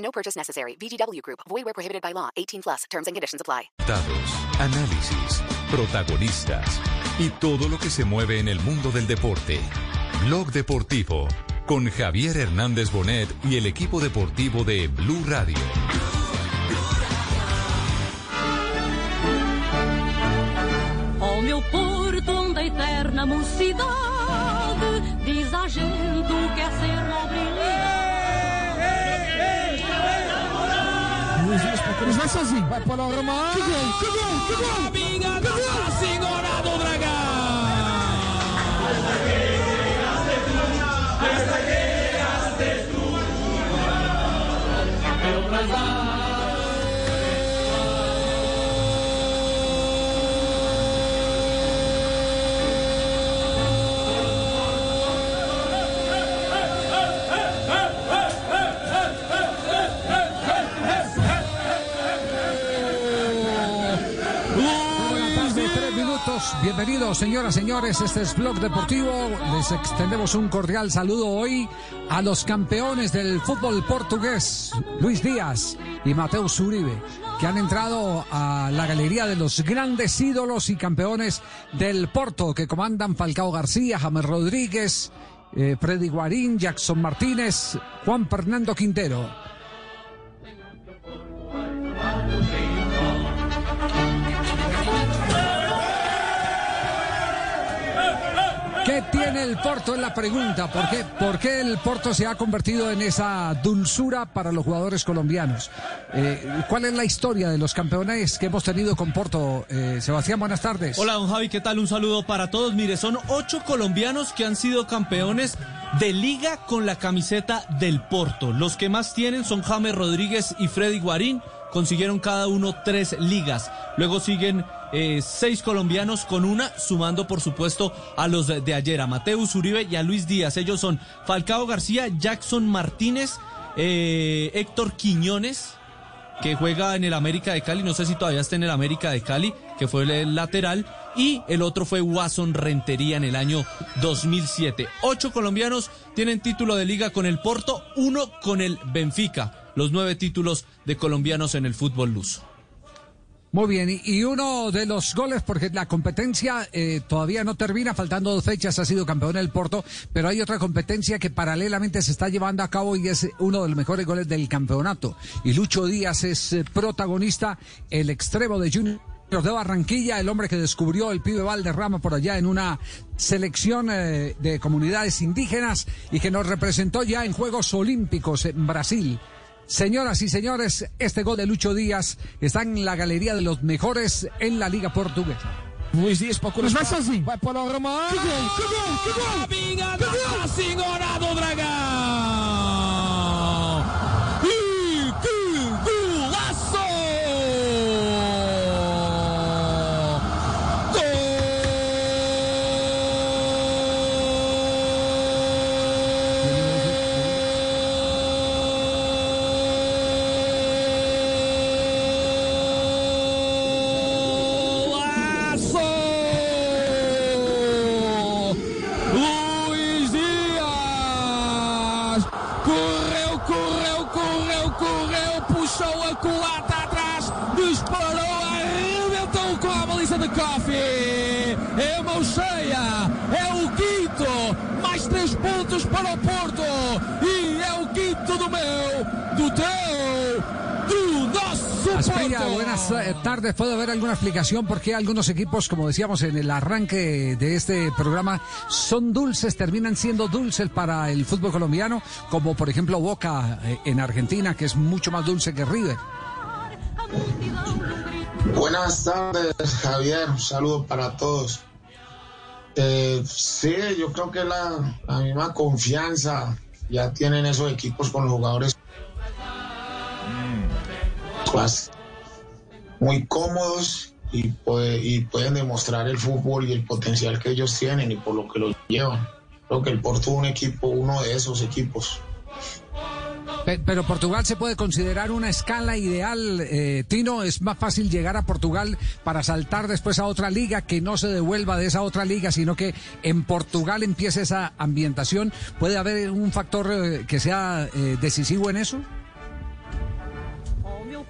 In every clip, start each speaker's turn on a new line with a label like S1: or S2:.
S1: No purchase necessary. VGW Group. Void where prohibited by law. 18 plus. Terms and conditions apply.
S2: Datos, análisis, protagonistas y todo lo que se mueve en el mundo del deporte. Blog Deportivo con Javier Hernández Bonet y el equipo deportivo de Blue Radio.
S3: Ó meu porto onde a eterna mocidade diz a gente o que é ser
S4: Luiz Dias pra sozinho, vai para o Romão. Que gol, que gol, que gol!
S5: Minha Nossa Senhora do Dragão!
S4: Buenas Bienvenidos, señoras, señores. Este es Blog Deportivo. Les extendemos un cordial saludo hoy a los campeones del fútbol portugués, Luis Díaz y Mateus Uribe, que han entrado a la galería de los grandes ídolos y campeones del Porto, que comandan Falcao García, James Rodríguez, eh, Freddy Guarín, Jackson Martínez, Juan Fernando Quintero. ¿Qué tiene el Porto? Es la pregunta. ¿Por qué, ¿Por qué el Porto se ha convertido en esa dulzura para los jugadores colombianos? Eh, ¿Cuál es la historia de los campeones que hemos tenido con Porto? Eh, Sebastián, buenas tardes.
S6: Hola, don Javi, ¿qué tal? Un saludo para todos. Mire, son ocho colombianos que han sido campeones de liga con la camiseta del Porto. Los que más tienen son James Rodríguez y Freddy Guarín. Consiguieron cada uno tres ligas. Luego siguen eh, seis colombianos con una, sumando por supuesto a los de, ayer, a Mateus Uribe y a Luis Díaz. Ellos son Falcao García, Jackson Martínez, eh, Héctor Quiñones, que juega en el América de Cali, no sé si todavía está en el América de Cali, que fue el lateral, y el otro fue Watson Rentería en el año 2007. Ocho colombianos tienen título de liga con el Porto, uno con el Benfica, los nueve títulos de colombianos en el fútbol luso.
S4: Muy bien, y- uno de los goles, porque la competencia eh, todavía no termina, faltando dos fechas, ha sido campeón el Porto, pero hay otra competencia que paralelamente se está llevando a cabo y es uno de los mejores goles del campeonato. Y Lucho Díaz es eh, protagonista, el extremo de Junior de Barranquilla, el hombre que descubrió el pibe Valderrama por allá en una selección eh, de comunidades indígenas y que nos representó ya en Juegos Olímpicos en Brasil. Señoras y señores, este gol de Lucho Díaz está en la galería de los mejores en la Liga Portuguesa.
S5: Dias
S4: Cruz vai sozinho, vai para o Romão.
S5: Que gol, que gol, que gol! Nossa Senhora do Dragão!
S4: Asprilla, buenas eh, tardes. ¿Puede haber alguna explicación por qué algunos equipos, como decíamos en el arranque de este programa, son dulces, terminan siendo dulces para el fútbol colombiano? Como por ejemplo Boca eh, en Argentina, que es mucho más dulce que River.
S7: Buenas tardes, Javier. Un saludo para todos. Eh, sí, yo creo que la, la misma confianza ya tienen esos equipos con los jugadores Muy cómodos y, puede- y pueden demostrar el fútbol y el potencial que ellos tienen y por lo que los llevan. Creo que el Porto es un equipo, uno de esos equipos.
S4: Pe- Pero Portugal se puede considerar una escala ideal, eh, Tino. Es más fácil llegar a Portugal para saltar después a otra liga, que no se devuelva de esa otra liga, sino que en Portugal empiece esa ambientación. ¿Puede haber un factor eh, que sea eh, decisivo en eso?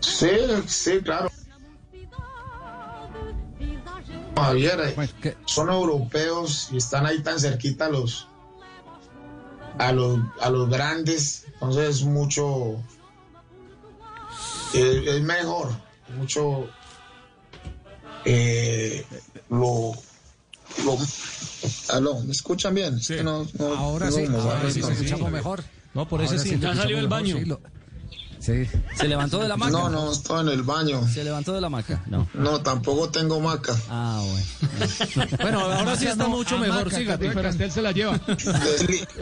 S7: Sí, sí, claro. Javier, eh,
S4: Pues,
S7: son europeos y están ahí tan cerquita a los a los a los grandes, entonces es mucho eh, es mejor, mucho eh, lo lo aló, ¿me escuchan bien? Es que no- no-
S4: Ahora
S7: no
S4: sí, ahora sí escuchamos mejor.
S8: No, por eso
S4: Ahora
S8: sí.
S4: lo
S8: Ya salió del
S4: mejor,
S8: baño.
S4: sí, lo- Sí.
S9: ¿Se levantó de la maca?
S7: No, no, estoy en el baño.
S9: ¿Se levantó de la maca? No.
S7: No, tampoco tengo maca.
S9: Ah, bueno.
S8: Bueno, ahora sí está mucho mejor. Siga.
S10: Frastel se la lleva.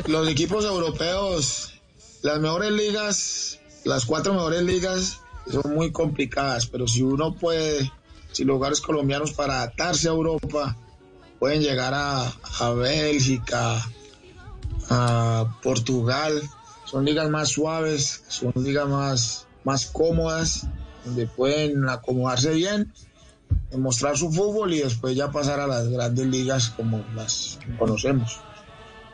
S7: Los equipos europeos, las mejores ligas, las cuatro mejores ligas son muy complicadas, pero si uno puede, si los lugares colombianos para adaptarse a Europa pueden llegar a, a Bélgica, a Portugal, son ligas más suaves, son ligas más, más cómodas, donde pueden acomodarse bien, demostrar su fútbol y después ya pasar a las grandes ligas como las conocemos.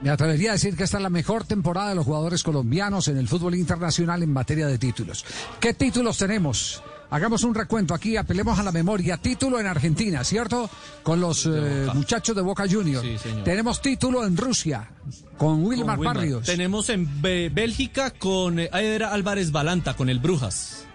S4: Me atrevería a decir que esta es la mejor temporada de los jugadores colombianos en el fútbol internacional en materia de títulos. ¿Qué títulos tenemos? Hagamos un recuento aquí, apelemos a la memoria. Título en Argentina, ¿cierto? Con los eh, muchachos de Boca Juniors.
S8: Sí.
S4: Tenemos título en Rusia con Wilmar
S8: Con.
S4: Barrios.
S8: Tenemos en Bélgica con eh, Eder Álvarez Balanta, con el Brujas.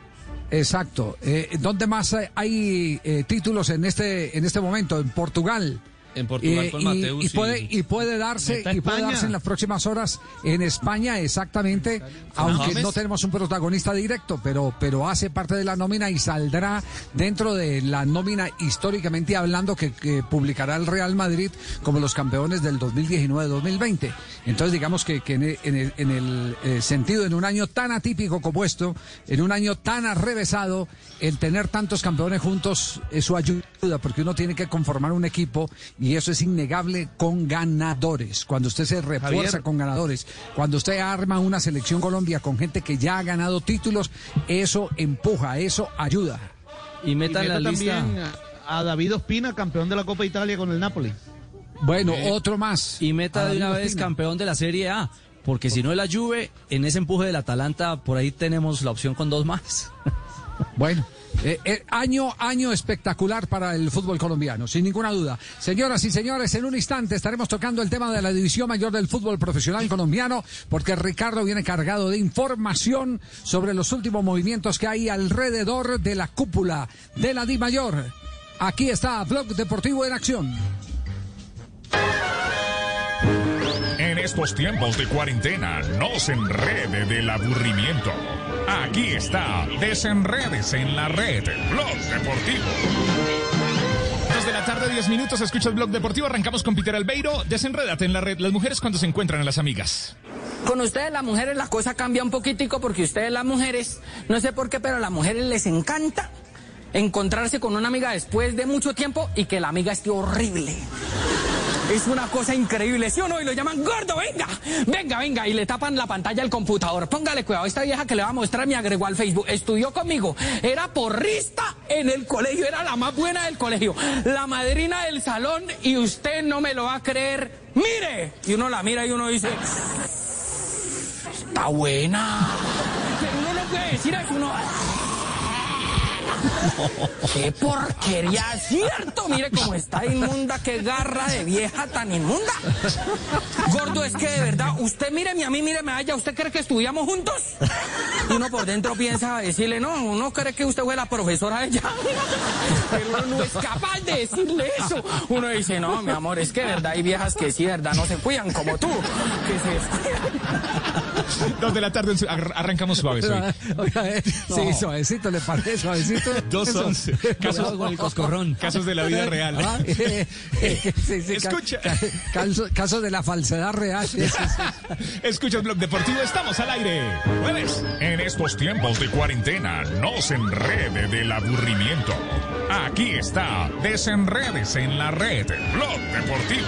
S4: Exacto. Eh, ¿Dónde más hay- hay eh, títulos en este en este momento? En Portugal.
S8: En Portugal
S4: Eh,
S8: con
S4: y,
S8: Mateus
S4: y puede
S8: y-
S4: puede darse y puede darse en las próximas horas en España exactamente aunque
S8: James.
S4: no tenemos un protagonista directo pero pero hace parte de la nómina y saldrá dentro de la nómina históricamente hablando que, que publicará el Real Madrid como los campeones del 2019-2020 entonces digamos que, que en el, en el- en el, eh, sentido en un año tan atípico como esto en un año tan arrevesado el tener tantos campeones juntos eso ayuda porque uno tiene que conformar un equipo y eso es innegable con ganadores. Cuando usted se refuerza
S10: Javier.
S4: con ganadores, cuando usted arma una selección Colombia con gente que ya ha ganado títulos, eso empuja, eso ayuda.
S9: Y
S10: Y
S9: meta en la lista.
S10: también a David Ospina, campeón de la Copa Italia con el Napoli.
S4: Bueno, otro más.
S9: Y meta de una vez
S4: Ospina.
S9: campeón de la Serie A. Porque si no la Juve, en ese empuje del Atalanta, por ahí tenemos la opción con dos más.
S4: Bueno, eh, eh, año, año espectacular para el fútbol colombiano, sin ninguna duda. Señoras y señores, en un instante estaremos tocando el tema de la división mayor del fútbol profesional colombiano, porque Ricardo viene cargado de información sobre los últimos movimientos que hay alrededor de la cúpula de la Di Mayor. Aquí está Blog Deportivo en acción.
S11: En estos tiempos de cuarentena, no se enrede del aburrimiento. Aquí está, desenredes en la red, Blog Deportivo. Dos de la tarde, 10 minutos, escucha el Blog Deportivo, arrancamos con Peter Albeiro, desenrédate en la red, las mujeres cuando se encuentran a las amigas.
S5: Con ustedes las mujeres la cosa cambia un poquitico porque ustedes las mujeres, no sé por qué, pero a las mujeres les encanta encontrarse con una amiga después de mucho tiempo y que la amiga esté horrible. Es una cosa increíble, ¿sí o no? Y lo llaman gordo, venga, venga, venga, y le tapan la pantalla al computador. Póngale cuidado, esta vieja que le va a mostrar me agregó al Facebook, estudió conmigo, era porrista en el colegio, era la más buena del colegio, la madrina del salón y usted no me lo va a creer. Mire, y uno la mira y uno dice, está buena. Uno no puede decir eso. ¡Qué porquería! ¿Cierto? Mire cómo está inmunda, qué garra de vieja tan inmunda. Gordo, es que de verdad, usted míreme a mí, míreme a ella, ¿usted cree que estudiamos juntos? Uno por dentro piensa decirle, no, uno cree que usted fue la profesora de ella. Pero uno no es capaz de decirle eso. Uno dice, no, mi amor, es que de verdad hay viejas que sí, de verdad no se cuidan como tú, que se descuidan.
S12: Dos de la tarde, ar- arrancamos suaves hoy.
S4: Oiga, eh, Sí, suavecito, le parece suavecito.
S12: Dos
S4: Eso.
S12: once. Casos,
S13: con el coscorrón.
S12: casos de la vida real.
S4: Ah, eh, eh, sí, sí, ca-
S12: Escucha.
S4: ca- caso- Casos de la falsedad real. Sí, sí, sí.
S12: Escucha el blog deportivo, estamos al aire. Jueves.
S14: En estos tiempos de cuarentena, no se enrede del aburrimiento. Aquí está, desenredes en la red, Blog Deportivo.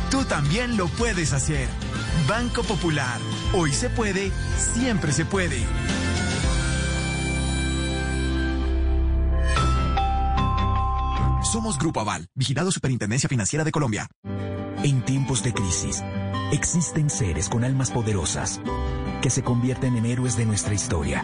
S15: Tú también lo puedes hacer. Banco Popular. Hoy se puede, siempre se puede.
S16: Somos Grupo Aval, vigilado Superintendencia Financiera de Colombia.
S17: En tiempos de crisis, existen seres con almas poderosas que se convierten en héroes de nuestra historia.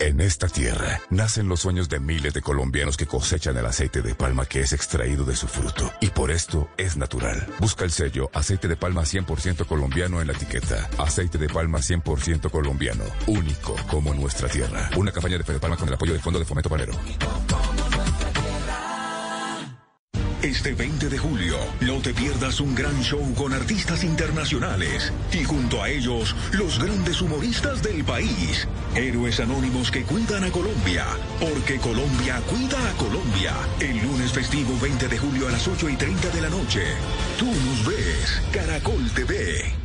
S18: En esta tierra nacen los sueños de miles de colombianos que cosechan el aceite de palma que es extraído de su fruto. Y por esto es natural. Busca el sello aceite de palma 100% colombiano en la etiqueta. Aceite de palma 100% colombiano. Único como nuestra tierra. Una campaña de Fede Palma con el apoyo del Fondo de Fomento Panero.
S19: Este 20 de julio, no te pierdas un gran show con artistas internacionales y junto a ellos, los grandes humoristas del país. Héroes anónimos que cuidan a Colombia, porque Colombia cuida a Colombia. El lunes festivo 20 de julio a las 8 y 30 de la noche. Tú nos ves, Caracol TV.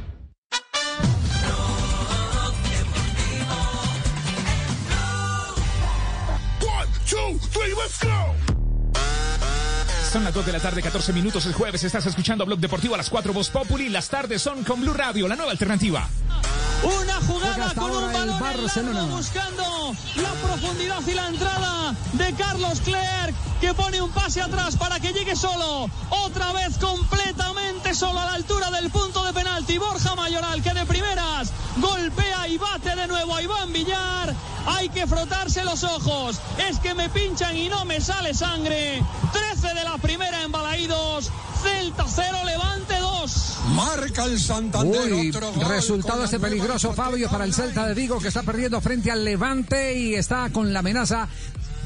S12: Son las 2 de la tarde, 14 minutos el jueves. Estás escuchando Blog Deportivo a las 4 Voz Populi. Las tardes son con Blue Radio, la nueva alternativa.
S20: Una jugada con un
S4: el
S20: balón en
S4: Barcelona.
S20: largo buscando la profundidad y la entrada de Carlos Clerc que pone un pase atrás para que llegue solo. Otra vez completamente solo a la altura del punto de penalti. Borja Mayoral que de primeras golpea y bate de nuevo a Iván Villar. Hay que frotarse los ojos. Es que me pinchan y no me sale sangre. 13 de la primera en Balaídos. Celta 0, Levante 2.
S3: Marca el Santander
S4: Uy,
S3: otro gol
S4: resultado este peligroso, Fabio, para el Celta de Vigo, que está perdiendo frente al Levante y está con la amenaza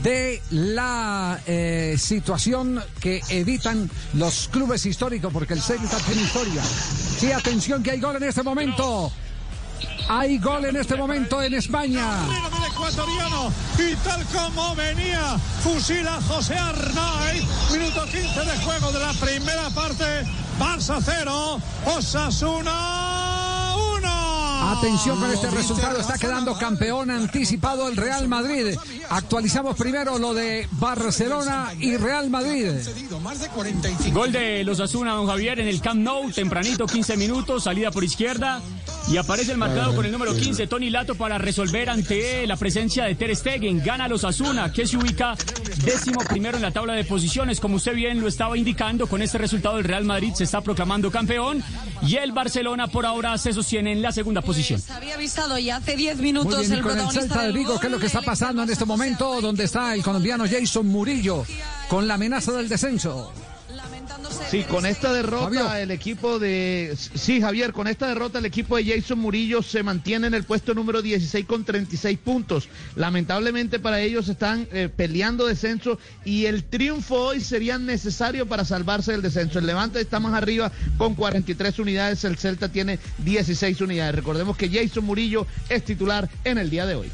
S4: de la eh, situación que evitan los clubes históricos, porque el Celta tiene historia. Sí, atención que hay gol en este momento. Hay gol en este momento en España.
S20: del ecuatoriano y tal como venía fusila José Arnaiz minuto 15 de juego de la primera parte Barça 0 Osasuna 1
S4: Atención con este resultado, está quedando campeón anticipado el Real Madrid. Actualizamos primero lo de Barcelona y Real Madrid.
S21: Gol de los Asuna, don Javier, en el Camp Nou, tempranito, 15 minutos, salida por izquierda. Y aparece el marcado con el número 15, Tony Lato, para resolver ante la presencia de Ter Stegen. Gana los Asuna, que se ubica décimo primero en la tabla de posiciones. Como usted bien lo estaba indicando, con este resultado el Real Madrid se está proclamando campeón. Y el Barcelona por ahora se sostiene en la segunda posición.
S5: Se había avisado ya hace 10
S4: Muy
S5: minutos
S4: bien,
S5: el
S4: con el
S5: protagonista
S4: Celta de
S5: del
S4: Vigo, ¿qué es lo que está pasando en este momento? Donde está el colombiano Jason Murillo con la amenaza del descenso.
S22: Sí, con esta derrota el equipo de... Sí, Javier, con esta derrota el equipo de Jason Murillo se mantiene en el puesto número 16 con 36 puntos. Lamentablemente para ellos están eh, peleando descenso y el triunfo hoy sería necesario para salvarse del descenso. El Levante está más arriba con 43 unidades, el Celta tiene 16 unidades. Recordemos que Jason Murillo es titular en el día de hoy.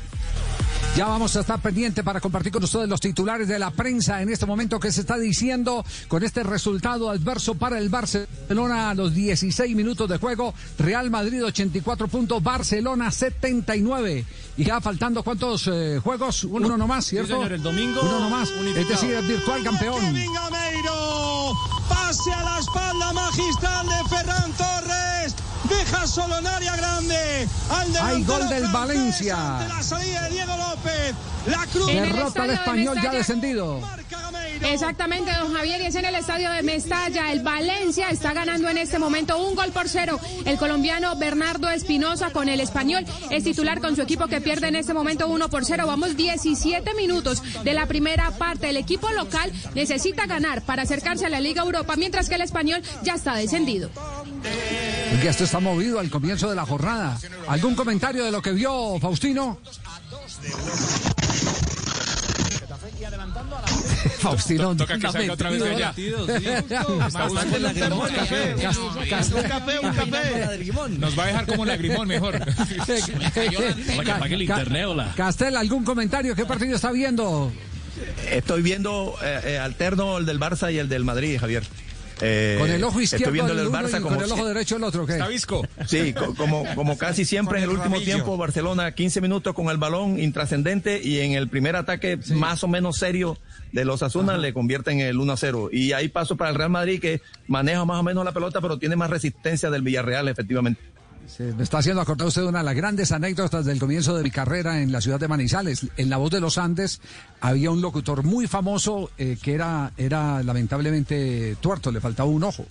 S4: Ya vamos a estar pendiente para compartir con ustedes los titulares de la prensa en este momento que se está diciendo con este resultado adverso para el Barcelona a los 16 minutos de juego. Real Madrid 84 puntos, Barcelona 79. Y ya faltando cuántos eh, juegos, uno, nomás, ¿cierto?
S6: señor, el domingo
S4: Uno nomás.
S6: unificado.
S4: Es decir, el virtual campeón.
S20: Gameiro. Pase a la espalda magistral de Ferran Torres. Deja solo en área grande. Al
S4: Hay gol del
S20: francés
S4: Valencia.
S20: ante la salida de Diego López. La cruz.
S4: Derrota al español ya descendido.
S23: Exactamente, don Javier, y es en el estadio de Mestalla. El Valencia está ganando en este momento un gol por cero. El colombiano Bernardo Espinosa con el español es titular con su equipo que pierde en este momento uno por cero. Vamos 17 minutos de la primera parte. El equipo local necesita ganar para acercarse a la Liga Europa, mientras que el español ya está descendido.
S4: Ya esto está movido al comienzo de la jornada. ¿Algún comentario de lo que vio Faustino? Faustino,
S12: Toca que salga otra vez de allá.
S22: Un café, un café.
S12: Nos va a dejar como lagrimón mejor.
S4: Para
S12: que apague el internet, hola.
S4: Castel, ¿algún comentario? ¿Qué partido está viendo?
S24: Estoy viendo eh, eh, alterno el del Barça y el del Madrid, Javier. Eh,
S4: Con el ojo izquierdo
S24: estoy viendo
S4: el
S24: Barça
S4: y
S24: como
S4: con el ojo derecho el otro. ¿qué?
S12: Está visco.
S24: Sí, co- como, como casi siempre en el último tiempo, Barcelona 15 minutos con el balón intrascendente y en el primer ataque más o menos serio de los Asuna le convierten el 1 a 0. Y ahí paso para el Real Madrid que maneja más o menos la pelota, pero tiene más resistencia del Villarreal, efectivamente.
S4: Se me está haciendo acordar usted una de las grandes anécdotas del comienzo de mi carrera en la ciudad de Manizales. En La Voz de los Andes había un locutor muy famoso eh, que era, era lamentablemente tuerto, le faltaba un ojo.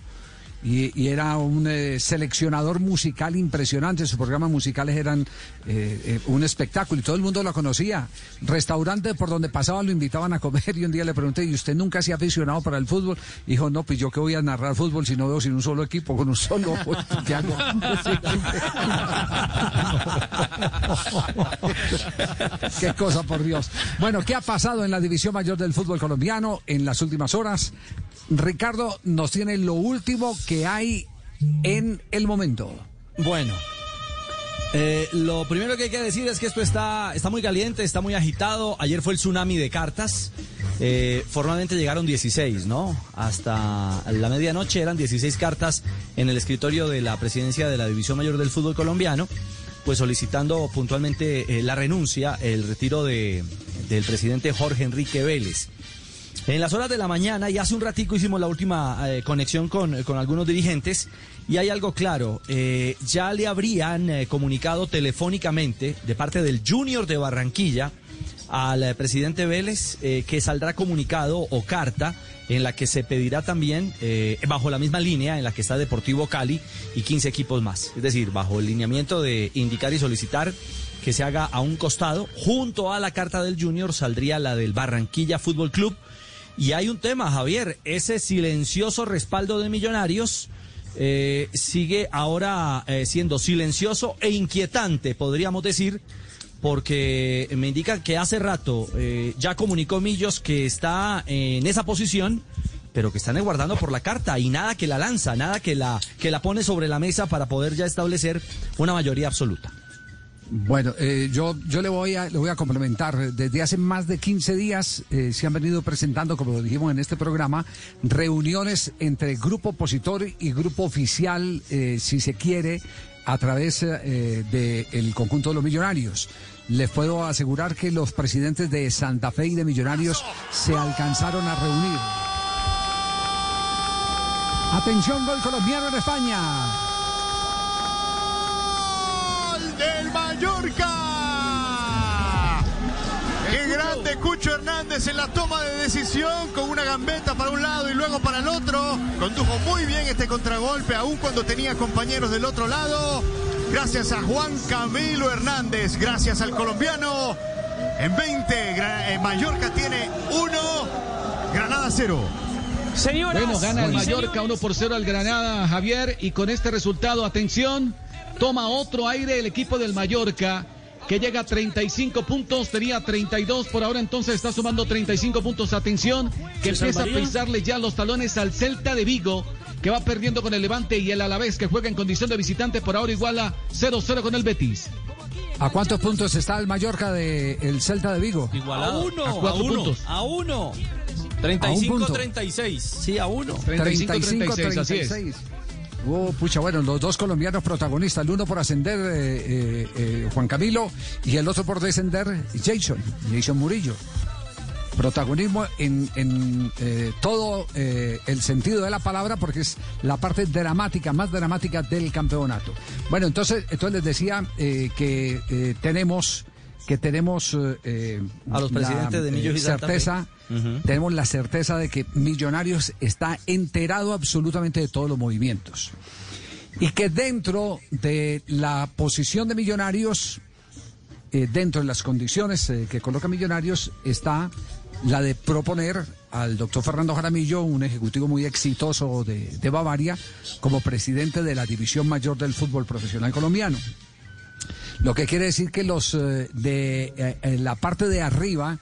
S4: Y, y era un eh, seleccionador musical impresionante. Sus programas musicales eran eh, eh, un espectáculo y todo el mundo lo conocía. Restaurante por donde pasaba lo invitaban a comer y un día le pregunté, ¿y usted nunca se ha aficionado para el fútbol? Y dijo, no, pues yo que voy a narrar fútbol si no veo sin un solo equipo, con un solo. ¿Qué hago? Qué cosa, por Dios. Bueno, ¿qué ha pasado en la división mayor del fútbol colombiano en las últimas horas? Ricardo nos tiene lo último que hay en el momento.
S13: Bueno. eh, lo primero que hay que decir es que esto está, está muy caliente, está muy agitado. Ayer fue el tsunami de cartas. Eh, formalmente llegaron 16, ¿no? Hasta la medianoche eran 16 cartas en el escritorio de la presidencia de la División Mayor del Fútbol Colombiano, pues solicitando puntualmente eh, la renuncia, el retiro de, del presidente Jorge Enrique Vélez. En las horas de la mañana y hace un ratico hicimos la última eh, conexión con, con algunos dirigentes y hay algo claro, eh, ya le habrían eh, comunicado telefónicamente de parte del Junior de Barranquilla al eh, presidente Vélez eh, que saldrá comunicado o carta en la que se pedirá también, eh, bajo la misma línea en la que está Deportivo Cali y 15 equipos más. Es decir, bajo el lineamiento de indicar y solicitar que se haga a un costado. Junto a la carta del Junior saldría la del Barranquilla Fútbol Club. Y hay un tema, Javier, ese silencioso respaldo de millonarios eh, sigue ahora eh, siendo silencioso e inquietante, podríamos decir, porque me indica que hace rato eh, ya comunicó Millos que está en esa posición, pero que están guardando por la carta y nada que la lanza, nada que la, que la pone sobre la mesa para poder ya establecer una mayoría absoluta.
S4: Bueno, eh, yo, yo le voy a le voy a complementar. Desde hace más de 15 días eh, se han venido presentando, como lo dijimos en este programa, reuniones entre grupo opositor y grupo oficial, eh, si se quiere, a través del conjunto de los millonarios. Les puedo asegurar que los presidentes de Santa Fe y de Millonarios se alcanzaron a reunir. Atención, gol colombiano en España.
S25: ¡Gol del Mallorca! ¡Qué grande Cucho Hernández en la toma de decisión con una gambeta para un lado y luego para el otro! Condujo muy bien este contragolpe aún cuando tenía compañeros del otro lado. Gracias a Juan Camilo Hernández, gracias al colombiano. En 20, Gra- eh, Mallorca tiene 1, Granada 0.
S26: Señoras,
S27: Bueno, gana el Mallorca
S26: señores.
S27: 1 por 0 al Granada, Javier, y con este resultado, atención, toma otro aire el equipo del Mallorca, que llega a 35 puntos, tenía 32 por ahora, entonces está sumando 35 puntos. Atención, que
S26: ¿Se
S27: empieza a pisarle ya los talones al Celta de Vigo, que va perdiendo con el Levante y el Alavés, que juega en condición de visitante, por ahora iguala 0-0 con el Betis.
S4: ¿A cuántos puntos está el Mallorca del Celta de Vigo?
S6: Igualado.
S13: A uno,
S6: a,
S13: a
S6: uno.
S13: uno. A uno.
S6: 35-36.
S13: Sí, a uno.
S27: 35-36, así es.
S4: Oh, pucha, bueno, los dos colombianos protagonistas, el uno por ascender eh, eh, eh, Juan Camilo y el otro por descender Jason, Jason Murillo. Protagonismo en, en, eh, todo el sentido de la palabra porque es la parte dramática, más dramática del campeonato. Bueno, entonces, entonces les decía que tenemos que tenemos eh,
S13: A los
S4: la,
S13: presidentes de Millos y
S4: certeza tenemos la certeza de que Millonarios está enterado absolutamente de todos los movimientos. Y que dentro de la posición de Millonarios, eh, dentro de las condiciones eh, que coloca Millonarios, está la de proponer al doctor Fernando Jaramillo, un ejecutivo muy exitoso de, de Bavaria, como presidente de la División Mayor del Fútbol Profesional Colombiano. Lo que quiere decir que los eh, de eh, la parte de arriba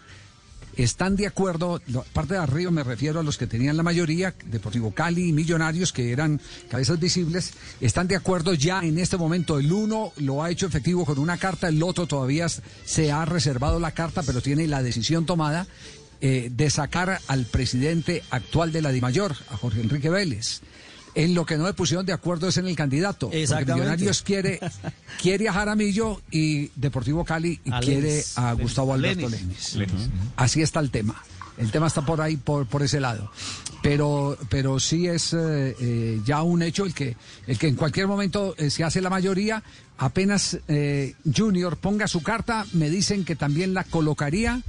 S4: están de acuerdo, la parte de arriba me refiero a los que tenían la mayoría, Deportivo Cali y Millonarios, que eran cabezas visibles, están de acuerdo ya en este momento. El uno lo ha hecho efectivo con una carta, el otro todavía se ha reservado la carta, pero tiene la decisión tomada eh, de sacar al presidente actual de la DIMAYOR, a Jorge Enrique Vélez. En lo que no se pusieron de acuerdo es en el candidato. Porque
S13: Exactamente.
S4: Millonarios quiere, quiere a Jaramillo y Deportivo Cali y
S13: A
S4: quiere
S13: Lenis.
S4: a Gustavo Alberto
S13: Lenis.
S4: Lenis. Así está el tema. El tema está por ahí, por, por ese lado. Pero, pero sí es eh, eh, ya un hecho el que, el que en cualquier momento eh, se hace la mayoría. Apenas eh, Junior ponga su carta, me dicen que también la colocaría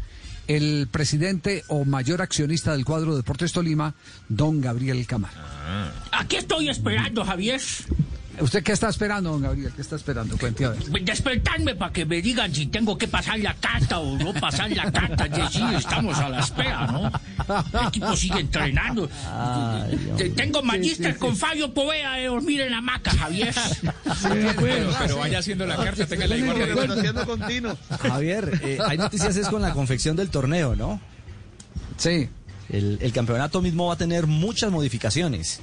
S4: el presidente o mayor accionista del cuadro de Deportes Tolima, don Gabriel Camara.
S28: Aquí estoy esperando, Javier.
S4: ¿Usted qué está esperando, don Gabriel? ¿Qué está esperando? Cuente a ver.
S28: Despertarme para que me digan si tengo que pasar la carta o no pasar la carta. Ya sí, estamos a la espera, ¿no? El equipo sigue entrenando. Te- Tengo magíster con Fabio Povea de dormir en la hamaca, Javier.
S12: pero, pero vaya haciendo la carta, tenga la
S22: continuo.
S13: Javier, eh, hay noticias es con la confección del torneo, ¿no?
S4: Sí.
S13: El, el campeonato mismo va a tener muchas modificaciones.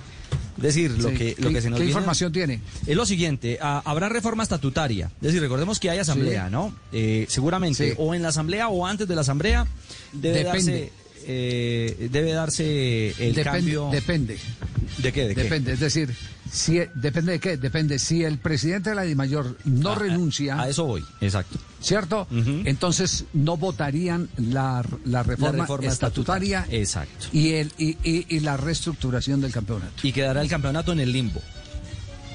S13: Es decir, lo que, lo
S4: ¿Qué-
S13: que se nos
S4: qué
S13: viene
S4: información tiene?
S13: Es lo siguiente, habrá reforma estatutaria. Es decir, recordemos que hay asamblea,
S4: Sí.
S13: ¿no? Eh, seguramente,
S4: Sí.
S13: o en la asamblea o antes de la asamblea, debe
S4: Depende.
S13: darse, eh, debe darse el
S4: depende,
S13: cambio...
S4: depende.
S13: ¿De qué? ¿De qué?
S4: Depende, es decir, si depende de qué, depende si el presidente de la DIMAYOR no
S13: Ah,
S4: renuncia,
S13: A eso voy, exacto.
S4: ¿cierto? Entonces no votarían la, la reforma,
S13: reforma
S4: estatutaria,
S13: estatutaria, exacto.
S4: y el y, y- y la reestructuración del campeonato.
S13: Y quedará el campeonato en el limbo.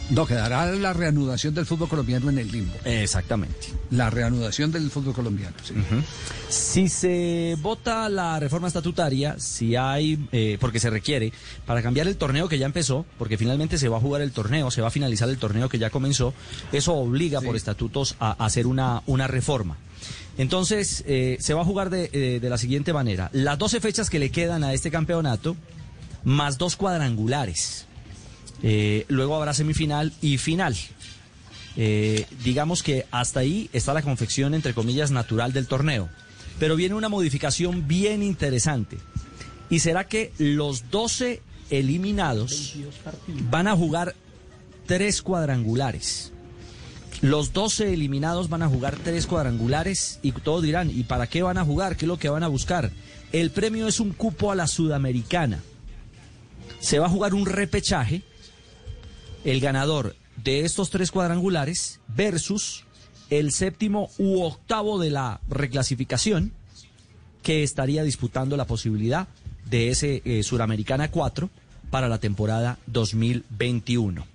S4: No quedará la reanudación del fútbol colombiano en el limbo.
S13: Exactamente.
S4: La reanudación del fútbol colombiano. sí.
S13: Si se vota la reforma estatutaria, si hay, eh, porque se requiere, para cambiar el torneo que ya empezó, porque finalmente se va a jugar el torneo, se va a finalizar el torneo que ya comenzó, eso obliga por estatutos a, a hacer una, una reforma. Entonces, eh, se va a jugar de, eh, de la siguiente manera. Las 12 fechas que le quedan a este campeonato, más dos cuadrangulares. Eh, luego habrá semifinal y final. Eh, digamos que hasta ahí está la confección, entre comillas, natural del torneo. Pero viene una modificación bien interesante. Y será que los 12 eliminados van a jugar tres cuadrangulares. Los 12 eliminados van a jugar tres cuadrangulares y todos dirán, ¿y para qué van a jugar? ¿Qué es lo que van a buscar? El premio es un cupo a la sudamericana. Se va a jugar un repechaje el ganador de estos tres cuadrangulares versus el séptimo u octavo de la reclasificación que estaría disputando la posibilidad de ese eh, Suramericana 4 para la temporada 2021.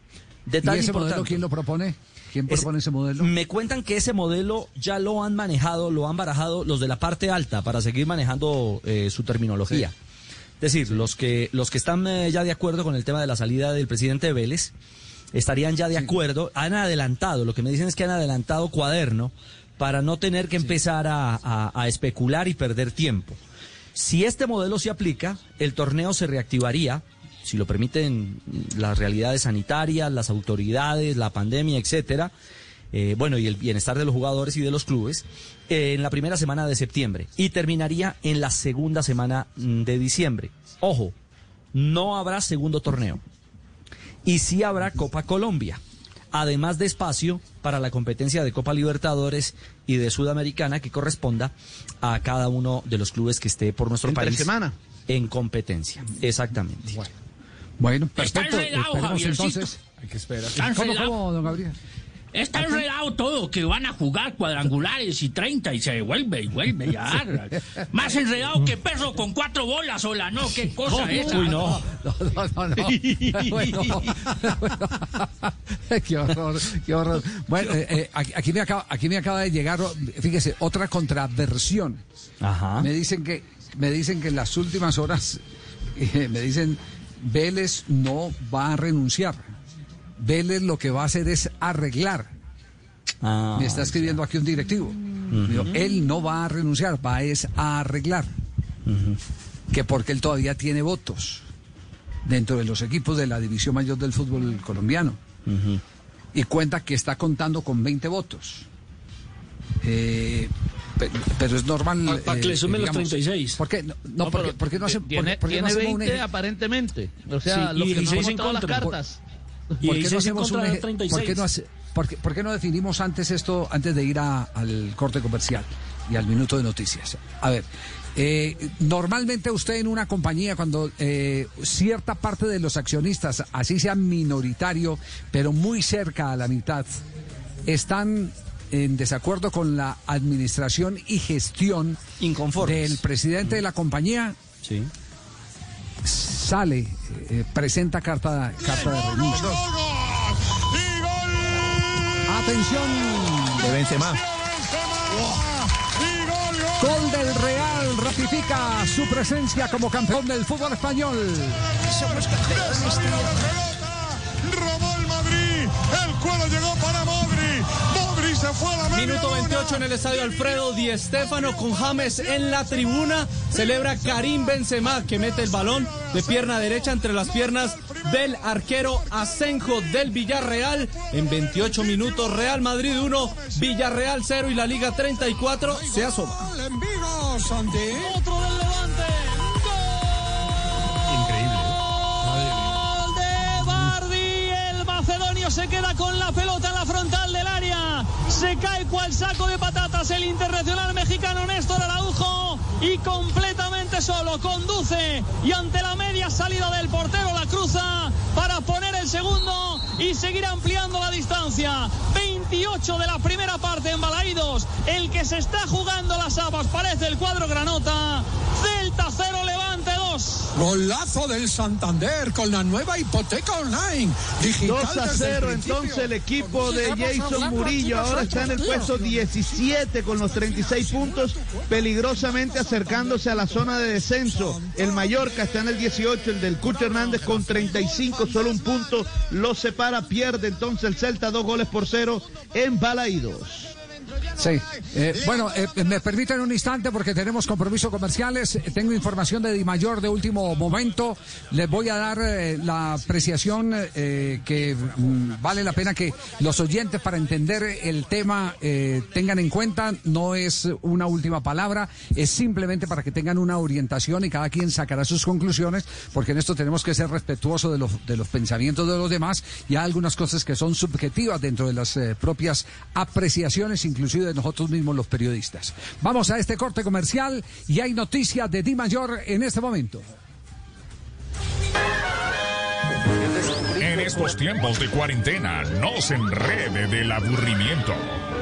S4: ¿Y
S13: Detalle
S4: ese modelo quién lo propone? ¿Quién
S13: Es-
S4: propone ese modelo?
S13: Me cuentan que ese modelo ya lo han manejado, lo han barajado los de la parte alta para seguir manejando eh, su terminología. Decir, los que los que están eh, ya de acuerdo con el tema de la salida del presidente Vélez estarían ya de acuerdo, han adelantado, lo que me dicen es que han adelantado cuaderno para no tener que empezar a, a- a especular y perder tiempo. Si este modelo se aplica, el torneo se reactivaría, si lo permiten las realidades sanitarias, las autoridades, la pandemia, etcétera. Eh, bueno, y el bienestar de los jugadores y de los clubes, eh, en la primera semana de septiembre y terminaría en la segunda semana mm, de diciembre. Ojo, no habrá segundo torneo y sí habrá Copa Colombia, además de espacio para la competencia de Copa Libertadores y de Sudamericana que corresponda a cada uno de los clubes que esté por nuestro
S22: Entre
S13: país
S22: semana.
S13: en competencia. Exactamente.
S4: Bueno,
S28: Está
S4: perfecto. entonces.
S29: Hay que esperar.
S4: ¿Cómo, cómo, don Gabriel?
S28: Está enredado todo, que van a jugar cuadrangulares y 30 y se devuelve y vuelve ya. Más enredado que perro con cuatro bolas sola, ¿no? ¿Qué cosa es esa?
S13: Uy, no.
S4: No, no, no, no. Bueno, qué horror, qué horror. Bueno, eh, eh, aquí, aquí me acaba, aquí me acaba de llegar, fíjese, otra contraversión.
S13: Ajá.
S4: Me dicen que, me dicen que en las últimas horas, eh, me dicen, Vélez no va a renunciar. Vélez lo que va a hacer es arreglar.
S13: Ah,
S4: me está escribiendo aquí un directivo. Digo, Él no va a renunciar, va es a arreglar. Que porque él todavía tiene votos dentro de los equipos de la división mayor del fútbol colombiano. Y cuenta que está contando con 20 votos. Eh, pe- pero, es normal.
S30: Pa- pa' que le
S4: eh,
S30: sumen los
S4: digamos,
S30: 36.
S4: ¿Por qué no, no,
S22: No,
S4: ¿por qué-
S22: pero
S4: por qué no hace-
S22: tiene,
S4: por- por qué no
S22: tiene
S4: hacemos un
S22: 20
S4: eje-
S22: aparentemente. O sea,
S30: Sí,
S22: los
S30: y
S22: que no han
S30: 16 en
S22: votado las cartas.
S4: ¿Por qué, no
S30: 16 en
S4: hacemos un
S30: contra de
S4: eje-
S30: 36.
S4: por qué no hace- por qué- por qué no definimos antes esto, antes de ir a- al corte comercial y al minuto de noticias? A ver, eh, normalmente usted en una compañía, cuando eh, cierta parte de los accionistas, así sea minoritario, pero muy cerca a la mitad, están en desacuerdo con la administración y gestión del presidente de la compañía,
S13: Sí.
S4: Sale, eh, presenta carta, carta de renuncia. Atención.
S31: De Benzema.
S4: Gol del Real ratifica su presencia como campeón del fútbol español.
S10: Somos campeones,
S20: Robó el Madrid. El cuero llegó para Modri. Se fue la
S6: Minuto
S20: luna.
S6: 28 en el estadio Alfredo Di Stéfano con James en la tribuna. Celebra Karim Benzema que mete el balón de pierna derecha entre las piernas del arquero Asenjo del Villarreal. En 28 minutos Real Madrid 1, Villarreal 0 y la Liga 34 se asoma.
S10: En Vigo, Santi. Otro del Levante. Se queda con la pelota en la frontal del área. Se cae cual saco de patatas el internacional mexicano Néstor Araujo. Y completamente solo conduce. Y ante la media salida del portero la cruza para poner el segundo y seguir ampliando la distancia. 28 de la primera parte en Balaídos. El que se está jugando las habas parece el cuadro granota. Celta 0, Levante 2.
S32: Golazo del Santander con la nueva hipoteca online. Digital
S22: 2 a
S32: desde el
S22: 0
S32: principio.
S22: entonces el equipo de Jason Murillo ahora está en el puesto
S32: tío.
S22: 17 con los 36 puntos, peligrosamente acercándose a la zona de descenso. El Mallorca está en el 18, el del Cucho Hernández con 35, solo un punto lo separa, pierde entonces el Celta dos goles por cero en Balaídos.
S4: Sí. Eh, bueno, eh, me permiten un instante porque tenemos compromisos comerciales. Eh, Tengo información de Di Mayor de último momento. Les voy a dar eh, la apreciación eh, que mm, vale la pena que los oyentes para entender el tema eh, tengan en cuenta. No es una última palabra, es simplemente para que tengan una orientación y cada quien sacará sus conclusiones, porque en esto tenemos que ser respetuosos de los, pensamientos de los demás y hay algunas cosas que son subjetivas dentro de las eh, propias apreciaciones, inclusive de nosotros mismos los periodistas. Vamos a este corte comercial y hay noticias de Di Mayor en este momento.
S12: En estos tiempos de cuarentena, no se enrede del aburrimiento.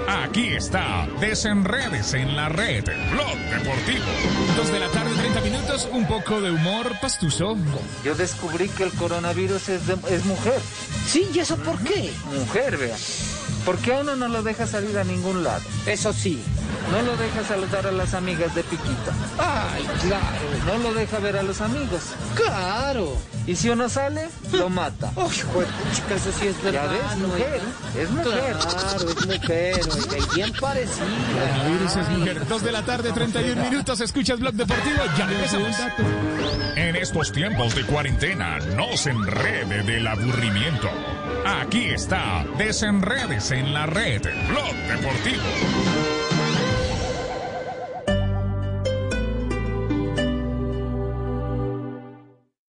S12: Aquí está, desenredes en la red, Blog Deportivo.
S33: Dos de la tarde, 30 minutos, un poco de humor pastuso.
S34: Yo descubrí que el coronavirus es, de- es mujer.
S35: Sí, ¿y eso por qué?
S34: Mujer, vea. Porque a uno no lo deja salir a ningún lado.
S35: Eso sí.
S36: No lo deja saludar a las amigas de Piquito.
S35: Ay, claro.
S36: No lo deja ver a los amigos.
S35: Claro.
S36: Y si uno sale, lo mata.
S35: Uy, chica, eso sí es verdad.
S36: Ya ves,
S35: ¿no?
S36: mujer. Es mujer.
S35: Claro, es mujer. oiga, y bien parecida.
S12: Coronavirus es mujer. Dos de la tarde, 31 minutos. Escuchas Blog Deportivo. Ya empezamos.
S37: En estos tiempos de cuarentena, no se enrede del aburrimiento. Aquí está, desenredes en la red, Blog Deportivo.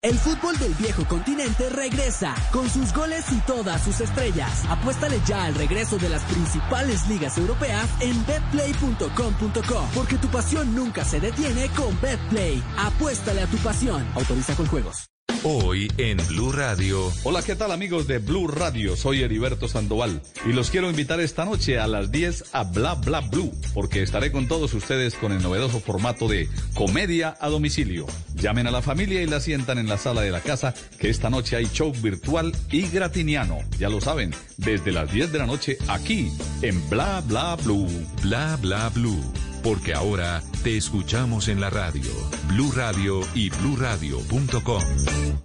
S38: El fútbol del viejo continente regresa con sus goles y todas sus estrellas. Apuéstale ya al regreso de las principales ligas europeas en betplay.com.co, porque tu pasión nunca se detiene con Betplay. Apuéstale a tu pasión. Autoriza con juegos.
S2: Hoy en Blue Radio.
S39: Hola, ¿qué tal amigos de Blue Radio? Soy Heriberto Sandoval y los quiero invitar esta noche a las 10 a Bla Bla Blue, porque estaré con todos ustedes con el novedoso formato de comedia a domicilio. Llamen a la familia y la sientan en la sala de la casa, que esta noche hay show virtual y gratiniano. Ya lo saben, desde las 10 de la noche aquí en Bla Bla Blue.
S2: Bla Bla Blue. Porque ahora te escuchamos en la radio, Blue Radio y bluradio.com.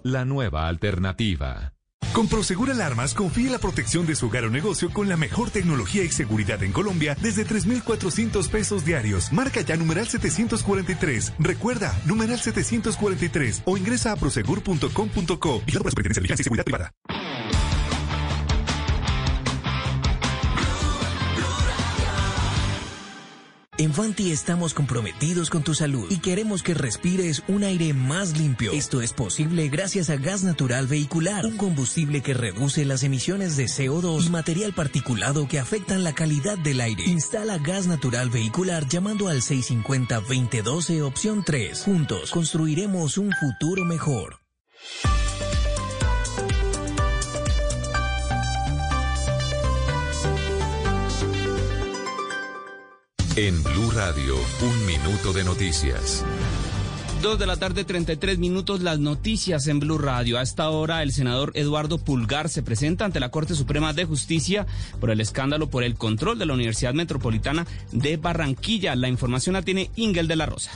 S2: La nueva alternativa.
S40: Con Prosegur Alarmas confíe la protección de su hogar o negocio con la mejor tecnología y seguridad en Colombia desde 3,400 pesos diarios. Marca ya numeral 743. Recuerda, numeral 743 o ingresa a prosegur.com.co y la de Vigilancia y Seguridad Privada.
S17: En Fanti estamos comprometidos con tu salud y queremos que respires un aire más limpio. Esto es posible gracias a gas natural vehicular, un combustible que reduce las emisiones de CO2 y material particulado que afectan la calidad del aire. Instala gas natural vehicular llamando al 650-2012 opción 3. Juntos construiremos un futuro mejor.
S2: En Blue Radio, un minuto de noticias.
S41: Dos de la tarde, 33 minutos, las noticias en Blue Radio. A esta hora, el senador Eduardo Pulgar se presenta ante la Corte Suprema de Justicia por el escándalo por el control de la Universidad Metropolitana de Barranquilla. La información la tiene Ingel de la Rosa.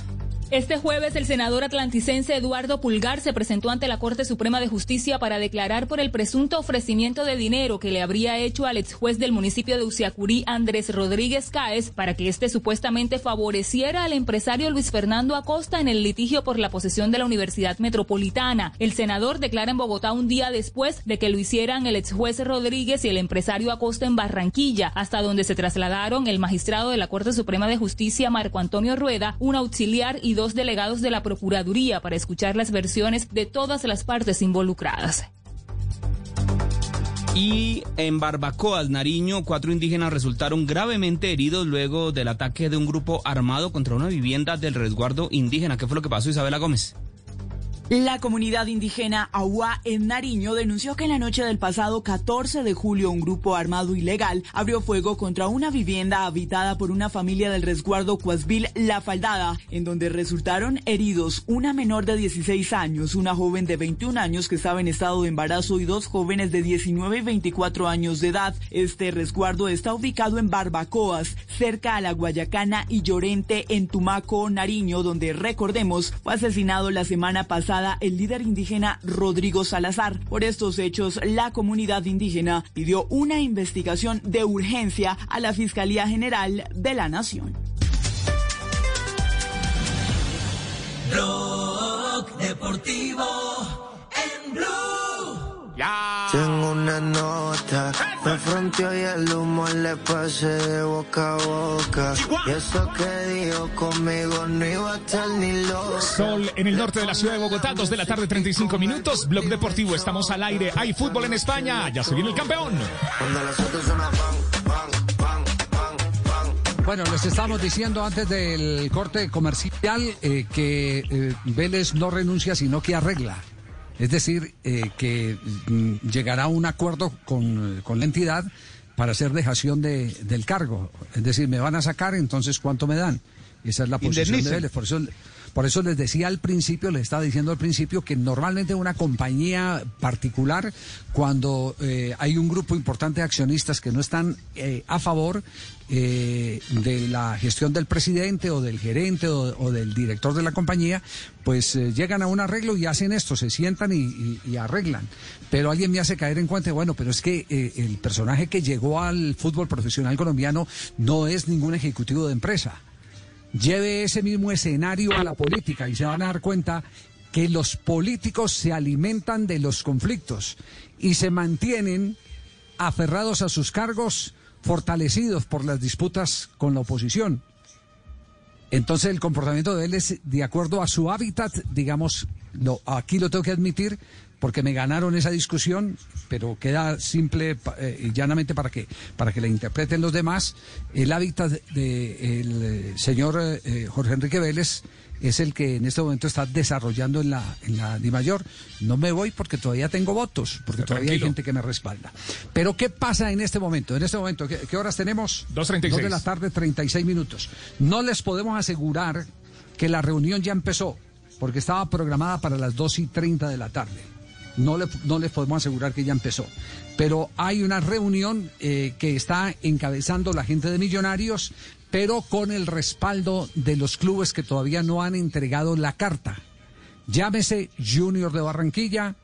S42: Este jueves, el senador atlanticense Eduardo Pulgar se presentó ante la Corte Suprema de Justicia para declarar por el presunto ofrecimiento de dinero que le habría hecho al ex juez del municipio de Uciacurí, Andrés Rodríguez Cáez, para que éste supuestamente favoreciera al empresario Luis Fernando Acosta en el litigio por la posesión de la Universidad Metropolitana. El senador declara en Bogotá un día después de que lo hicieran el ex juez Rodríguez y el empresario Acosta en Barranquilla, hasta donde se trasladaron el magistrado de la Corte Suprema de Justicia, Marco Antonio Rueda, un auxiliar y dos delegados de la Procuraduría para escuchar las versiones de todas las partes involucradas.
S41: Y en Barbacoas, Nariño, cuatro indígenas resultaron gravemente heridos luego del ataque de un grupo armado contra una vivienda del resguardo indígena. ¿Qué fue lo que pasó, Isabela Gómez?
S43: La comunidad indígena Aguá en Nariño denunció que en la noche del pasado 14 de julio un grupo armado ilegal abrió fuego contra una vivienda habitada por una familia del resguardo Cuasvil La Faldada, en donde resultaron heridos una menor de 16 años, una joven de 21 años que estaba en estado de embarazo y dos jóvenes de 19 y 24 años de edad. Este resguardo está ubicado en Barbacoas, cerca a la Guayacana y Llorente en Tumaco, Nariño, donde recordemos fue asesinado la semana pasada el líder indígena Rodrigo Salazar. Por estos hechos, la comunidad indígena pidió una investigación de urgencia a la Fiscalía General de la Nación.
S44: Deportivo en.
S45: Tengo una nota, me fronteó y el humo le pasé de boca a boca. Y eso que dijo conmigo no iba a estar ni loco.
S12: Sol en el norte de la ciudad de Bogotá, 2 de la tarde, 35 minutos. Blog Deportivo, estamos al aire. Hay fútbol en España, ya se viene el campeón.
S45: Cuando las otras pan, pan.
S4: Bueno, les estamos diciendo antes del corte comercial eh, que eh, Vélez no renuncia, sino que arregla. Es decir, eh, que mm, llegará a un acuerdo con, con la entidad para hacer dejación de, del cargo. Es decir, me van a sacar, entonces ¿cuánto me dan? Esa es la posición de. Vélez. Por eso, Por eso les decía al principio, les estaba diciendo al principio que normalmente una compañía particular, cuando eh, hay un grupo importante de accionistas que no están eh, a favor eh, de la gestión del presidente o del gerente o, del director de la compañía, pues eh, llegan a un arreglo y hacen esto, se sientan y, y- y arreglan. Pero alguien me hace caer en cuenta, bueno, pero es que eh, el personaje que llegó al fútbol profesional colombiano no es ningún ejecutivo de empresa lleve ese mismo escenario a la política y se van a dar cuenta que los políticos se alimentan de los conflictos y se mantienen aferrados a sus cargos, fortalecidos por las disputas con la oposición. Entonces el comportamiento de él es de acuerdo a su hábitat, digamos, lo, aquí lo tengo que admitir porque me ganaron esa discusión, pero queda simple eh, y llanamente para que para que la interpreten los demás. El hábitat del señor eh, eh, Jorge Enrique Vélez es el que en este momento está desarrollando en la en la Mayor. No me voy porque todavía tengo votos, porque todavía hay gente que me respalda. Pero ¿qué pasa en este momento? En este momento, ¿qué, qué horas tenemos?
S12: 2:36.
S4: Dos de la tarde, 36 minutos. No les podemos asegurar que la reunión ya empezó, porque estaba programada para las 2 y 30 de la tarde. No, le- no les podemos asegurar que ya empezó. Pero hay una reunión eh, que está encabezando la gente de Millonarios, pero con el respaldo de los clubes que todavía no han entregado la carta. Llámese Junior de Barranquilla,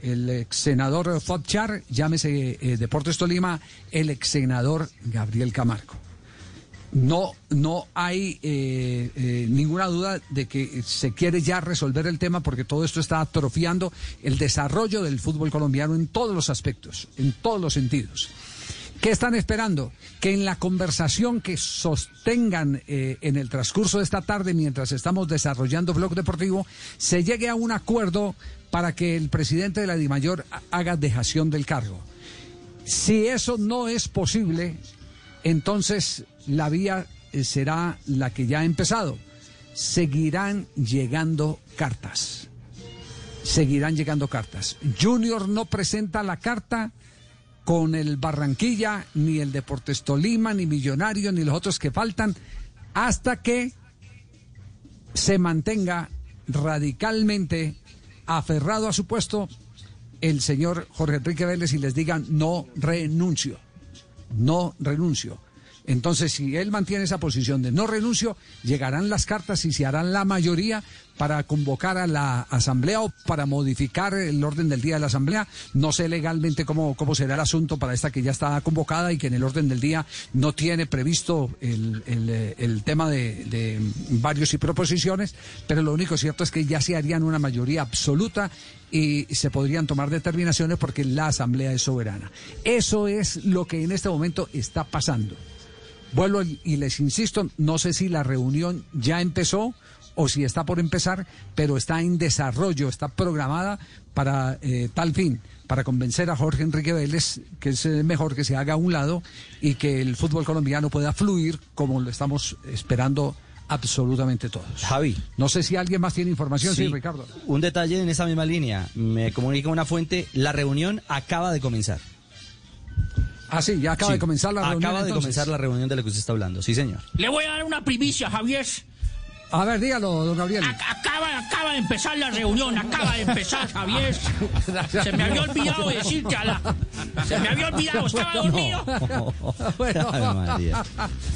S4: el ex senador Fodchar, llámese eh, Deportes Tolima, el ex senador Gabriel Camargo. No, no hay eh, eh, ninguna duda de que se quiere ya resolver el tema porque todo esto está atrofiando el desarrollo del fútbol colombiano en todos los aspectos, en todos los sentidos. ¿Qué están esperando? Que en la conversación que sostengan eh, en el transcurso de esta tarde mientras estamos desarrollando Blog Deportivo, se llegue a un acuerdo para que el presidente de la DIMAYOR ha- haga dejación del cargo. Si eso no es posible, entonces la vía eh, será la que ya ha empezado. Seguirán llegando cartas. Seguirán llegando cartas. Junior no presenta la carta con el Barranquilla, ni el Deportes Tolima, ni Millonario, ni los otros que faltan, hasta que se mantenga radicalmente aferrado a su puesto el señor Jorge Enrique Vélez y les digan no renuncio, no renuncio. Entonces, si él mantiene esa posición de no renuncio, llegarán las cartas y se harán la mayoría para convocar a la asamblea o para modificar el orden del día de la asamblea. No sé legalmente cómo, cómo será el asunto para esta que ya está convocada y que en el orden del día no tiene previsto el, eh, tema de, de varios y proposiciones, pero lo único cierto es que ya se harían una mayoría absoluta y se podrían tomar determinaciones porque la asamblea es soberana. Eso es lo que en este momento está pasando. Vuelvo y les insisto, no sé si la reunión ya empezó o si está por empezar, pero está en desarrollo, está programada para eh, tal fin, para convencer a Jorge Enrique Vélez que es eh, mejor que se haga a un lado y que el fútbol colombiano pueda fluir como lo estamos esperando absolutamente todos.
S13: Javi.
S4: No sé si alguien más tiene información, sí,
S13: Sí.
S4: Ricardo.
S13: Un detalle en esa misma línea. Me comunica una fuente, la reunión acaba de comenzar.
S4: Ah, sí, ya acaba
S13: Sí,
S4: de comenzar la reunión.
S13: Acaba de
S4: entonces.
S13: comenzar la reunión de la que usted está hablando, sí señor.
S28: Le voy a dar una primicia, Javier.
S4: A ver, dígalo, don Gabriel.
S28: Acaba, acaba de empezar la reunión, acaba de empezar, Javier. Se me había olvidado decirte a la... Se me había olvidado, estaba dormido.
S4: Bueno.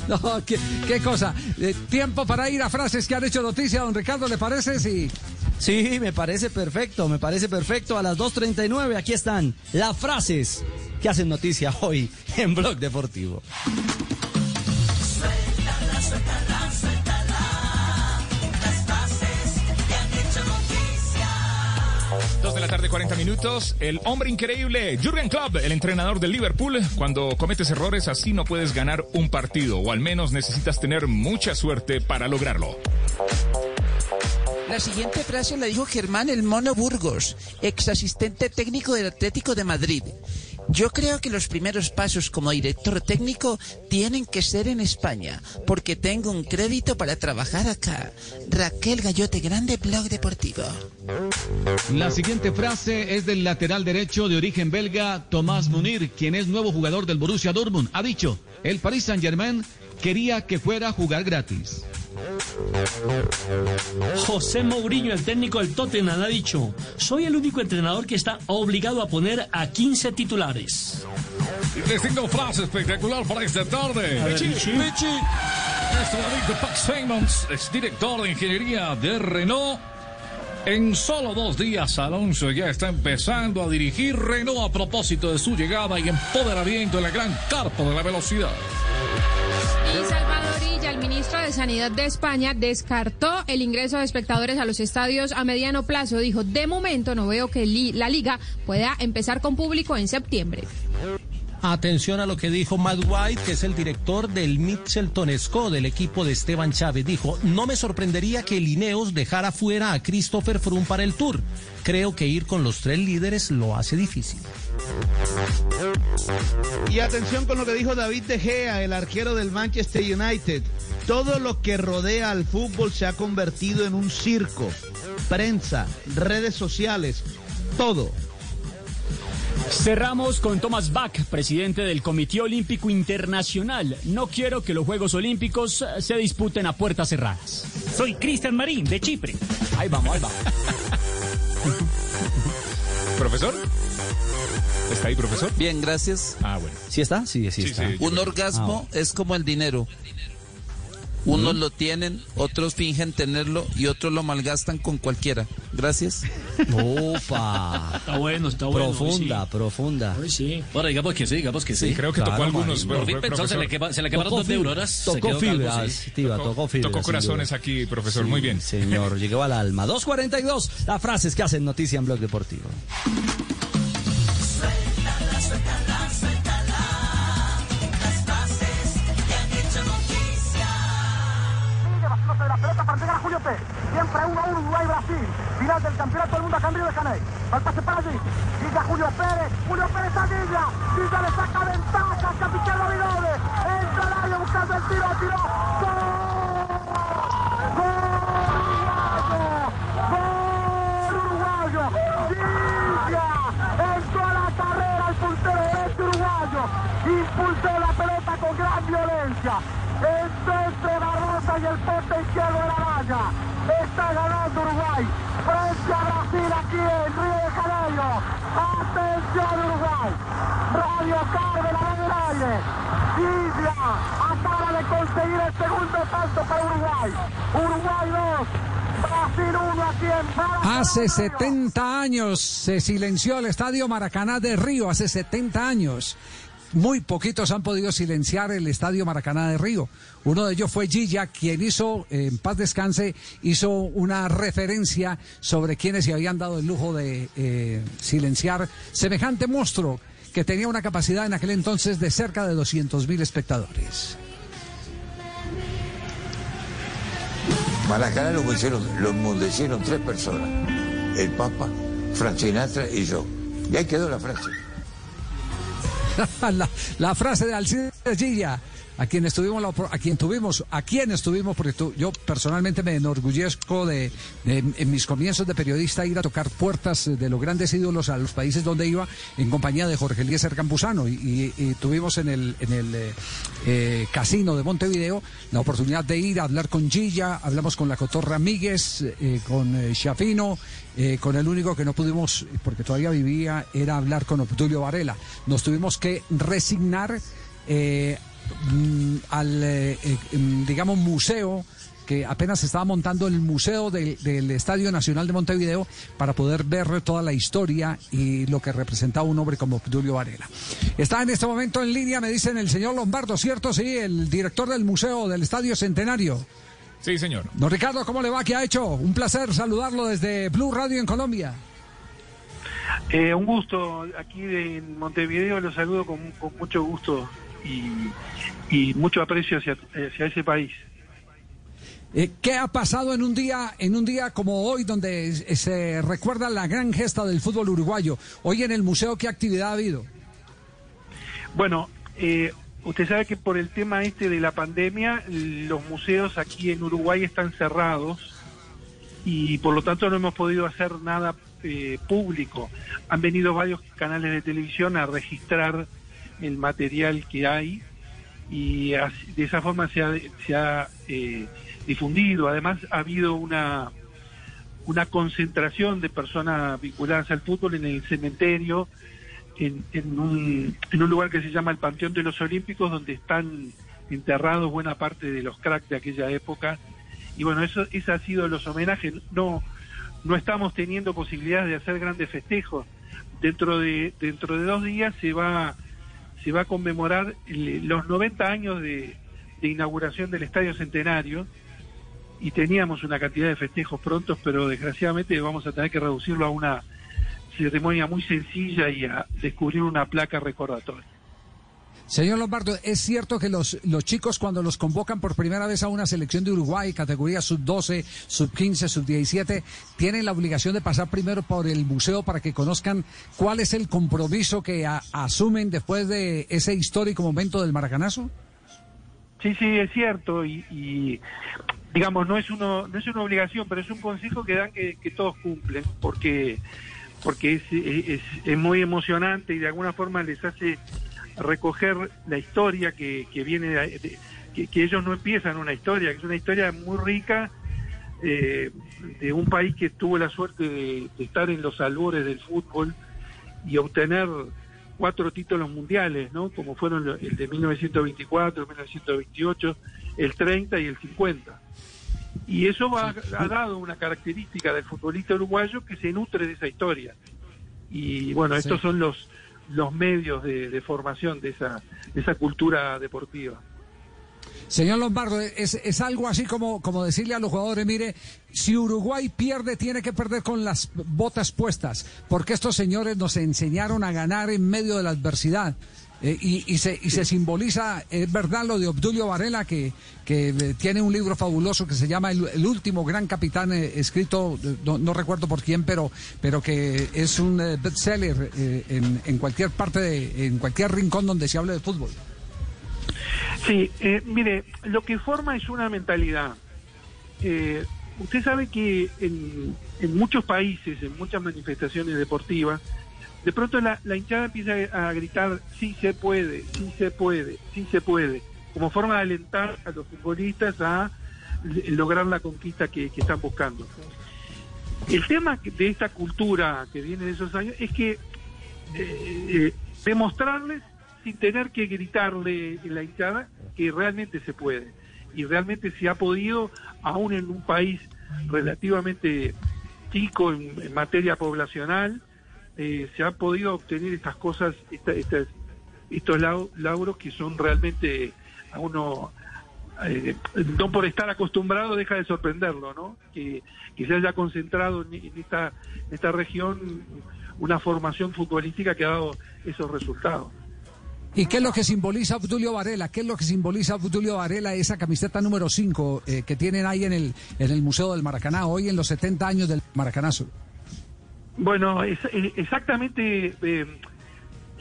S4: No, ¿qué, qué cosa. Eh, tiempo para ir a frases que han hecho noticia, don Ricardo, ¿le parece? Sí.
S13: Sí, me parece perfecto, me parece perfecto. A las 2.39 aquí están las frases que hacen noticia hoy en Blog Deportivo.
S46: Suéltala, suéltala, suéltala. Las frases que han hecho noticia.
S12: Dos de la tarde, 40 minutos. El hombre increíble, Jürgen Klopp, el entrenador del Liverpool. Cuando cometes errores así no puedes ganar un partido, o al menos necesitas tener mucha suerte para lograrlo.
S35: La siguiente frase la dijo Germán El Mono Burgos, ex asistente técnico del Atlético de Madrid. Yo creo que los primeros pasos como director técnico tienen que ser en España, porque tengo un crédito para trabajar acá. Raquel Gallote Grande, Blog Deportivo.
S27: La siguiente frase es del lateral derecho de origen belga Tomás Munir, quien es nuevo jugador del Borussia Dortmund. Ha dicho, el Paris Saint-Germain quería que fuera a jugar gratis.
S30: José Mourinho, el técnico del Tottenham, ha dicho, soy el único entrenador que está obligado a poner a 15 titulares.
S12: Y les tengo frase espectacular para esta tarde.
S30: Ver,
S12: Richie,
S30: Richie.
S12: Richie. Nuestro amigo Pat Simmons es director de ingeniería de Renault. En solo dos días, Alonso ya está empezando a dirigir Renault a propósito de su llegada y empoderamiento en la gran carpa de la velocidad.
S23: Y Salvador ministro de Sanidad de España, descartó el ingreso de espectadores a los estadios a mediano plazo. Dijo, de momento no veo que la liga pueda empezar con público en septiembre.
S47: Atención a lo que dijo Matt White, que es el director del Mitchelton SCO del equipo de Esteban Chávez. Dijo, no me sorprendería que Lineos dejara fuera a Christopher Froome para el Tour. Creo que ir con los tres líderes lo hace difícil.
S22: Y atención con lo que dijo David De Gea, el arquero del Manchester United. Todo lo que rodea al fútbol se ha convertido en un circo. Prensa, redes sociales, todo.
S21: Cerramos con Thomas Bach, presidente del Comité Olímpico Internacional. No quiero que los Juegos Olímpicos se disputen a puertas cerradas.
S30: Soy Cristian Marín, de Chipre.
S21: Ahí vamos, ahí vamos.
S12: ¿Profesor? ¿Está ahí, profesor?
S48: Bien, gracias.
S12: Ah, bueno.
S13: ¿Sí está? Sí, sí, está.
S48: Un orgasmo es como el dinero. Unos lo tienen, otros fingen tenerlo y otros lo malgastan con cualquiera. Gracias.
S13: Opa.
S30: Está bueno, está bueno.
S13: Profunda, profunda.
S30: Hoy sí.
S49: Bueno, digamos que sí, digamos que sí.
S12: Sí, creo que tocó algunos,
S49: Por fin
S12: pero,
S49: pensó, se le, quema- se le quemaron
S13: Tocó
S49: dos
S13: fibra,
S49: neuronas.
S13: Tocó fibras,
S49: sí.
S13: Tiva, tocó fibras.
S12: Tocó corazones aquí, profesor. Muy bien.
S13: Señor, llegó al alma. 2.42, las frases que hacen noticia en Blog Deportivo.
S50: De la pelota para llegar a Julio Pérez. Siempre 1 a 1 Uruguay-Brasil. Final del campeonato del mundo en Río de Janeiro. Va el pase para allí. Llega Julio Pérez. Julio Pérez a Villa. Villa le saca ventaja al capitán Davidove. Entra al área buscando el tiro. Tiro. ¡Gol! A el. Impulsó la pelota con gran violencia. Entró entre Barbosa y el poste izquierdo de la valla. Está ganando Uruguay. Frente a Brasil aquí en Río de Janeiro. Atención Uruguay. Radio Carve la en el aire. Villa acaba de conseguir el segundo tanto para Uruguay. Uruguay 2. Brasil 1 aquí en Maracaná.
S4: Hace 70 años se silenció el estadio Maracaná de Río, hace 70 años. Muy poquitos han podido silenciar el estadio Maracaná de Río. Uno de ellos fue Gilla, quien hizo, eh, en paz descanse, hizo una referencia sobre quienes se habían dado el lujo de eh, silenciar semejante monstruo que tenía una capacidad en aquel entonces de cerca de 200.000 espectadores.
S39: Maracaná lo pusieron, lo tres personas. El Papa, Frank Sinatra y yo. Y ahí quedó la frase.
S4: la, frase de Alcides Gilla, a quien estuvimos la a quien tuvimos, a quien estuvimos, porque tú- yo personalmente me enorgullezco de, en mis comienzos de periodista ir a tocar puertas de los grandes ídolos a los países donde iba en compañía de Jorge Eliezer Campuzano y, tuvimos en el, en el eh, eh, casino de Montevideo la oportunidad de ir a hablar con Gilla, hablamos con la Cotorra Míguez, eh, con Chafino, con el único que no pudimos, porque todavía vivía, era hablar con Obdulio Varela. Nos tuvimos que resignar eh, al, eh, eh, mm, digamos, museo que apenas se estaba montando el museo del, del Estadio Nacional de Montevideo para poder ver toda la historia y lo que representaba un hombre como Obdulio Varela. Está en este momento en línea, me dicen el señor Lombardo, ¿cierto? Sí, el director del museo del Estadio Centenario.
S12: Sí, señor.
S4: Don Ricardo, ¿cómo le va? ¿Qué ha hecho? Un placer saludarlo desde Blue Radio en Colombia.
S50: Eh, un gusto, aquí de- en Montevideo los saludo con, con mucho gusto y, y mucho aprecio hacia, hacia ese país.
S4: Eh, ¿Qué ha pasado en un día, en un día como hoy, donde se recuerda la gran gesta del fútbol uruguayo? Hoy en el museo, ¿qué actividad ha habido?
S50: Bueno, eh, usted sabe que por el tema este de la pandemia, los museos aquí en Uruguay están cerrados y por lo tanto no hemos podido hacer nada eh, público. Han venido varios canales de televisión a registrar el material que hay
S51: y de esa forma se ha, se ha eh, difundido. Además, ha habido una, una concentración de personas vinculadas al fútbol en el cementerio, en, en, un, en un lugar que se llama el Panteón de los Olímpicos, donde están enterrados buena parte de los cracks de aquella época. Y bueno, eso, eso ha sido los homenajes. No, no estamos teniendo posibilidades de hacer grandes festejos. Dentro de, dentro de dos días se va, se va a conmemorar los 90 años de, de inauguración del Estadio Centenario y teníamos una cantidad de festejos prontos, pero desgraciadamente vamos a tener que reducirlo a una ceremonia muy sencilla y a descubrir una placa recordatoria.
S4: Señor Lombardo, ¿es cierto que los, los chicos cuando los convocan por primera vez a una selección de Uruguay, categoría sub-12, sub-15, sub-17, tienen la obligación de pasar primero por el museo para que conozcan cuál es el compromiso que asumen después de ese histórico momento del maracanazo?
S51: Sí, sí, es cierto y, y, digamos no es uno no es una obligación, pero es un consejo que dan que, que todos cumplen porque porque es, es, es muy emocionante y de alguna forma les hace recoger la historia que, que viene de, que, que ellos no empiezan una historia, que es una historia muy rica eh, de un país que tuvo la suerte de, de estar en los albores del fútbol y obtener cuatro títulos mundiales, ¿no? Como fueron el de 1924, 1928, el 30 y el 50. Y eso ha, ha dado una característica del futbolista uruguayo que se nutre de esa historia. Y bueno,
S4: Sí.
S51: estos son los los medios de, de formación de esa de esa cultura deportiva.
S4: Señor Lombardo, es, es algo así como, como decirle a los jugadores, mire, si Uruguay pierde, tiene que perder con las botas puestas, porque estos señores nos enseñaron a ganar en medio de la adversidad. Eh, y, y se, y se simboliza, es verdad, lo de Obdulio Varela, que, que eh, tiene un libro fabuloso que se llama El, el último gran capitán, eh, escrito, no, no recuerdo por quién, pero, pero que es un eh, bestseller en, en cualquier parte, de, en cualquier rincón donde se hable de fútbol.
S51: Sí, eh, mire, lo que forma es una mentalidad. Eh, usted sabe que en, en muchos países, en muchas manifestaciones deportivas, de pronto la, hinchada empieza a gritar, sí se puede, sí se puede, sí se puede, como forma de alentar a los futbolistas a lograr la conquista que, están buscando. El tema de esta cultura que viene de esos años es que eh, eh, demostrarles sin tener que gritarle en la hinchada que realmente se puede y realmente se ha podido aún en un país relativamente chico en materia poblacional eh, se ha podido obtener estas cosas esta- estas- estos lau- lauros que son realmente a uno eh, no por estar acostumbrado deja de sorprenderlo, ¿no? Que, que se haya concentrado en, en esta, región una formación futbolística que ha dado esos resultados.
S4: ¿Y qué es lo que simboliza Obdulio Varela? ¿Qué es lo que simboliza Obdulio Varela, esa camiseta número 5 que tienen ahí en el, en el Museo del Maracaná, hoy en los 70 años del Maracanazo?
S51: Bueno, es, eh, exactamente eh,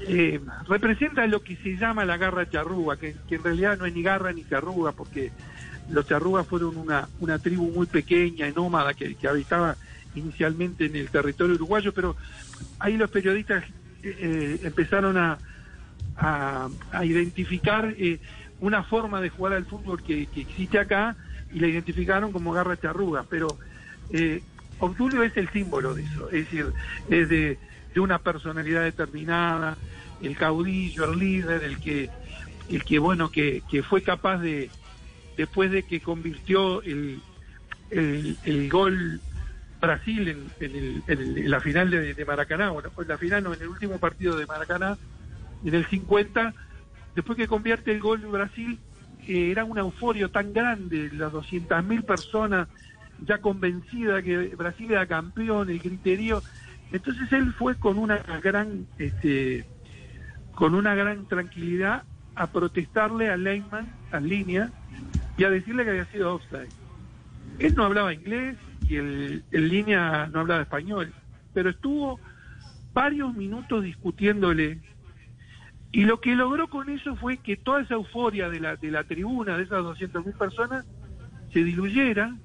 S51: eh, representa lo que se llama la garra charrúa, que, en realidad no es ni garra ni charrúa, porque los charrúas fueron una, una tribu muy pequeña nómada que, habitaba inicialmente en el territorio uruguayo, pero ahí los periodistas eh, empezaron a, a, a identificar una forma de jugar al fútbol que, que existe acá y la identificaron como garra charrúa, pero Obdulio es el símbolo de eso, es decir, es de, una personalidad determinada, el caudillo, el líder, el que, el que bueno, que, que fue capaz de, después de que convirtió el, el, el gol Brasil en, en el- en la final de, de Maracaná, bueno, en la final no, en el último partido de Maracaná, en el 50, después que convierte el gol Brasil, era un euforio tan grande, las 200.000 personas ya convencidas que Brasil era campeón, el griterío. Entonces él fue con una gran, este, con una gran tranquilidad a protestarle a Leyman, a línea, y a decirle que había sido offside. Él no hablaba inglés y el, el línea no hablaba español, pero estuvo varios minutos discutiéndole y lo que logró con eso fue que toda esa euforia de la, de la tribuna, de esas 200.000 personas, se diluyera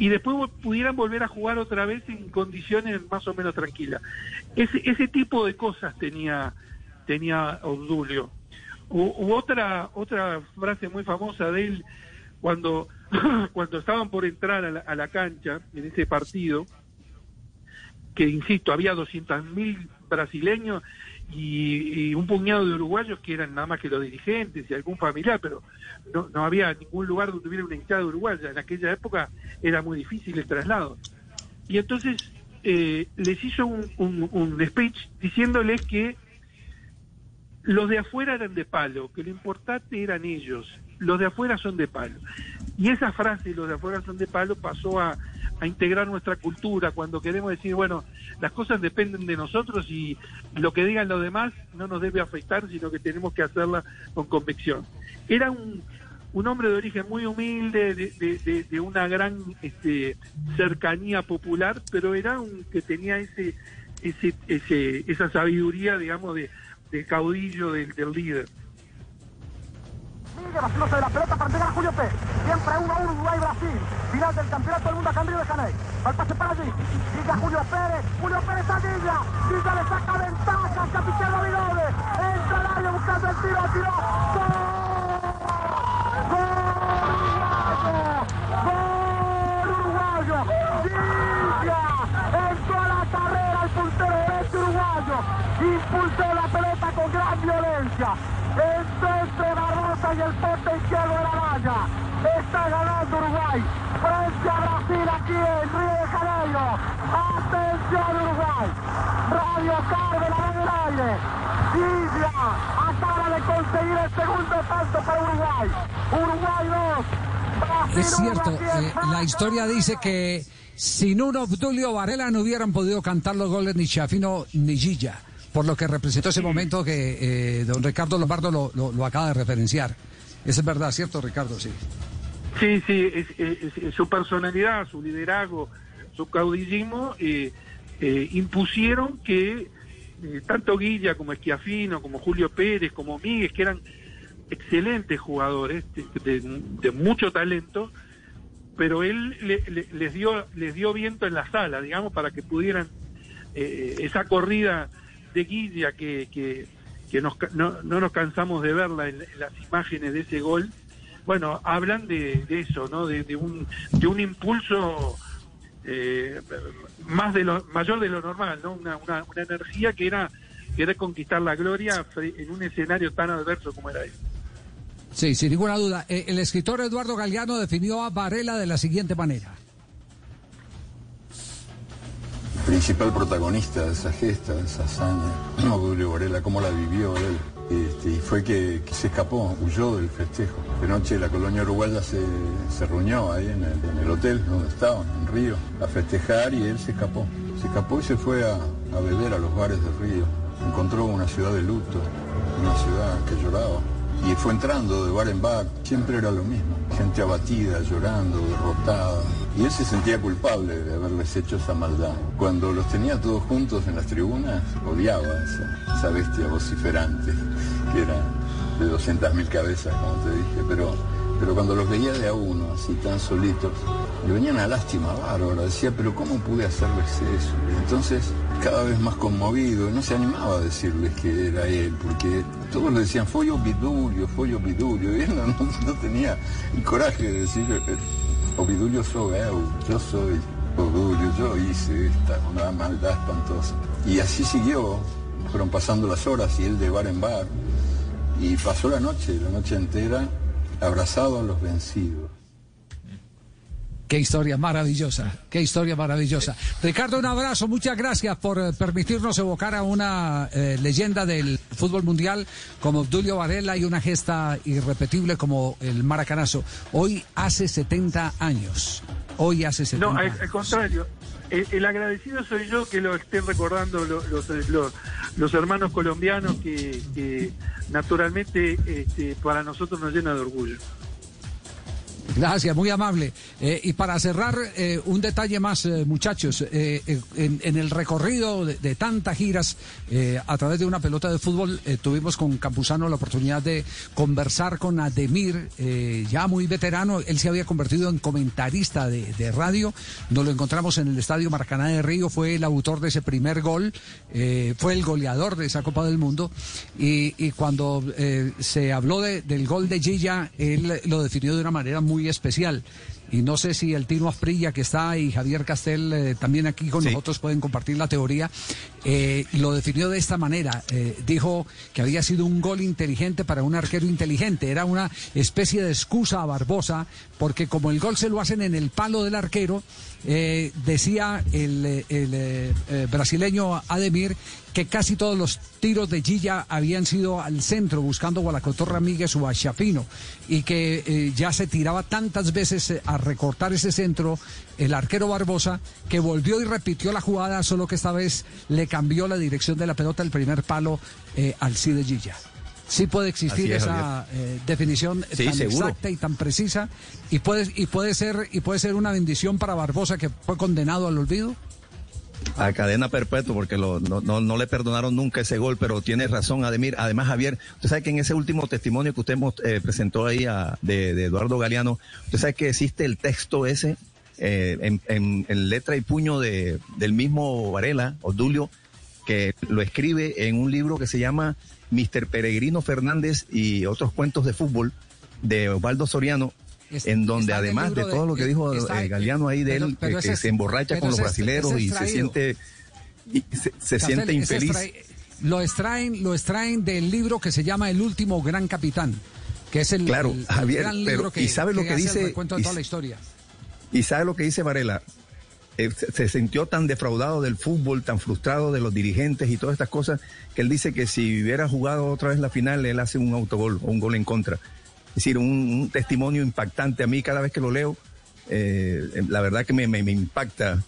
S51: y después pudieran volver a jugar otra vez en condiciones más o menos tranquilas. Ese, ese tipo de cosas tenía, tenía Obdulio. U otra otra frase muy famosa de él cuando cuando estaban por entrar a la, a la cancha en ese partido, que insisto, había 200.000 brasileños y, y un puñado de uruguayos que eran nada más que los dirigentes y algún familiar, pero no, no había ningún lugar donde hubiera una hinchada uruguaya. En aquella época era muy difícil el traslado. Y entonces eh, les hizo un, un, un speech diciéndoles que los de afuera eran de palo, que lo importante eran ellos, los de afuera son de palo. Y esa frase, los de afuera son de palo, pasó a, integrar nuestra cultura cuando queremos decir, bueno, las cosas dependen de nosotros y lo que digan los demás no nos debe afectar, sino que tenemos que hacerla con convicción. Era un, un hombre de origen muy humilde, de, de- de- una gran este, cercanía popular, pero era un que tenía ese, ese, ese, esa sabiduría, digamos, de, caudillo, del líder.
S50: Sigue vaciándose de la pelota para entregar a Julio Pérez. Siempre 1 a 1 Uruguay-Brasil. Final del campeonato del mundo en Río de Janeiro. Va el pase para allí. Sigue a Julio Pérez. Julio Pérez a Villa. Villa le saca ventaja al capitán Davidove. Entra al área buscando el tiro. Tiro. Frente a Brasil aquí en Río de Janeiro. Atención Uruguay. Radio Cárdenas en el aire. Villa acaba de conseguir el segundo tanto para Uruguay. Uruguay 2. Brasil
S4: Es cierto, eh, la historia dice que sin un Obdulio Varela no hubieran podido cantar los goles ni Chafino ni Gilla, por lo que representó ese momento que eh, don Ricardo Lombardo lo, lo- lo acaba de referenciar. Eso es verdad, ¿cierto, Ricardo? Sí.
S51: Sí, sí, es, su personalidad, su liderazgo, su caudillismo eh, eh, impusieron que eh, tanto Guilla como Esquiafino, como Julio Pérez, como Miguel, que eran excelentes jugadores de, mucho talento, pero él le- le- les dio viento en la sala, digamos, para que pudieran esa corrida de Guilla que, que, que no, no nos cansamos de verla en, en las imágenes de ese gol. Bueno, hablan de, de eso, ¿no? De, un de un impulso eh, más de lo mayor de lo normal, ¿no? Una, una, energía que era querer conquistar la gloria en un escenario tan adverso como era este.
S4: Sí, sin ninguna duda. Eh, el escritor Eduardo Galeano definió a Varela de la siguiente manera.
S52: Principal protagonista de esa gesta, de esa hazaña, no Julio Varela, cómo la vivió él. Este, y fue que, se escapó, huyó del festejo. De noche la colonia uruguaya se, se reunió ahí en el, en el hotel donde estaban, en Río, a festejar y él se escapó. Se escapó y se fue a, a beber a los bares de Río. Encontró una ciudad de luto, una ciudad que lloraba. Y fue entrando de bar en bar, siempre era lo mismo. Gente abatida, llorando, derrotada. Y él se sentía culpable de haberles hecho esa maldad. Cuando los tenía todos juntos en las tribunas, odiaba esa, esa bestia vociferante, que era de 200.000 cabezas, como te dije. Pero, pero cuando los veía de a uno, así tan solitos, le venía una lástima bárbara. Decía, pero ¿cómo pude hacerles eso? Entonces, cada vez más conmovido, no se animaba a decirles que era él, porque todos le decían, fue Ovidulio, fue Ovidulio. Y él no, no- tenía el coraje de decir, "Eh, Ovidulio soy eu, yo soy Ovidulio, yo hice esta una maldad espantosa. Y así siguió, fueron pasando las horas y él de bar en bar. Y pasó la noche, la noche entera, abrazado a los vencidos.
S4: Qué historia maravillosa, qué historia maravillosa. Ricardo, un abrazo, muchas gracias por eh, permitirnos evocar a una eh, leyenda del fútbol mundial como Obdulio Varela y una gesta irrepetible como el maracanazo. Hoy hace 70 años. Hoy hace 70
S51: No, al,
S4: años.
S51: al contrario. El, agradecido soy yo que lo estén recordando lo- los, los, hermanos colombianos que, que naturalmente este, para nosotros nos llena de orgullo.
S4: Gracias, muy amable. Eh, y para cerrar, eh, un detalle más, eh, muchachos. Eh, eh, en, en el recorrido de, tantas giras a través de una pelota de fútbol, tuvimos con Campuzano la oportunidad de conversar con Ademir, ya muy veterano. Él se había convertido en comentarista de, radio. Nos lo encontramos en el Estadio Maracaná de Río. Fue el autor de ese primer gol. fue el goleador de esa Copa del Mundo. Y, y cuando se habló de- del gol de Gilla, él lo definió de una manera muy especial. Y no sé si el Tino Asprilla que está y Javier Castel eh, también aquí con nosotros pueden compartir la teoría. eh, lo definió de esta manera. eh, dijo que había sido un gol inteligente para un arquero inteligente. Era una especie de excusa a Barbosa, porque como el gol se lo hacen en el palo del arquero, decía el, el, brasileño Ademir que casi todos los tiros de Gilla habían sido al centro, buscando a la Cotorra Míguez o a Chapino, y que eh, ya se tiraba tantas veces a recortar ese centro el arquero Barbosa, que volvió y repitió la jugada, solo que esta vez le cambió la dirección de la pelota del primer palo eh, al sí de Gilla. Sí puede existir
S24: es,
S4: esa eh, definición
S24: Sí,
S4: tan
S24: seguro.
S4: exacta y tan precisa y puede y puede ser y puede ser una bendición para Barbosa que fue condenado al olvido.
S24: A cadena perpetua, porque lo- no, no, no le perdonaron nunca ese gol, pero tiene razón Ademir. Además, Javier, usted sabe que en ese último testimonio que usted eh, presentó ahí a- de, de Eduardo Galeano, usted sabe que existe el texto ese eh, en letra y puño de, del mismo Varela, Odulio, que lo escribe en un libro que se llama Mister Peregrino Fernández y otros cuentos de fútbol de Osvaldo Soriano, en donde
S4: el
S24: además de todo lo que dijo
S4: está-
S24: eh, Galeano ahí de
S4: pero-
S24: él,
S4: pero
S24: que,
S4: ese
S24: que
S4: es-
S24: se emborracha con los
S4: es-
S24: brasileros y se siente y se, se
S4: Castel,
S24: siente infeliz.
S4: lo extraen, lo extraen del libro que se llama El último gran capitán, que es el,
S24: Claro,
S4: el- el
S24: Javier,
S4: gran
S24: pero-
S4: libro que,
S24: ¿y sabe lo que
S4: el
S24: dice-
S4: de
S24: y-
S4: toda la historia.
S24: Y sabe lo que dice Varela, Eh, se, se sintió tan defraudado del fútbol, tan frustrado de los dirigentes y todas estas cosas, que él dice que si hubiera jugado otra vez la final, él hace un autogol o un gol en contra. Es decir, un, testimonio impactante. A mí cada vez que lo leo, eh, la verdad que me, impacta,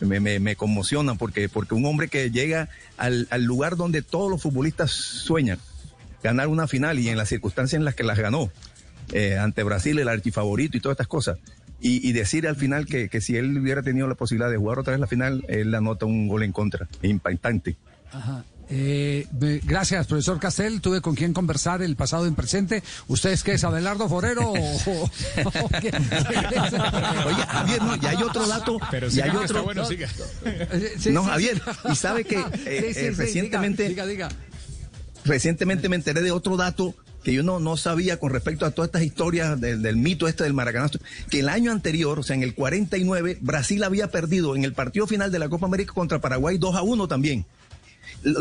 S24: me, conmociona, porque, porque un hombre que llega al, al lugar donde todos los futbolistas sueñan, ganar una final y en las circunstancias en las que las ganó, eh, ante Brasil, el archifavorito y todas estas cosas. Y, y decir al final que, que si él hubiera tenido la posibilidad de jugar otra vez la final, él anota un gol en contra. Impactante.
S4: Ajá. Eh, gracias, profesor Castel. Tuve con quien conversar el pasado y en presente. ¿Usted es qué es Abelardo Forero? o- o- o qué?
S24: Oye, Javier, no, ya hay otro dato.
S4: Pero siga,
S24: hay otro.
S4: está bueno, siga. Eh, sí,
S24: no,
S4: sí,
S24: Javier, y sabe que eh,
S4: Sí, sí,
S24: eh,
S4: sí,
S24: recientemente,
S4: diga, diga, diga.
S24: recientemente me enteré de otro dato que yo no, no sabía con respecto a todas estas historias del, del mito este del Maracanazo, que el año anterior, o sea, en el 49, Brasil había perdido en el partido final de la Copa América contra Paraguay 2 a 1 también.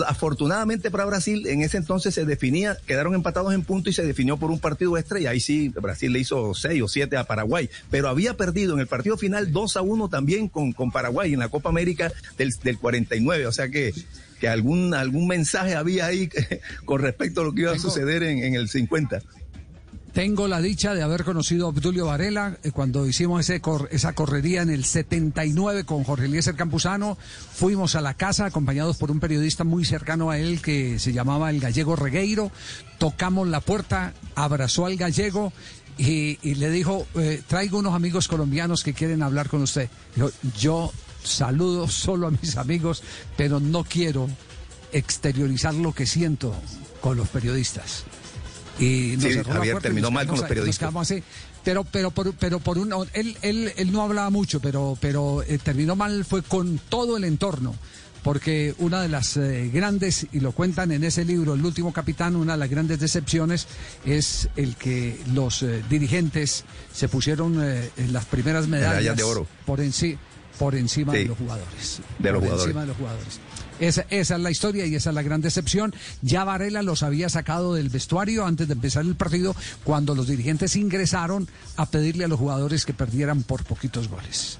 S24: Afortunadamente para Brasil, en ese entonces se definía, quedaron empatados en punto y se definió por un partido extra y ahí sí Brasil le hizo 6 o 7 a Paraguay, pero había perdido en el partido final 2 a 1 también con, con Paraguay en la Copa América del, del 49, o sea que, que algún, algún mensaje había ahí con respecto a lo que iba a suceder en, en el 50.
S4: Tengo la dicha de haber conocido a Obdulio Varela eh, cuando hicimos esa correría en el 79 con Jorge Eliezer Campuzano. Fuimos a la casa acompañados por un periodista muy cercano a él que se llamaba el gallego Regueiro. Tocamos la puerta, abrazó al gallego y, le dijo, eh, traigo unos amigos colombianos que quieren hablar con usted. Yo saludo solo a mis amigos, pero no quiero exteriorizar lo que siento con los periodistas. Y nos
S24: Sí,
S4: la
S24: Javier, terminó
S4: nos
S24: mal con los periodistas.
S4: así. Pero, pero, por, pero por un, él, él, él no hablaba mucho, pero, pero eh, terminó mal fue con todo el entorno. Porque una de las eh, grandes, y lo cuentan en ese libro, El último capitán, una de las grandes decepciones es el que los eh, dirigentes se pusieron eh, en las primeras medallas,
S24: Medallas de oro.
S4: por, enci- por encima
S24: Sí.
S4: de los jugadores.
S24: De los
S4: por
S24: jugadores.
S4: encima de los jugadores. Esa, esa es la historia y esa es la gran decepción. Ya Varela los había sacado del vestuario antes de empezar el partido cuando los dirigentes ingresaron a pedirle a los jugadores que perdieran por poquitos goles.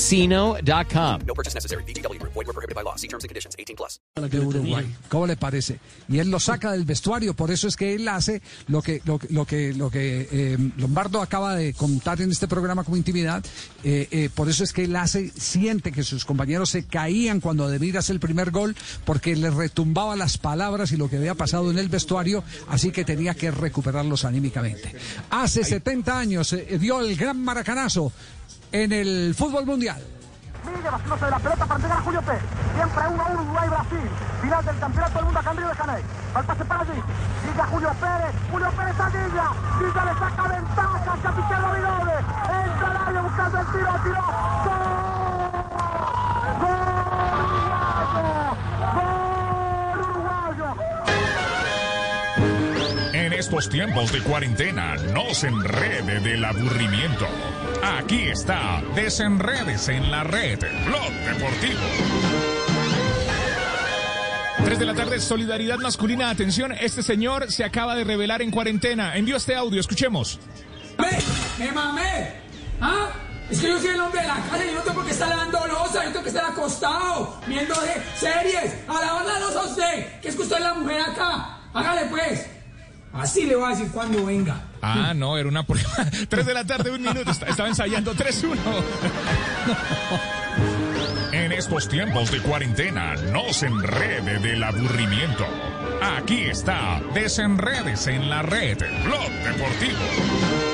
S53: ChumbaCasino.com.
S54: No purchase necessary. Group. Void were prohibited by law. See terms and conditions. 18 plus.
S4: de Uruguay. ¿Cómo le parece? Y él lo saca del vestuario, por eso es que él hace lo que lo, lo que lo que eh, Lombardo acaba de contar en este programa como intimidad. eh, eh, por eso es que él hace, siente que sus compañeros se caían cuando Demir hace el primer gol, porque le retumbaba las palabras y lo que había pasado en el vestuario, así que tenía que recuperarlos anímicamente. Hace 70 años eh, dio el gran maracanazo en el fútbol mundial.
S55: Sigue vaciándose de la pelota para entregar a Julio Pérez. Siempre 1 a 1 Uruguay-Brasil. Final del campeonato del mundo en Río de Janeiro. Al pase para allí. Sigue a Julio Pérez. Julio Pérez a Villa. Villa le saca ventaja al capitán Davidove. Entra al área buscando el tiro. Tiro. ¡Gol
S12: estos tiempos de cuarentena, no se enrede del aburrimiento. Aquí está, desenredes en la red, Blog Deportivo.
S56: 3 de la tarde, solidaridad masculina. Atención, este señor se acaba de revelar en cuarentena. Envió este audio, escuchemos.
S57: ¡Me mamé! ¿Ah? Es que yo soy el hombre de la casa y no tengo por qué estar lavando losa, yo tengo que estar acostado, viendo de series, a la losa a usted, que es que usted es la mujer acá. Hágale pues. Así le voy a decir cuando venga.
S56: Ah, no, era una prueba. 3 de la tarde, un minuto. Est- Estaba ensayando 3-1.
S12: En estos tiempos de cuarentena, no se enrede del aburrimiento. Aquí está, desenredes en la red, Blog Deportivo.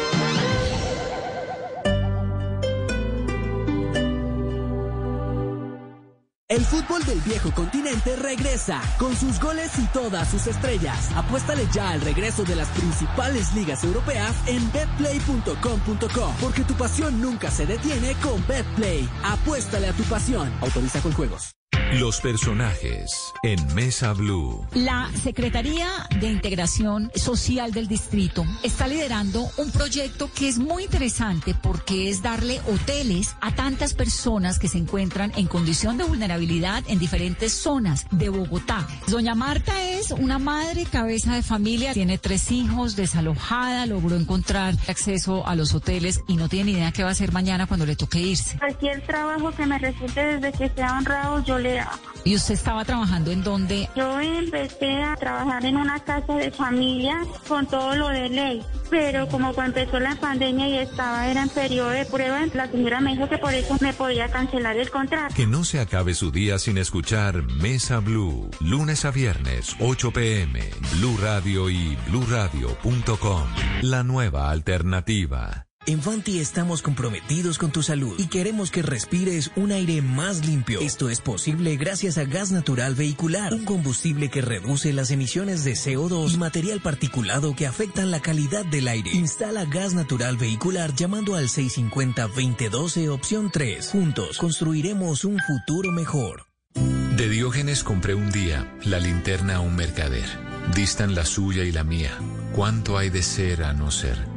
S58: El fútbol del viejo continente regresa con sus goles y todas sus estrellas. Apuéstale ya al regreso de las principales ligas europeas en betplay.com.co porque tu pasión nunca se detiene con Betplay. Apuéstale a tu pasión. Autoriza con juegos.
S2: Los personajes en Mesa Blue.
S59: La Secretaría de Integración Social del Distrito está liderando un proyecto que es muy interesante porque es darle hoteles a tantas personas que se encuentran en condición de vulnerabilidad en diferentes zonas de Bogotá. Doña Marta es una madre cabeza de familia, tiene tres hijos, desalojada, logró encontrar acceso a los hoteles y no tiene ni idea qué va a hacer mañana cuando le toque irse.
S50: Cualquier trabajo que me resulte desde que sea honrado, yo le
S59: ¿Y usted estaba trabajando en donde?
S50: Yo empecé a trabajar en una casa de familia con todo lo de ley, pero como cuando empezó la pandemia y estaba era en periodo de prueba, la señora me dijo que por eso me podía cancelar el contrato.
S2: Que no se acabe su día sin escuchar Mesa Blue. Lunes a viernes, 8 pm. Blue Radio y bluradio.com. La nueva alternativa.
S17: En Fanti estamos comprometidos con tu salud y queremos que respires un aire más limpio. Esto es posible gracias a gas natural vehicular, un combustible que reduce las emisiones de CO2 y material particulado que afectan la calidad del aire. Instala gas natural vehicular llamando al 650-2012 opción 3. Juntos construiremos un futuro mejor.
S2: De Diógenes compré un día la linterna a un mercader. Distan la suya y la mía. ¿Cuánto hay de ser a no ser?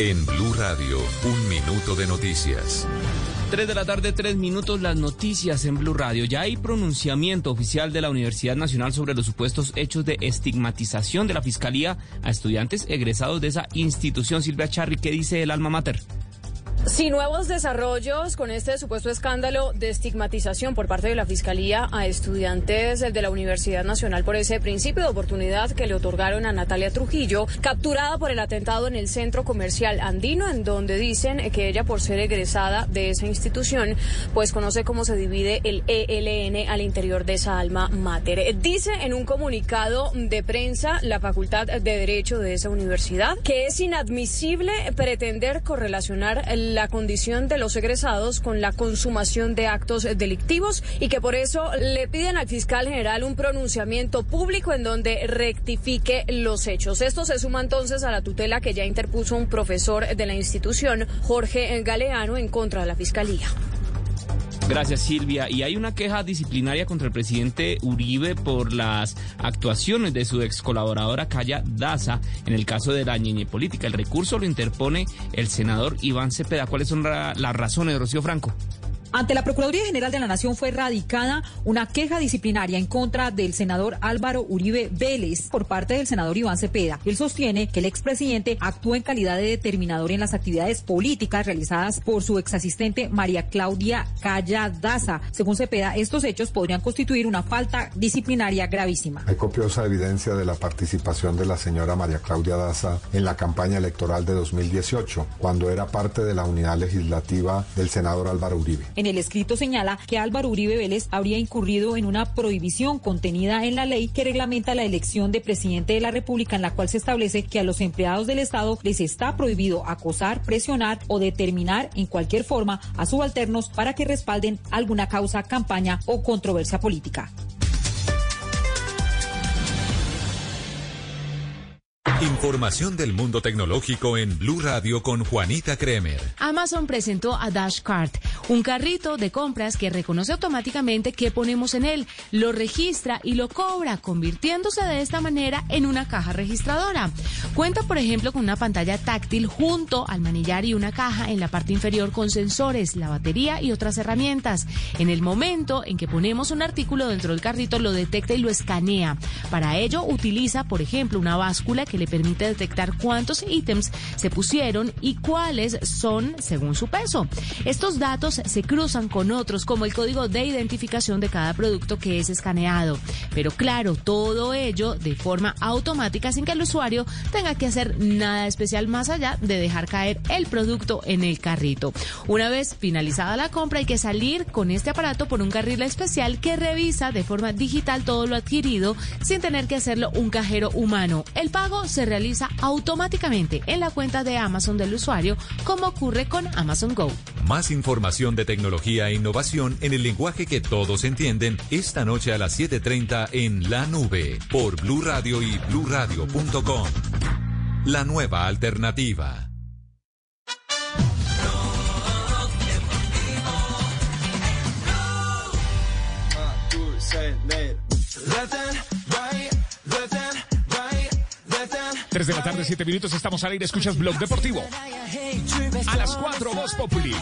S2: En Blue Radio, un minuto de noticias.
S41: 3 de la tarde, 3 minutos, las noticias en Blue Radio. Ya hay pronunciamiento oficial de la Universidad Nacional sobre los supuestos hechos de estigmatización de la Fiscalía a estudiantes egresados de esa institución. Silvia Charri, ¿qué dice el alma mater?
S60: Sin nuevos desarrollos con este supuesto escándalo de estigmatización por parte de la Fiscalía a estudiantes de la Universidad Nacional por ese principio de oportunidad que le otorgaron a Natalia Trujillo, capturada por el atentado en el centro comercial andino, en donde dicen que ella, por ser egresada de esa institución, pues conoce cómo se divide el ELN al interior de esa alma mater. Dice en un comunicado de prensa la Facultad de Derecho de esa universidad que es inadmisible pretender correlacionar la condición de los egresados con la consumación de actos delictivos y que por eso le piden al fiscal general un pronunciamiento público en donde rectifique los hechos. Esto se suma entonces a la tutela que ya interpuso un profesor de la institución, Jorge Galeano, en contra de la fiscalía.
S41: Gracias Silvia. Y hay una queja disciplinaria contra el presidente Uribe por las actuaciones de su ex colaboradora Calla Daza en el caso de la ñeñe política. El recurso lo interpone el senador Iván Cepeda. ¿Cuáles son las razones, Rocío Franco?
S59: Ante la Procuraduría General de la Nación fue radicada una queja disciplinaria en contra del senador Álvaro Uribe Vélez por parte del senador Iván Cepeda. Él sostiene que el expresidente actuó en calidad de determinador en las actividades políticas realizadas por su exasistente María Claudia Calla Daza. Según Cepeda, estos hechos podrían constituir una falta disciplinaria gravísima.
S61: Hay copiosa evidencia de la participación de la señora María Claudia Daza en la campaña electoral de 2018, cuando era parte de la unidad legislativa del senador Álvaro Uribe.
S59: En el escrito señala que Álvaro Uribe Vélez habría incurrido en una prohibición contenida en la ley que reglamenta la elección de presidente de la República en la cual se establece que a los empleados del Estado les está prohibido acosar, presionar o determinar en cualquier forma a subalternos para que respalden alguna causa, campaña o controversia política.
S2: Información del mundo tecnológico en Blue Radio con Juanita Kremer.
S62: Amazon presentó a Dash Cart, un carrito de compras que reconoce automáticamente qué ponemos en él, lo registra y lo cobra, convirtiéndose de esta manera en una caja registradora. Cuenta, por ejemplo, con una pantalla táctil junto al manillar y una caja en la parte inferior con sensores, la batería y otras herramientas. En el momento en que ponemos un artículo dentro del carrito, lo detecta y lo escanea. Para ello, utiliza, por ejemplo, una báscula que le permite detectar cuántos ítems se pusieron y cuáles son según su peso. Estos datos se cruzan con otros como el código de identificación de cada producto que es escaneado. Pero claro, todo ello de forma automática sin que el usuario tenga que hacer nada especial más allá de dejar caer el producto en el carrito. Una vez finalizada la compra hay que salir con este aparato por un carril especial que revisa de forma digital todo lo adquirido sin tener que hacerlo un cajero humano. El pago se realiza automáticamente en la cuenta de Amazon del usuario, como ocurre con Amazon Go.
S2: Más información de tecnología e innovación en el lenguaje que todos entienden esta noche a las 7:30 en La Nube por Blue Radio y bluradio.com. La nueva alternativa.
S12: Tres de la tarde, siete minutos, estamos al aire, escuchas Blog Deportivo. A las cuatro, Voz Populi.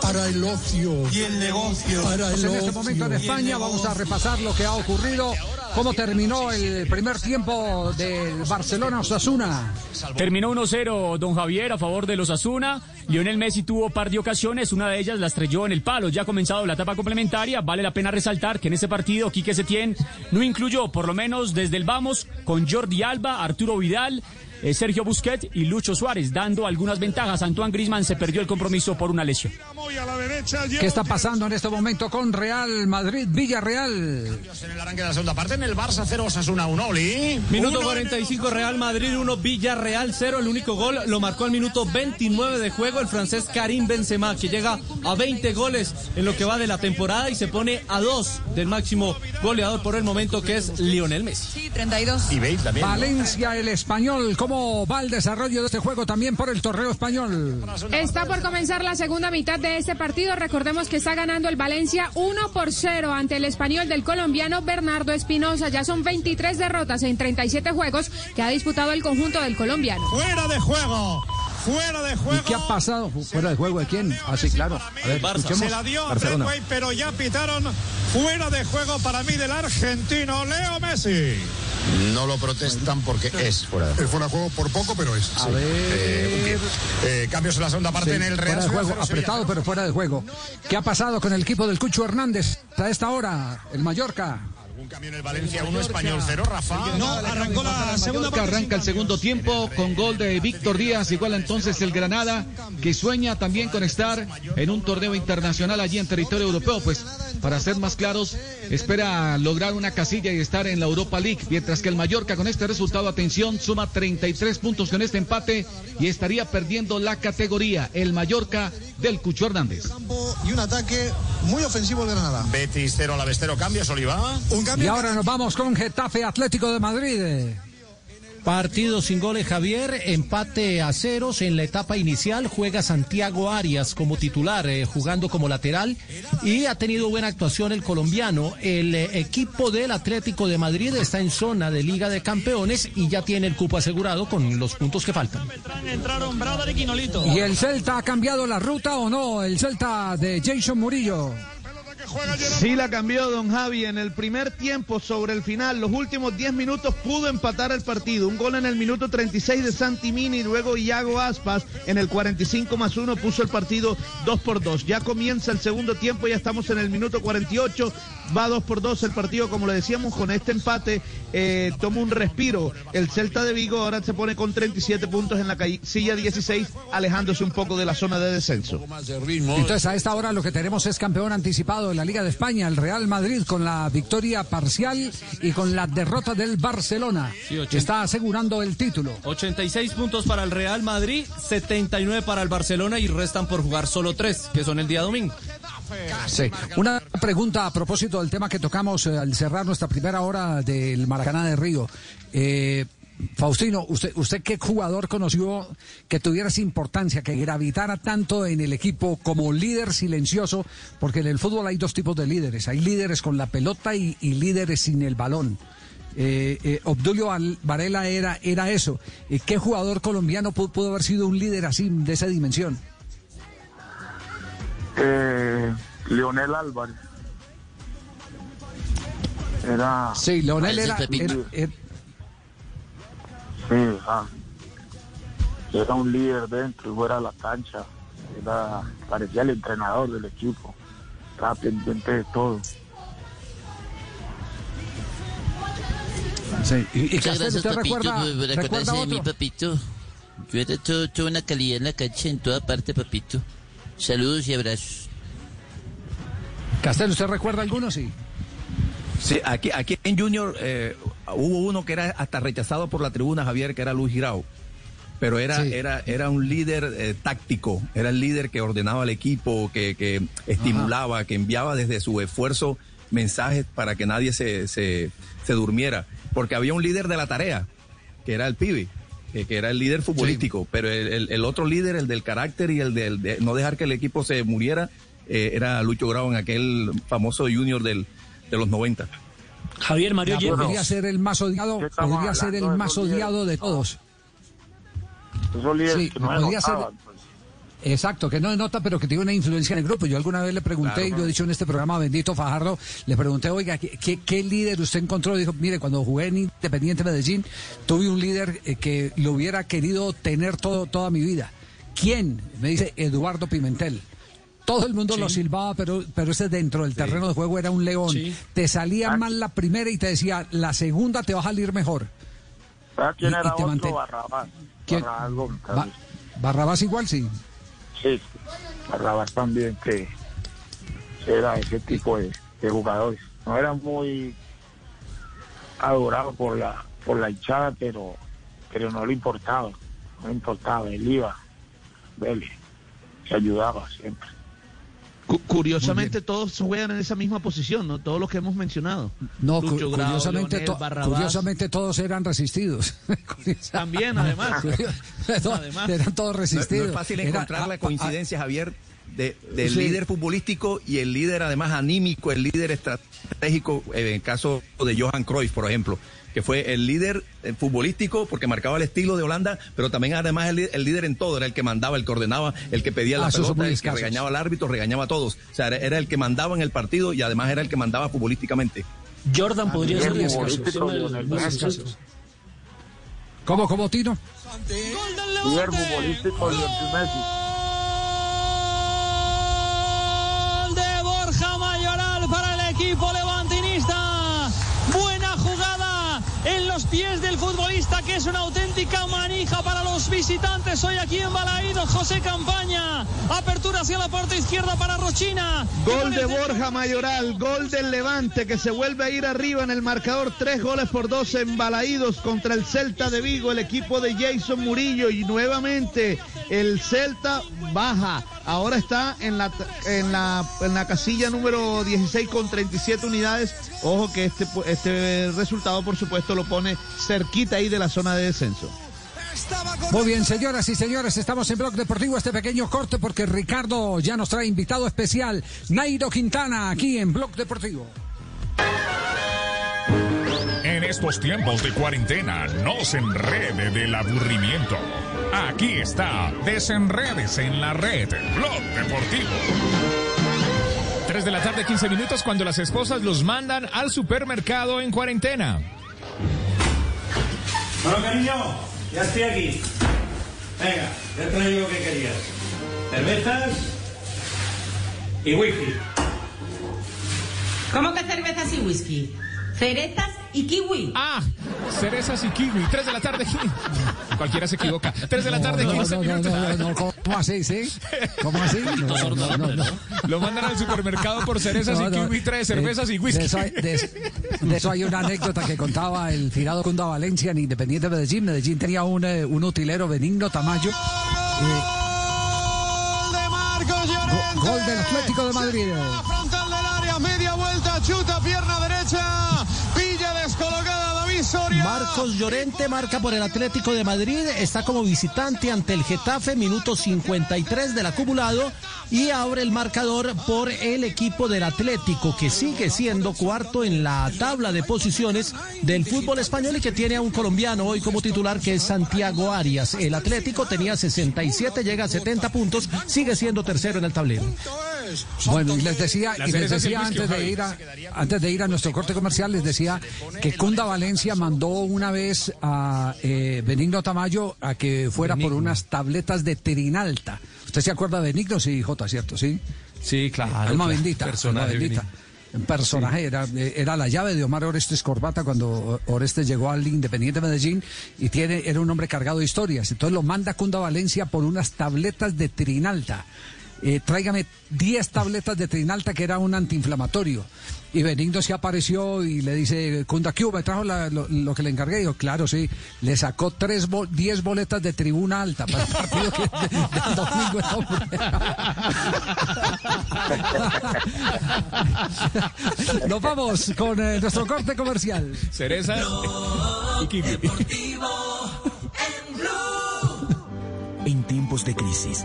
S58: Para el ocio. Y el negocio. Para
S4: Pues
S58: el
S4: en este momento en España vamos a repasar lo que ha ocurrido, cómo terminó el primer tiempo del Barcelona Osasuna.
S21: Terminó 1-0 don Javier a favor de los Asuna. Lionel Messi tuvo par de ocasiones, una de ellas la estrelló en el palo. Ya ha comenzado la etapa complementaria. Vale la pena resaltar que en ese partido Quique Setién no incluyó, por lo menos desde el vamos, con Jordi Alba, Arturo Vidal. Eh, Sergio Busquets y Lucho Suárez, dando algunas ventajas. Antoine Grisman se perdió el compromiso por una lesión.
S4: ¿Qué está pasando en este momento con Real Madrid, Villarreal?
S20: En el arranque de la segunda parte, en el Barça 0, Osasuna 1, Oli.
S6: Minuto
S20: Uno
S6: 45 Real Madrid 1 Villarreal 0. El único gol lo marcó al minuto 29 de juego el francés Karim Benzema que llega a 20 goles en lo que va de la temporada y se pone a dos del máximo goleador por el momento que es Lionel Messi.
S59: Sí, 32.
S20: Y Bale también.
S4: Valencia, el español. ¿Cómo va el desarrollo de este juego también por el torneo español?
S23: Está por comenzar la segunda mitad de este partido. Recordemos que está ganando el Valencia 1 por 0 ante el español del colombiano Bernardo Espinosa. Ya son 23 derrotas en 37 juegos que ha disputado el conjunto del colombiano.
S20: Fuera de juego. Fuera de
S4: ¿Y
S20: juego.
S4: qué ha pasado? ¿Fuera de juego de quién? Ah, sí, claro. A ver, escuchemos.
S20: Se la dio
S4: Barcelona.
S20: Fredway, pero ya pitaron fuera de juego para mí del argentino Leo Messi.
S63: No lo protestan porque es fuera de juego.
S20: Es fuera de juego por poco, pero es.
S4: A ver.
S63: Eh, eh, cambios en la segunda parte
S4: Sí,
S63: en el Real
S4: fuera de juego, apretado pero fuera de juego. ¿Qué ha pasado con el equipo del Cucho Hernández a esta hora? El Mallorca.
S63: Un cambio en el Valencia, uno español cero, Rafa.
S27: No, arrancó la segunda parte. Arranca el segundo tiempo con gol de Víctor Díaz. Igual entonces el Granada, que sueña también con estar en un torneo internacional allí en territorio europeo. Pues, para ser más claros, espera lograr una casilla y estar en la Europa League. Mientras que el Mallorca, con este resultado, atención, suma 33 puntos con este empate y estaría perdiendo la categoría. El Mallorca del Cucho Hernández.
S20: Y un ataque muy ofensivo de Granada.
S63: Betis cero, a la Bestero, cambios, Oliva.
S20: Un
S4: Y ahora nos vamos con Getafe Atlético de Madrid.
S58: Partido sin goles Javier, empate a ceros en la etapa inicial, juega Santiago Arias como titular, eh, jugando como lateral y ha tenido buena actuación el colombiano. El eh, equipo del Atlético de Madrid está en zona de Liga de Campeones y ya tiene el cupo asegurado con los puntos que faltan.
S4: ¿Y el Celta ha cambiado la ruta o no? El Celta de Jason Murillo.
S22: Sí la cambió Don Javi en el primer tiempo sobre el final. Los últimos 10 minutos pudo empatar el partido. Un gol en el minuto 36 de Santi Mini, luego Iago Aspas en el 45 más 1 puso el partido 2 por 2. Ya comienza el segundo tiempo, ya estamos en el minuto 48. Va 2 por 2 el partido, como le decíamos, con este empate eh, toma un respiro. El Celta de Vigo ahora se pone con 37 puntos en la silla 16, alejándose un poco de la zona de descenso.
S4: Entonces a esta hora lo que tenemos es campeón anticipado de la Liga de España, el Real Madrid con la victoria parcial y con la derrota del Barcelona, que está asegurando el título.
S6: 86 puntos para el Real Madrid, 79 para el Barcelona y restan por jugar solo tres, que son el día domingo.
S4: Sí. Una pregunta a propósito del tema que tocamos eh, al cerrar nuestra primera hora del Maracaná de Río. Eh, Faustino, ¿usted, ¿usted qué jugador conoció que tuviera esa importancia, que gravitara tanto en el equipo como líder silencioso? Porque en el fútbol hay dos tipos de líderes. Hay líderes con la pelota y, y líderes sin el balón. Eh, eh, Obdulio Varela era, era eso. Eh, ¿Qué jugador colombiano pudo, pudo haber sido un líder así, de esa dimensión?
S64: Eh, Leonel Álvarez. Era.
S4: Sí, Leonel era- era- era-
S64: Sí, ah. Era un líder dentro y fuera de la cancha. Era, parecía el entrenador del equipo. Estaba pendiente de todo.
S4: Sí. ¿Y, y
S65: Muchas gracias,
S4: usted
S65: papito,
S4: recuerda,
S65: por
S4: recuerda
S65: de mí, papito. Yo era todo, toda una calidad en la cancha, en toda parte, papito. Saludos y abrazos.
S4: Castel, ¿usted recuerda alguno? Sí.
S24: Sí, aquí, aquí en Junior eh, hubo uno que era hasta rechazado por la tribuna, Javier, que era Luis Girao. Pero era,
S4: Sí.
S24: era, era un líder eh, táctico, era el líder que ordenaba al equipo, que, que estimulaba, que enviaba desde su esfuerzo mensajes para que nadie se, se, se durmiera. Porque había un líder de la tarea, que era el pibe, que, que era el líder futbolístico. Pero el, el- el otro líder, el del carácter y el del, de no dejar que el equipo se muriera, eh, era Lucho Grau en aquel famoso Junior del, de los 90.
S30: Javier Mario
S4: Ya, Podría ser el más odiado,
S64: ¿Qué estamos
S4: podría ser el más odiado de todos.
S64: Esos líderes
S4: Sí,
S64: que no
S4: podría ser-
S64: pues.
S4: Exacto, que no es nota, pero que tiene una influencia en el grupo. Yo alguna vez le pregunté,
S64: Claro.
S4: y lo he dicho en este programa, bendito Fajardo, le pregunté, oiga, ¿qué, qué, qué líder usted encontró? Dijo, mire, cuando jugué en Independiente Medellín, tuve un líder eh, que lo hubiera querido tener todo, toda mi vida. ¿Quién? Me dice Eduardo Pimentel. Todo el mundo lo silbaba, pero, pero ese dentro del terreno de juego era un león.
S64: Sí.
S4: Te salía mal la primera y te decía, la segunda te va a salir mejor.
S64: ¿Sabes quién
S4: Y- y
S64: era
S4: te
S64: otro?
S4: manten-
S64: Barrabás.
S4: ¿Quién?
S64: Barrabás
S4: Ba- Barrabás igual, sí.
S64: Sí, Barrabás también, que era ese tipo de, de jugadores. No era muy adorado por la por la hinchada, pero pero no le importaba, no le importaba, él iba, Vélez, se ayudaba siempre.
S22: Cu- Curiosamente todos juegan en esa misma posición, ¿no? Todos los que hemos mencionado.
S4: No, cu-
S22: Lucho Grau,
S4: curiosamente,
S22: Leonel,
S4: to-
S22: Barrabás.
S4: curiosamente todos eran resistidos.
S22: También, además.
S4: No,
S22: Además.
S4: Eran todos resistidos.
S24: no es fácil encontrar la coincidencia, Javier, de, del
S4: Sí.
S24: líder futbolístico y el líder además anímico, el líder estratégico, en el caso de Johan Cruyff, por ejemplo, que fue el líder eh, futbolístico porque marcaba el estilo de Holanda, pero también además el, líder en todo, era el que mandaba, el que ordenaba, el que pedía
S4: Ah,
S24: la pelota,
S4: muy
S24: el que
S4: escasos.
S24: regañaba al árbitro, regañaba a todos. O sea, era, era el que mandaba en el partido y además era el que mandaba futbolísticamente.
S30: Jordan podría ser
S64: Nivel
S30: de esos
S64: futbolístico,
S30: casos,
S64: Lionel
S30: de esos
S64: Messi.
S30: casos.
S4: ¿Cómo, cómo, Tino?
S64: Líder futbolístico Lionel Messi.
S20: Gol de Borja Mayoral para el equipo levantinista. Buena jugada en los pies del futbolista que es una auténtica manija para los visitantes hoy aquí en Balaídos. José Campaña. Apertura hacia la parte izquierda para Rochina.
S22: Gol de Borja Mayoral, gol del Levante que se vuelve a ir arriba en el marcador, tres goles por dos embalaídos contra el Celta de Vigo, el equipo de Jason Murillo y nuevamente el Celta baja. Ahora está en la, en la, en la casilla número 16 con 37 unidades. Ojo que este, este resultado por supuesto lo pone cerquita ahí de la zona de descenso.
S4: Muy bien, señoras y señores, estamos en Blog Deportivo, este pequeño corte porque Ricardo ya nos trae invitado especial, Nairo Quintana, aquí en Blog Deportivo.
S12: En estos tiempos de cuarentena, no se enrede del aburrimiento. Aquí está, desenredes en la red, Blog Deportivo. 3 de la tarde, 15 minutos, cuando las esposas los mandan al supermercado en cuarentena.
S66: Bueno, cariño, ya estoy aquí. Venga, ya traigo lo que querías. Cervezas y whisky.
S67: ¿Cómo que cervezas y whisky? Cerezas y kiwi.
S12: Ah, cerezas y kiwi. 3 de la tarde. Cualquiera se equivoca. 3 de la tarde,
S4: No, no,
S12: 15
S4: no, no,
S12: minutos.
S4: no, no, ¿Cómo así, sí? ¿Cómo así? No, no, no, no, no.
S12: Lo mandan al supermercado por cerezas
S4: No,
S12: y kiwi, trae
S4: de-
S12: cervezas y whisky.
S4: De eso, hay, de- de eso hay una anécdota que contaba el finado Cunda Valencia en Independiente Medellín. Medellín tenía un, eh, un utilero Benigno Tamayo. eh, go- gol del Atlético de Madrid.
S68: Frontal del área, media vuelta, chuta, pierna derecha, colocada
S58: Marcos Llorente marca por el Atlético de Madrid, está como visitante ante el Getafe, minuto 53 del acumulado y abre el marcador por el equipo del Atlético que sigue siendo cuarto en la tabla de posiciones del fútbol español y que tiene a un colombiano hoy como titular que es Santiago Arias. El Atlético tenía 67, llega a 70 puntos, sigue siendo tercero en el tablero.
S4: Bueno, y les decía, y les decía antes de ir a, antes de ir a nuestro corte comercial, les decía que Cunda Valencia mandó una vez a eh, Benigno Tamayo a que fuera por unas tabletas de Trinalta. ¿Usted se acuerda de Benigno? Sí, J, ¿cierto? Sí.
S58: Sí, claro.
S4: Alma
S58: claro.
S4: bendita.
S58: Personaje
S4: alma bendita. Personaje, era, era la llave de Omar Orestes Corbata cuando Orestes llegó al Independiente Medellín y tiene, era un hombre cargado de historias. Entonces lo manda Cunda Valencia por unas tabletas de Trinalta. Eh, tráigame 10 tabletas de Trinalta que era un antiinflamatorio. Y Benigno se apareció y le dice, Cunda. ¿Me trajo la- lo, lo que le encargué? Y yo, claro, sí. Le sacó tres bol- 10 boletas de tribuna alta para el partido que, de- del domingo. hombre. Nos vamos con eh, nuestro corte comercial.
S12: Cereza y.
S17: En tiempos de crisis,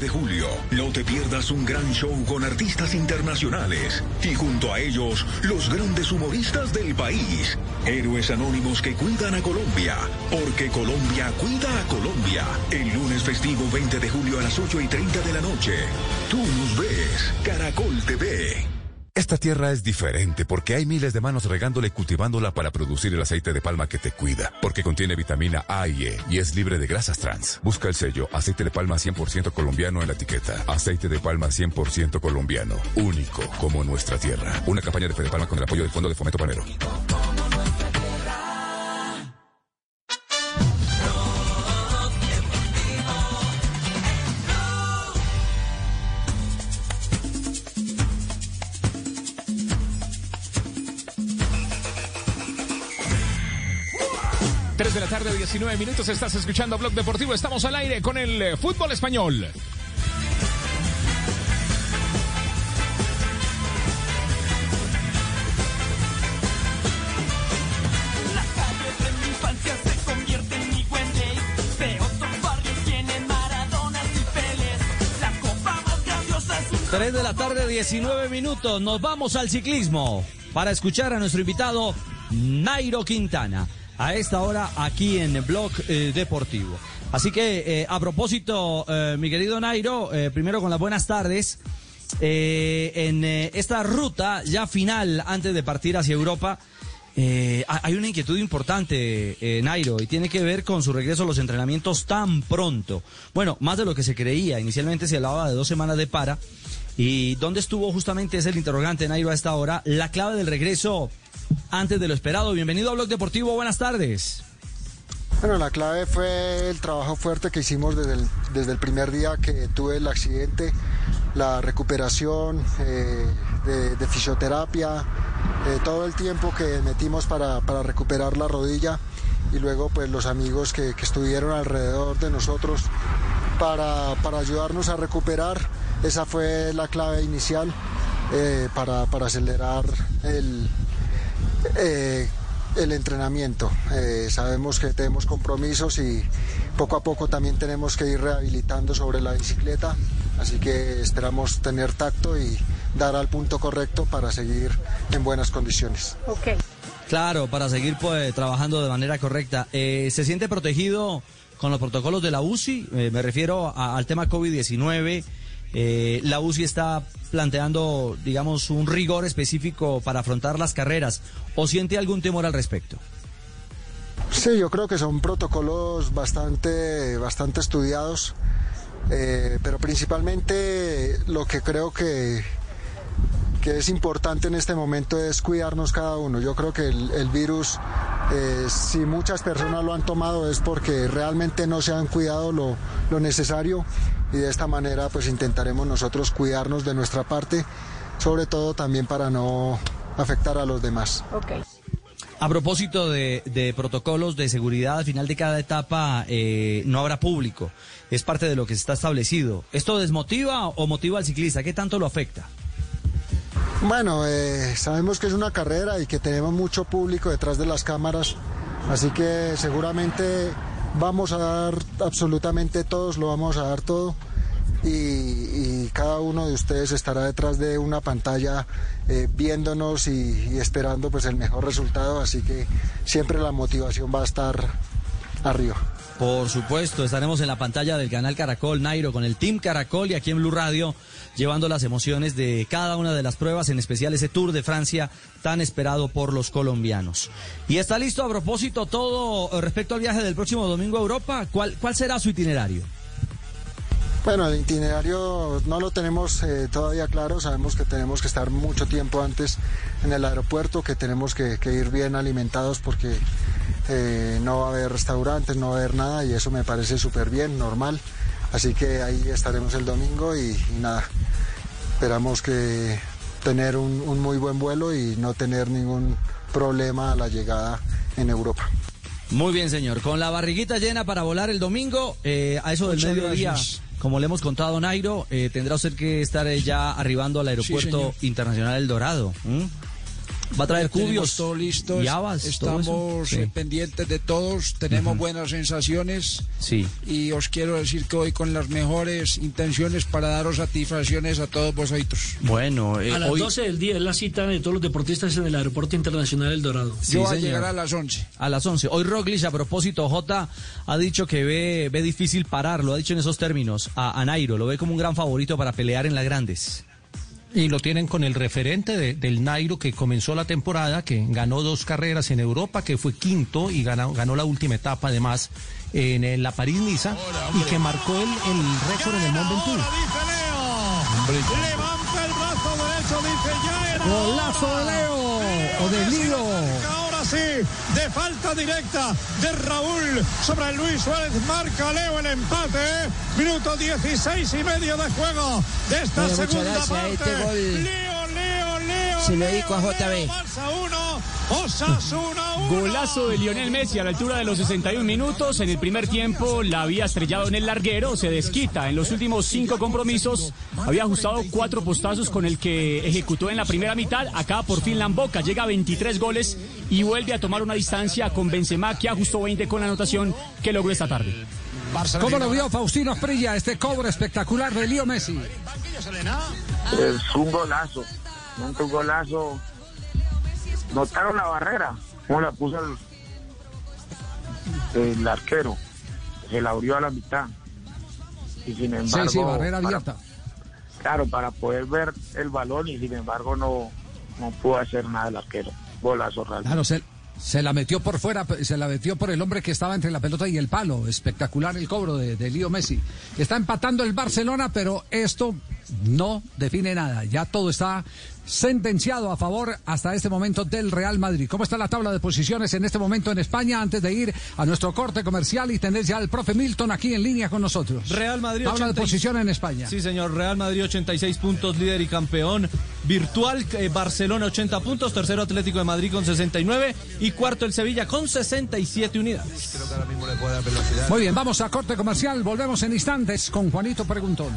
S66: De
S69: julio, no te pierdas un gran show con artistas internacionales y junto a ellos los grandes humoristas del país, héroes anónimos que cuidan a Colombia, porque Colombia cuida a Colombia. El lunes festivo 20 de julio a las 8 y 30 de la noche. Tú nos ves, Caracol TV.
S18: Esta tierra es diferente porque hay miles de manos regándola y cultivándola para producir el aceite de palma que te cuida, porque contiene vitamina A y E y es libre de grasas trans. Busca el sello aceite de palma 100% colombiano en la etiqueta. Aceite de palma 100% colombiano, único como nuestra tierra. Una campaña de Fede Palma con el apoyo del Fondo de Fomento Panero.
S12: Tarde, 19 minutos. Estás escuchando Blog Deportivo. Estamos al aire con el eh, fútbol español.
S70: La calle de mi infancia se convierte en mi Wembley. De otros barrios tienen Maradonas y Peles. La copa más grandiosa es un
S13: 3 de la tarde, 19 minutos. Nos vamos al ciclismo para escuchar a nuestro invitado Nairo Quintana. A esta hora aquí en Blog eh, Deportivo. Así que eh, a propósito, eh, mi querido Nairo, primero con las buenas tardes. En esta ruta ya final antes de partir hacia Europa, ha- hay una inquietud importante, Nairo, y tiene que ver con su regreso a los entrenamientos tan pronto. Bueno, más de lo que se creía. Inicialmente se hablaba de dos semanas de para. ¿Y dónde estuvo justamente es el interrogante, Nairo, a esta hora? La clave del regreso antes de lo esperado. Bienvenido a Blog Deportivo, buenas tardes.
S71: Bueno, la clave fue el trabajo fuerte que hicimos desde el, primer día que tuve el accidente, la recuperación eh, de, fisioterapia, eh, todo el tiempo que metimos para, recuperar la rodilla y luego pues los amigos que, estuvieron alrededor de nosotros para, ayudarnos a recuperar. Esa fue la clave inicial eh, para acelerar el, eh, el entrenamiento. Eh, sabemos que tenemos compromisos y poco a poco también tenemos que ir rehabilitando sobre la bicicleta, así que esperamos tener tacto y dar al punto correcto para seguir en buenas condiciones.
S13: Claro, para seguir pues, trabajando de manera correcta. Eh, ¿Se siente protegido con los protocolos de la UCI? Eh, me refiero a- al tema COVID-19. Eh, la UCI está planteando, digamos, un rigor específico para afrontar las carreras. ¿O siente algún temor al respecto?
S71: Sí, yo creo que son protocolos bastante, bastante estudiados, eh, pero principalmente lo que creo que, que es importante en este momento es cuidarnos cada uno. Yo creo que el, el virus, eh, si muchas personas lo han tomado es porque realmente no se han cuidado lo, lo necesario y de esta manera pues intentaremos nosotros cuidarnos de nuestra parte, sobre todo también para no afectar a los demás.
S13: A propósito de, de protocolos de seguridad, al final de cada etapa eh, no habrá público. Es parte de lo que está establecido. ¿Esto desmotiva o motiva al ciclista? ¿Qué tanto lo afecta?
S71: Bueno, eh, sabemos que es una carrera y que tenemos mucho público detrás de las cámaras, así que seguramente vamos a dar absolutamente todos, lo vamos a dar todo y, cada uno de ustedes estará detrás de una pantalla eh, viéndonos y, y esperando pues el mejor resultado, así que siempre la motivación va a estar arriba.
S13: Por supuesto, estaremos en la pantalla del canal Caracol Nairo con el Team Caracol y aquí en Blue Radio llevando las emociones de cada una de las pruebas, en especial ese Tour de Francia tan esperado por los colombianos. Y está listo a propósito todo eh, respecto al viaje del próximo domingo a Europa. ¿Cuál, cuál será su itinerario?
S71: Bueno, el itinerario no lo tenemos eh, todavía claro, sabemos que tenemos que estar mucho tiempo antes en el aeropuerto, que tenemos que, que ir bien alimentados porque eh, no va a haber restaurantes, no va a haber nada y eso me parece súper bien, normal. Así que ahí estaremos el domingo y, y nada, esperamos que tener un, un muy buen vuelo y no tener ningún problema a la llegada en Europa.
S13: Muy bien, señor. Con la barriguita llena para volar el domingo, eh, a eso del
S71: Muchas
S13: mediodía,
S71: gracias.
S13: como le hemos contado a Nairo, eh, tendrá usted que estar eh, ya arribando al aeropuerto internacional El Dorado. Va a traer cubios
S72: todo
S13: eso.
S72: estamos
S13: Sí.
S72: eh, pendientes de todos, tenemos buenas sensaciones
S13: Sí.
S72: y os quiero decir que hoy con las mejores intenciones para daros satisfacciones a todos vosotros.
S13: Bueno,
S72: eh,
S73: a las
S72: hoy-
S73: 12 del día es la cita de todos los deportistas en el Aeropuerto Internacional El Dorado.
S72: Yo voy a llegar a las 11.
S13: A las 11. Hoy Roglic, a propósito, J ha dicho que ve, ve difícil parar, lo ha dicho en esos términos, a, a Nairo, lo ve como un gran favorito para pelear en las grandes.
S58: Y lo tienen con el referente de- del Nairo que comenzó la temporada, que ganó dos carreras en Europa, que fue quinto y ganó, ganó la última etapa además en, la París-Niza y que marcó el, el récord en el Mont Ventoux.
S20: Levanta el brazo derecho, dice ya era.
S4: Golazo de Leo o de Lío.
S20: Sí, de falta directa de Raúl sobre Luis Suárez, marca Leo el empate. Minuto 16 y medio de juego de esta segunda parte.
S74: Este gol
S20: Leo.
S74: Se lo dedico a JB.
S20: Barça 1, Osasuna 1.
S21: Golazo de Lionel Messi a la altura de los 61 minutos. En el primer tiempo la había estrellado en el larguero, se desquita. En los últimos cinco compromisos había ajustado cuatro postazos con el que ejecutó en la primera mitad. Acá por fin la emboca, llega a 23 goles y vuelve a tomar una distancia con Benzema que ajustó 20 con la anotación que logró esta tarde.
S4: ¿Cómo lo vio Faustino Prilla este cobro espectacular de Lío Messi?
S64: Es un golazo, un golazo. Notaron la barrera, cómo la puso el, el arquero, se la abrió a la mitad. Y sin embargo,
S4: sí, sí, barrera
S64: para-
S4: abierta.
S64: claro, para poder ver el balón y sin embargo no, no pudo hacer nada el arquero. Golazo realmente.
S4: Claro, se, se la metió por fuera, se la metió por el hombre que estaba entre la pelota y el palo. Espectacular el cobro de, de Lío Messi. Está empatando el Barcelona, pero esto no define nada. Ya todo está sentenciado a favor hasta este momento del Real Madrid. ¿Cómo está la tabla de posiciones en este momento en España antes de ir a nuestro corte comercial y tener ya al profe Milton aquí en línea con nosotros?
S6: Real Madrid.
S4: Tabla de
S6: 80 y-
S4: posición en España.
S6: Sí, señor. Real Madrid 86 puntos, líder y campeón virtual. eh, Barcelona 80 puntos, tercero Atlético de Madrid con 69 y cuarto el Sevilla con 67 unidades.
S4: Muy bien, vamos a corte comercial. Volvemos en instantes con Juanito Preguntón.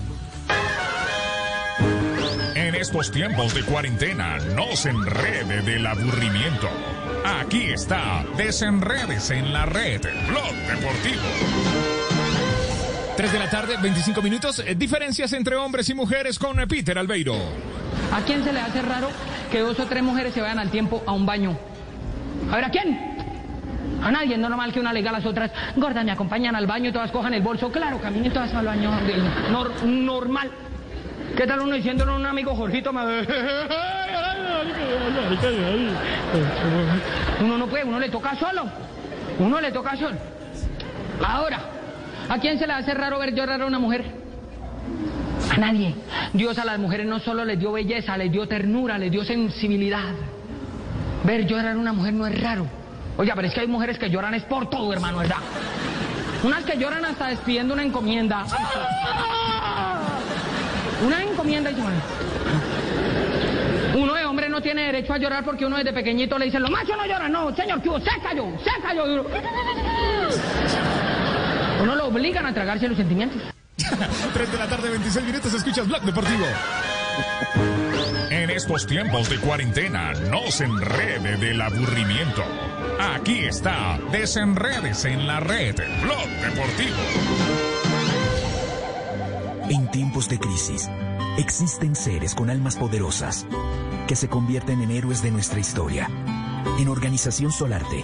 S12: En estos tiempos de cuarentena, no se enrede del aburrimiento. Aquí está, desenredes en la red, Blog Deportivo. 3 de la tarde, 25 minutos. Eh, Diferencias entre hombres y mujeres con eh, Peter Albeiro.
S75: ¿A quién se le hace raro que dos o tres mujeres se vayan al tiempo a un baño? A ver, ¿a quién? A nadie, no normal que una le diga a las otras, gorda, me acompañan al baño todas cojan el bolso. Claro, caminen todas al baño. normal. ¿Qué tal uno diciéndole a un amigo Jorgito? Uno no puede, uno le toca solo. Uno le toca solo. Ahora, ¿a quién se le hace raro ver llorar a una mujer? A nadie. Dios a las mujeres no solo les dio belleza, les dio ternura, les dio sensibilidad. Ver llorar a una mujer no es raro. Oiga, pero es que hay mujeres que lloran es por todo, hermano, ¿verdad? Unas que lloran hasta despidiendo una encomienda. Una encomienda y. Uno de hombre no tiene derecho a llorar porque uno desde pequeñito le dice, los machos no lloran, no, señor, que se cayó, se cayó. Uno- lo obligan a tragarse los sentimientos.
S12: 3 de la tarde, 26 minutos, escuchas Blog Deportivo. En estos tiempos de cuarentena, no se enrede del aburrimiento. Aquí está, desenredes en la red, Blog Deportivo.
S17: En tiempos de crisis, existen seres con almas poderosas que se convierten en héroes de nuestra historia. En Organización Solarte,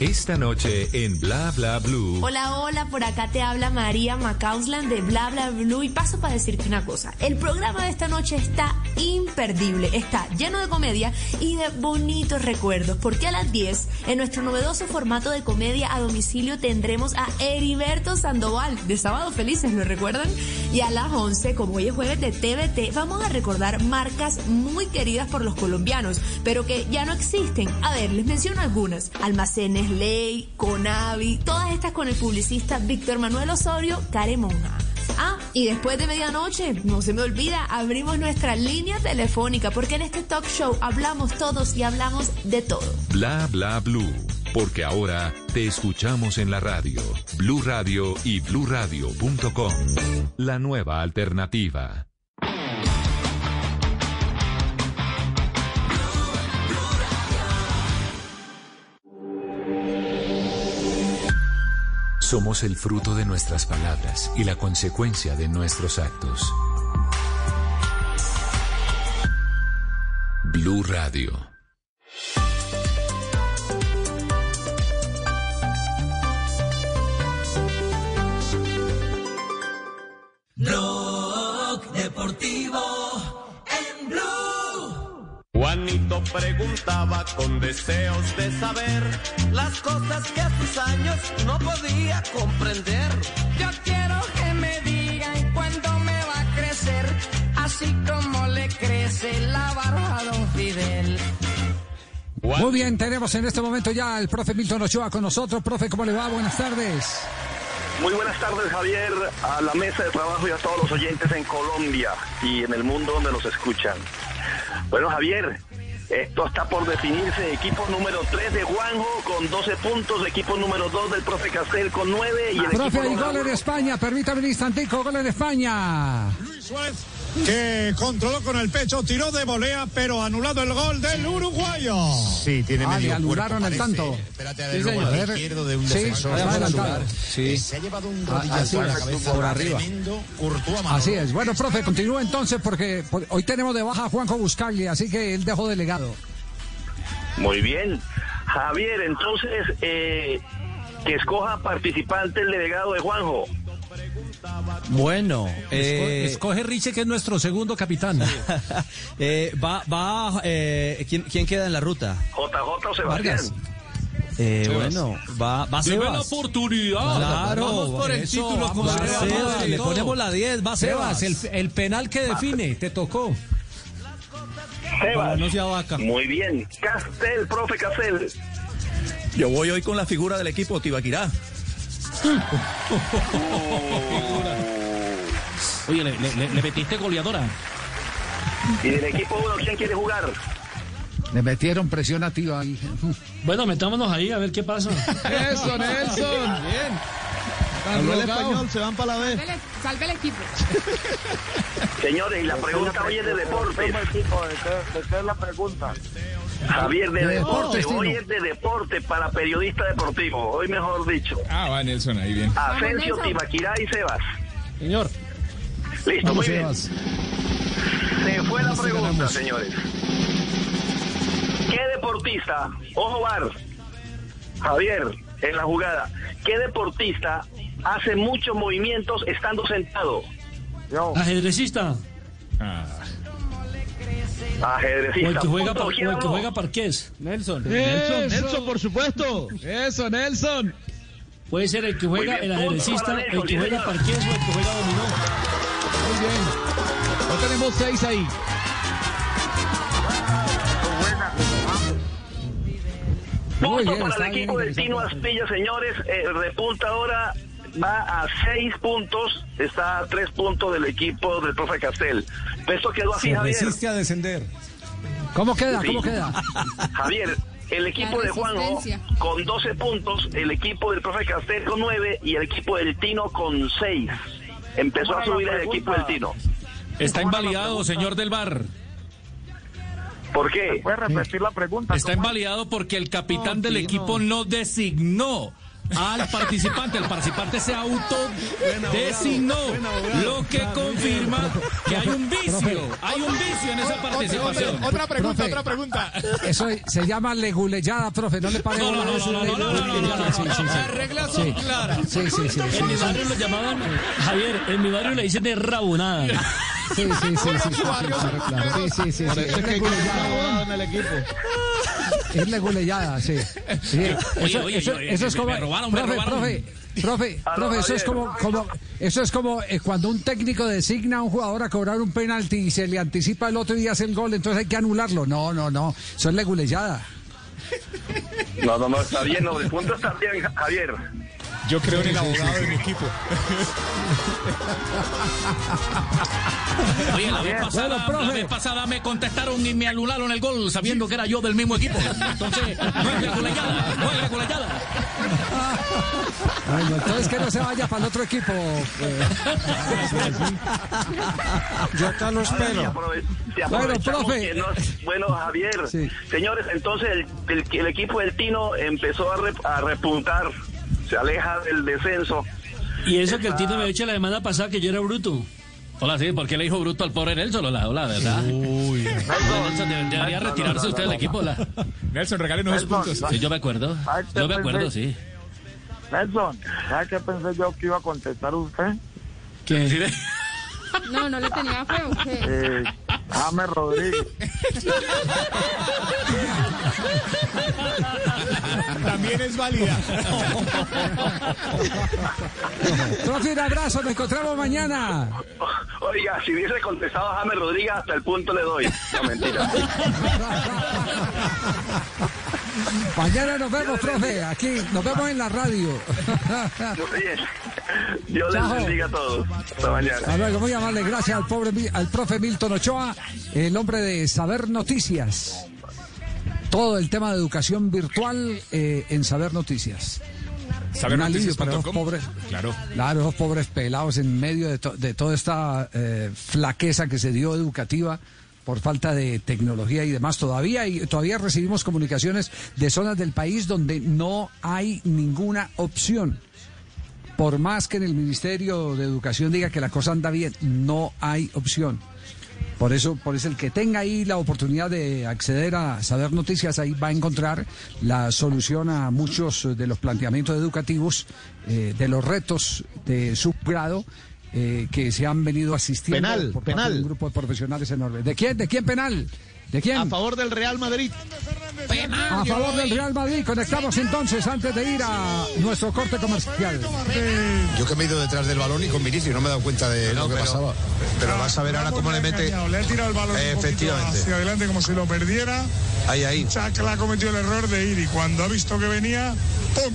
S2: Esta noche en Bla Bla Blue.
S76: Hola, hola, por acá te habla María Macausland de Bla Bla Blue y paso para decirte una cosa. El programa de esta noche está imperdible, está lleno de comedia y de bonitos recuerdos, porque a las 10, en nuestro novedoso formato de comedia a domicilio, tendremos a Heriberto Sandoval de Sábado Felices, ¿lo recuerdan? Y a las 11, como hoy es jueves de TVT, vamos a recordar marcas muy queridas por los colombianos, pero que ya no existen. A ver, les menciono algunas. Almacenes Ley, Conavi, todas estas con el publicista Víctor Manuel Osorio Caremonja. Ah, y después de medianoche, no se me olvida, abrimos nuestra línea telefónica porque en este talk show hablamos todos y hablamos de todo.
S2: Bla Bla Blue. Porque ahora te escuchamos en la radio. Blue Radio y bluradio.com. La nueva alternativa. Somos el fruto de nuestras palabras y la consecuencia de nuestros actos. Blue Radio.
S77: Juanito preguntaba con deseos de saber las cosas que a sus años no podía comprender.
S78: Yo quiero que me digan cuándo me va a crecer, así como le crece la barba a don Fidel.
S4: Muy bien, tenemos en este momento ya al profe Milton Ochoa con nosotros. Profe, ¿cómo le va? Buenas tardes.
S79: Muy buenas tardes, Javier, a la mesa de trabajo y a todos los oyentes en Colombia y en el mundo donde nos escuchan. Bueno, Javier, esto está por definirse. Equipo número 3 de Juanjo con 12 puntos, equipo número 2 del profe Castel con 9 y el
S4: Profe, hay gol en España. Permítame un instantico, gol en España.
S20: Que controló con el pecho, tiró de volea, pero anulado el gol del uruguayo.
S4: Sí,
S20: tiene
S4: ah,
S20: medio
S4: anularon el tanto.
S20: Espérate a
S4: Sí, A ver.
S20: izquierdo de un
S4: Sí,
S20: defensor.
S4: está adelantado.
S20: Sí.
S4: Sí.
S20: Se ha llevado un
S4: Ah,
S20: rodillazo en la cabeza.
S4: por arriba.
S20: Tremendo.
S4: Así es. Bueno, profe, continúa entonces porque por- hoy tenemos de baja a Juanjo Buscaglia, así que él dejó delegado.
S79: Muy bien. Javier, entonces, eh, que escoja participante el delegado de Juanjo.
S13: Bueno, eh,
S27: escoge Riche, que es nuestro segundo capitán.
S13: eh, va, va, eh, ¿quién, quién queda en la ruta?
S79: JJ o Sebastián.
S13: Vargas. Eh, bueno, va, va Sebas.
S79: la oportunidad.
S13: Claro,
S27: Vamos por el
S13: eso,
S27: título con
S13: va
S27: Sebas,
S13: Sebas,
S27: vamos
S13: le ponemos la 10, va Sebas.
S27: Sebas, el, el penal que define, te tocó.
S79: Sebas.
S27: no sea vaca.
S79: Muy bien. Castel, profe Castel.
S24: Yo voy hoy con la figura del equipo Tibaquirá.
S6: Oye, le, le- le- le metiste goleadora.
S79: Y del equipo 1, ¿quién quiere jugar?
S4: Le metieron presión activa ahí.
S30: Bueno, metámonos ahí a ver qué pasa.
S22: Eso, Nelson. Bien. Habló el español, se van para la B.
S23: Salve el equipo.
S79: Señores, y la pregunta hoy es de deportes.
S64: ¿De qué, de qué es la pregunta?
S79: Javier, de,
S64: De
S79: deporte.
S64: deportes,
S79: Hoy es de deporte para periodista deportivo. Hoy mejor dicho.
S12: Ah, va Nelson, ahí bien.
S79: Asensio, Tibaquirá y Sebas.
S6: Señor.
S79: Listo,
S4: Vamos,
S79: muy bien.
S4: Sebas.
S79: Se fue la pregunta,
S4: ganamos.
S79: señores. ¿Qué deportista, ojo bar, Javier, en la jugada, qué deportista hace muchos movimientos estando sentado?
S30: Ajedrecista.
S79: Ajedrecista.
S30: O el que juega, par-
S79: ¿quién
S30: o el que
S79: habló?
S30: juega parqués.
S27: Nelson.
S22: Nelson, Nelson, por supuesto. Eso, Nelson.
S30: Puede ser el que juega,
S22: bien,
S30: el ajedrecista, el que
S22: sí,
S30: juega parqués o el que juega dominó.
S22: Muy bien. Ya tenemos seis ahí.
S79: Punto para el equipo del Tino. Astilla, señores. El repunta ahora va a seis puntos. Está a tres puntos del equipo del profe Castel. Esto quedó así,
S27: Se
S79: Javier.
S27: resiste a descender.
S4: ¿Cómo queda?
S79: Sí.
S4: ¿Cómo queda?
S79: Javier, el equipo de Juanjo con 12 puntos, el equipo del profe Castel con 9 y el equipo del Tino con 6. Empezó a subir el equipo del Tino.
S6: Está invalidado, señor del bar.
S79: ¿Por qué?
S64: ¿Puede repetir la pregunta?
S6: Está invalidado porque el capitán del equipo no designó al participante. El participante se autodesignó, lo que confirma que hay un vicio, hay un vicio en esa participación.
S4: Otra pregunta, otra
S6: pregunta.
S4: Eso se llama leguleyada, profe, no le pare
S6: No, no, no, no, Las reglas son claras.
S4: Sí, sí, sí.
S30: En mi barrio lo llamaban, Javier, en mi barrio le dicen de rabonada.
S4: Sí, sí, sí, sí, claro, Sí, sí, sí. Es leguleyada, sí. Eso es como
S6: me
S4: profe,
S6: robaron.
S4: profe, profe,
S79: Aló,
S4: profe, eso es como, como, eso es como eh, cuando un técnico designa a un jugador a cobrar un penalti y se le anticipa el otro día hace el gol, entonces hay que anularlo. No, no, no. Eso es leguleyada.
S79: No, no, no, está bien, no, el punto está bien, Ja- Javier.
S12: Yo creo en el abogado de mi equipo.
S6: Oye, la vez,
S4: Bueno,
S6: pasada,
S4: profe.
S6: la vez pasada me contestaron y me anularon el gol sabiendo que era yo del mismo equipo. Entonces, no es regulallada, no es
S4: Bueno, entonces que no se vaya para el otro equipo. eh.
S20: Yo acá lo espero.
S4: Bueno, profe.
S79: bueno, Javier,
S4: Sí.
S79: señores, entonces el, el- el equipo del Tino empezó a, re- a repuntar se aleja del descenso.
S73: Y eso que el Tito me hecho la semana pasada que yo era bruto.
S80: Hola, sí, ¿por qué le dijo bruto al pobre Nelson? Hola, hola, ¿verdad? Uy. Nelson debe- debería retirarse usted del equipo. Hola.
S12: Nelson, regálenos dos puntos.
S80: Sí, yo me acuerdo. Yo me acuerdo, sí.
S64: Nelson, ¿sabes qué pensé yo que iba a contestar usted?
S80: ¿Qué?
S81: No, no le tenía fe, ¿o qué?
S64: Eh, James Rodríguez.
S12: También es válida.
S4: Profe, un abrazo, nos encontramos mañana.
S79: Oiga, si hubiese contestado a James Rodríguez, hasta el punto le doy. No, mentira.
S4: Mañana nos vemos, profe. Aquí nos vemos en la radio.
S79: Muy bien. Dios les
S4: Chao.
S79: bendiga a todos. Hasta mañana.
S4: Luego, muy amable. Gracias al, pobre, al profe Milton Ochoa, el hombre de Saber Noticias. Todo el tema de educación virtual eh, en Saber Noticias. Un alivio para los pobres.
S12: Claro.
S4: Claro, esos pobres pelados en medio de, to- de toda esta eh, flaqueza que se dio educativa por falta de tecnología y demás todavía y todavía recibimos comunicaciones de zonas del país donde no hay ninguna opción. Por más que en el Ministerio de Educación diga que la cosa anda bien, no hay opción. Por eso, por eso el que tenga ahí la oportunidad de acceder a saber noticias, ahí va a encontrar la solución a muchos de los planteamientos educativos, eh, de los retos de subgrado eh, que se han venido asistiendo
S27: Penal,
S4: por parte
S27: penal.
S4: de un grupo de profesionales enormes. ¿De quién? ¿De quién penal? ¿De quién?
S27: A favor del Real Madrid.
S4: A favor del Real Madrid. Conectamos entonces antes de ir a nuestro corte comercial.
S82: Yo que me he ido detrás del balón y con Vinicius no me he dado cuenta de lo que pasaba. Pero vas a ver ahora cómo le mete.
S20: Le ha tirado el balón
S82: Efectivamente.
S20: hacia adelante como si lo perdiera.
S82: Ahí, ahí.
S20: Chacla cometió el error de ir y cuando ha visto que venía, ¡pum!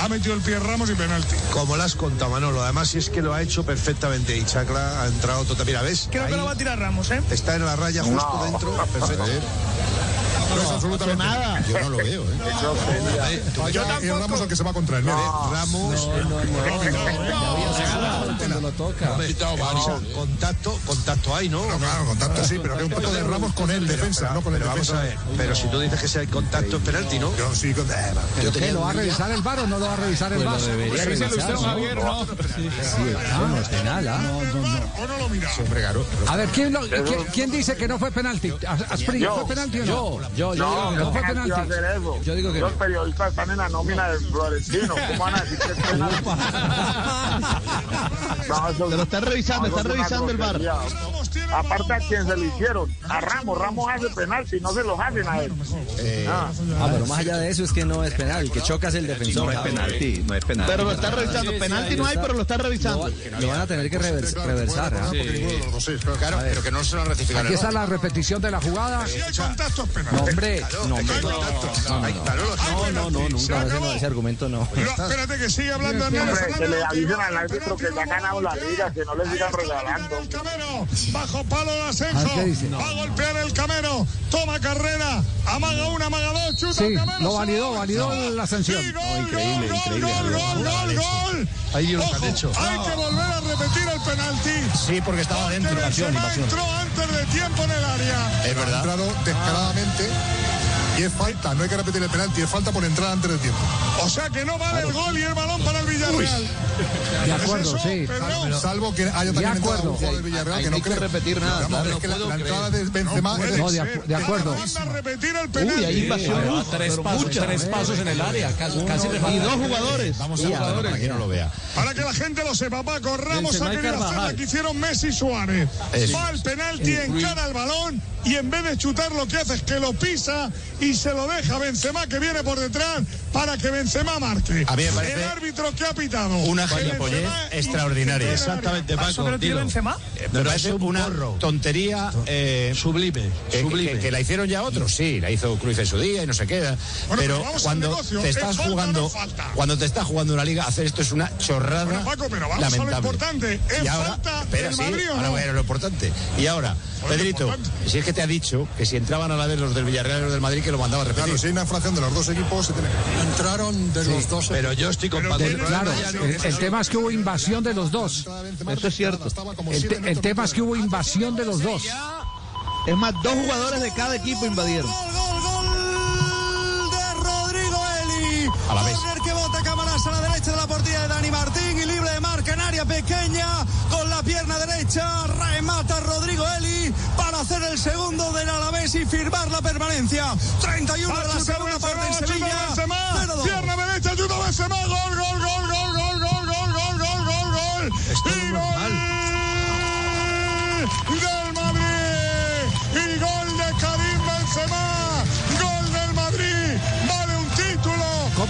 S20: Ha metido el pie Ramos y penalti.
S82: Como lo has contado, Manolo. Además, si es que lo ha hecho perfectamente. Y Chacla ha entrado total. Mira, ¿ves?
S20: Creo que lo va a tirar Ramos, ¿eh?
S82: Está en la raya justo dentro. Perfecto.
S12: No es absolutamente
S20: nada.
S82: Yo no lo veo, ¿eh?
S12: Yo Y Ramos el que se va contra el medio.
S82: Ramos.
S4: Cuando lo toca.
S82: Vamos, contacto, contacto hay, ¿no?
S12: claro, contacto sí, pero hay un poco de Ramos con el defensa, no con el
S82: Pero vamos
S12: defensa.
S82: a ver. Pero si tú dices que si hay contacto es penalti, ¿no?
S12: Yo sí, con...
S4: ¿Pero qué? ¿Lo va a revisar el VAR o no lo va a revisar el VAR?
S12: Revíselo usted, Javier, ¿no?
S4: no, no es penal, ¿ah? No, no, no.
S12: Hombre.
S4: A ver, ¿quién, lo- quién, quién dice que no fue penalti? As- Asprilla,
S64: Yo.
S4: ¿fue penalti o no?
S64: Yo, yo, yo
S4: no,
S64: digo que
S4: no
S64: no.
S4: fue
S64: ¿Cómo
S4: penalti. Yo digo que
S64: Los periodistas están en la nómina del Florentino. ¿Cómo van a decir que es penal?
S27: Te lo están revisando, están revisando el
S64: grosería. Aparte a quien se lo hicieron, a Ramos, Ramos hace penalti, no se los hacen a él. Ah.
S13: Ah, pero más allá de eso es que no es penal. El que choca es el defensor.
S83: No es penalti, no es penalti.
S27: Pero lo están revisando. Penalti no hay, pero lo están revisando.
S13: Lo van a tener que revers- reversar. ¿ah?
S82: Claro, pero que no se lo han.
S4: Aquí está la repetición de la jugada.
S20: Contacto es penal.
S4: No, hombre.
S13: No, hombre, no, no, no, no, nunca. Ese, no- ese argumento no.
S20: Pero espérate que sigue hablando
S64: que le avisen al árbitro que ya ha ganado la liga, que no le sigan regalando.
S20: Bajo palo de ascenso,
S4: Ah, ¿qué dice?
S20: va a golpear el Camero, toma carrera, amaga una, amaga dos, chuta
S4: Sí,
S20: el Camero.
S4: lo validó,
S20: va.
S4: validó la sanción.
S83: Increíble,
S20: gol,
S83: increíble,
S20: gol, gol, gol, gol.
S82: Ahí lo que
S20: Ojo,
S82: han hecho.
S20: hay que volver a repetir el penalti.
S82: Sí, porque estaba
S20: Porque
S82: dentro.
S20: Benzema entró antes de tiempo en el área.
S82: Es
S12: Ha
S82: verdad.
S12: entrado descaradamente y es falta. No hay que repetir el penalti, es falta por entrar antes del tiempo.
S20: O sea que no vale el gol y el balón para el Villarreal.
S4: De acuerdo,
S20: ¿Es eso,
S4: sí.
S12: Salvo que haya
S4: De
S12: también entrado
S4: acuerdo.
S12: un jugador del Villarreal que no creo.
S27: repetir nada,
S12: la, entrada de Benzema
S4: No, de, acu- de acuerdo.
S20: Repetir el
S27: Uy,
S20: penalti.
S27: hay invasión.
S58: Tres, pasos, tres pasos en el área, casi,
S27: Y dos jugadores.
S82: Vamos a ver, para que no lo vea.
S20: Para que la gente lo sepa, Paco Ramos ha querido hacer la que hicieron Messi y Suárez. Va al penalti, encara el balón y en vez de chutar lo que hace es que lo pisa y se lo deja a Benzema que viene por detrás para que Benzema marque.
S82: A mí me parece
S20: el árbitro que ha pitado.
S82: Una
S20: Que
S82: gilipollez
S20: Benzema
S82: extraordinaria.
S27: Exactamente, Paco. dilo.
S82: Me parece una tontería eh,
S27: Sublime,
S82: que,
S27: sublime.
S82: que- que la hicieron ya otros, sí, la hizo Cruz en su día y no se queda.
S20: pero
S82: pero cuando
S20: negocio,
S82: te
S20: ¿es
S82: estás
S20: falta o no
S82: jugando,
S20: es
S82: cuando te estás jugando una liga, hacer esto es una chorrada
S20: Bueno, Paco, pero vamos a lo
S82: lamentable.
S20: importante. ¿Es
S82: y ahora,
S20: falta
S82: espera,
S20: del
S82: sí,
S20: Madrid o
S82: ahora
S20: no?
S82: voy a lo importante. Y ahora, Pedrito, si es que te ha dicho que si entraban a la vez los del Villarreal y los del Madrid, que lo mandaba a repetir.
S12: Claro, si hay una infracción de los dos equipos, se tiene que.
S84: Entraron de los dos.
S82: Pero yo estoy con
S20: Pero
S82: Paco.
S20: tiene-
S4: Claro, el, el tema es que hubo invasión de los dos.
S27: Eso es cierto.
S4: El, te- el tema es que hubo invasión de los dos.
S27: Es más, dos jugadores de cada equipo invadieron.
S20: Gol, gol, gol de Rodrigo Eli.
S82: A la vez.
S20: Que bota Camarás a la derecha de la portería de Dani Martín y libre de marca en área pequeña con la pierna derecha remata Rodrigo Eli para hacer el segundo del Alavés y firmar la permanencia. 31 de la segunda parte en Sevilla. 0-2.
S70: Pierna derecha, ayuda Benzema, gol, gol, gol, gol, esto es
S4: normal.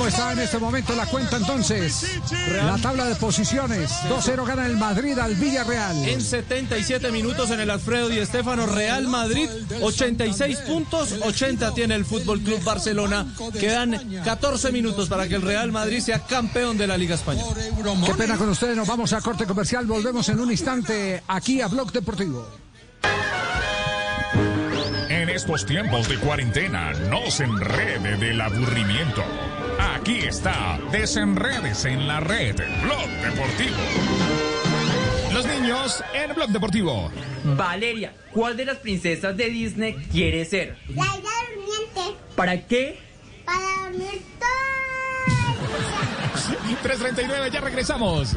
S4: Está en este momento la cuenta entonces? La tabla de posiciones. 2-0 gana el Madrid al Villarreal.
S6: En 77 minutos en el Alfredo Di Stéfano, Real Madrid, 86 puntos, 80 tiene el Fútbol Club Barcelona. Quedan 14 minutos para que el Real Madrid sea campeón de la Liga Española.
S4: Qué pena con ustedes, nos vamos a corte comercial. Volvemos en un instante aquí a Blog Deportivo.
S12: En estos tiempos de cuarentena, no se enrede del aburrimiento. Aquí está, desenredes en la red, Blog Deportivo. Los niños en Blog Deportivo.
S85: Valeria, ¿cuál de las princesas de Disney quiere ser?
S86: La isla durmiente.
S85: ¿Para qué?
S86: Para dormir
S12: 339, ya regresamos.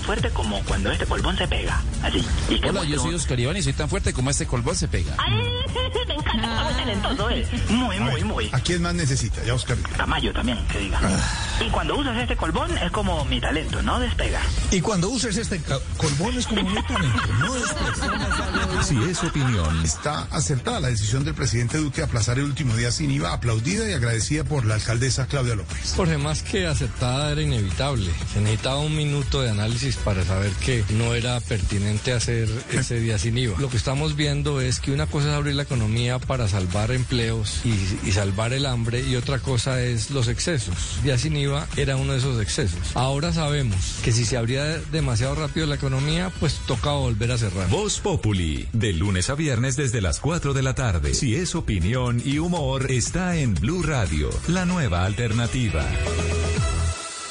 S87: Tan fuerte como cuando este polvón se pega. Así. Y
S82: Hola, yo soy Oscar Iván y soy tan fuerte como este colbón se pega.
S87: ¡Ay! Me encanta, está muy talentoso él. Muy, muy, muy.
S82: ¿A quién más necesita? Ya, Oscar.
S87: Tamayo también, que diga. Y cuando usas este colbón es como mi talento, no despega.
S82: Y cuando uses este colbón es como un talento, no
S2: si es opinión,
S82: Está acertada la decisión del presidente Duque de aplazar el último día sin IVA, aplaudida y agradecida por la alcaldesa Claudia López.
S88: Jorge, más que aceptada era inevitable. Se necesitaba un minuto de análisis para saber que no era pertinente hacer ese día sin IVA. Lo que estamos viendo es que una cosa es abrir la economía para salvar empleos y, y salvar el hambre y otra cosa es los excesos. Día sin IVA era uno de esos excesos. Ahora sabemos que si se abría demasiado rápido la economía, pues toca volver a cerrar.
S2: Voz Populi, de lunes a viernes desde las 4 de la tarde. Si es opinión y humor, está en Blue Radio, la nueva alternativa.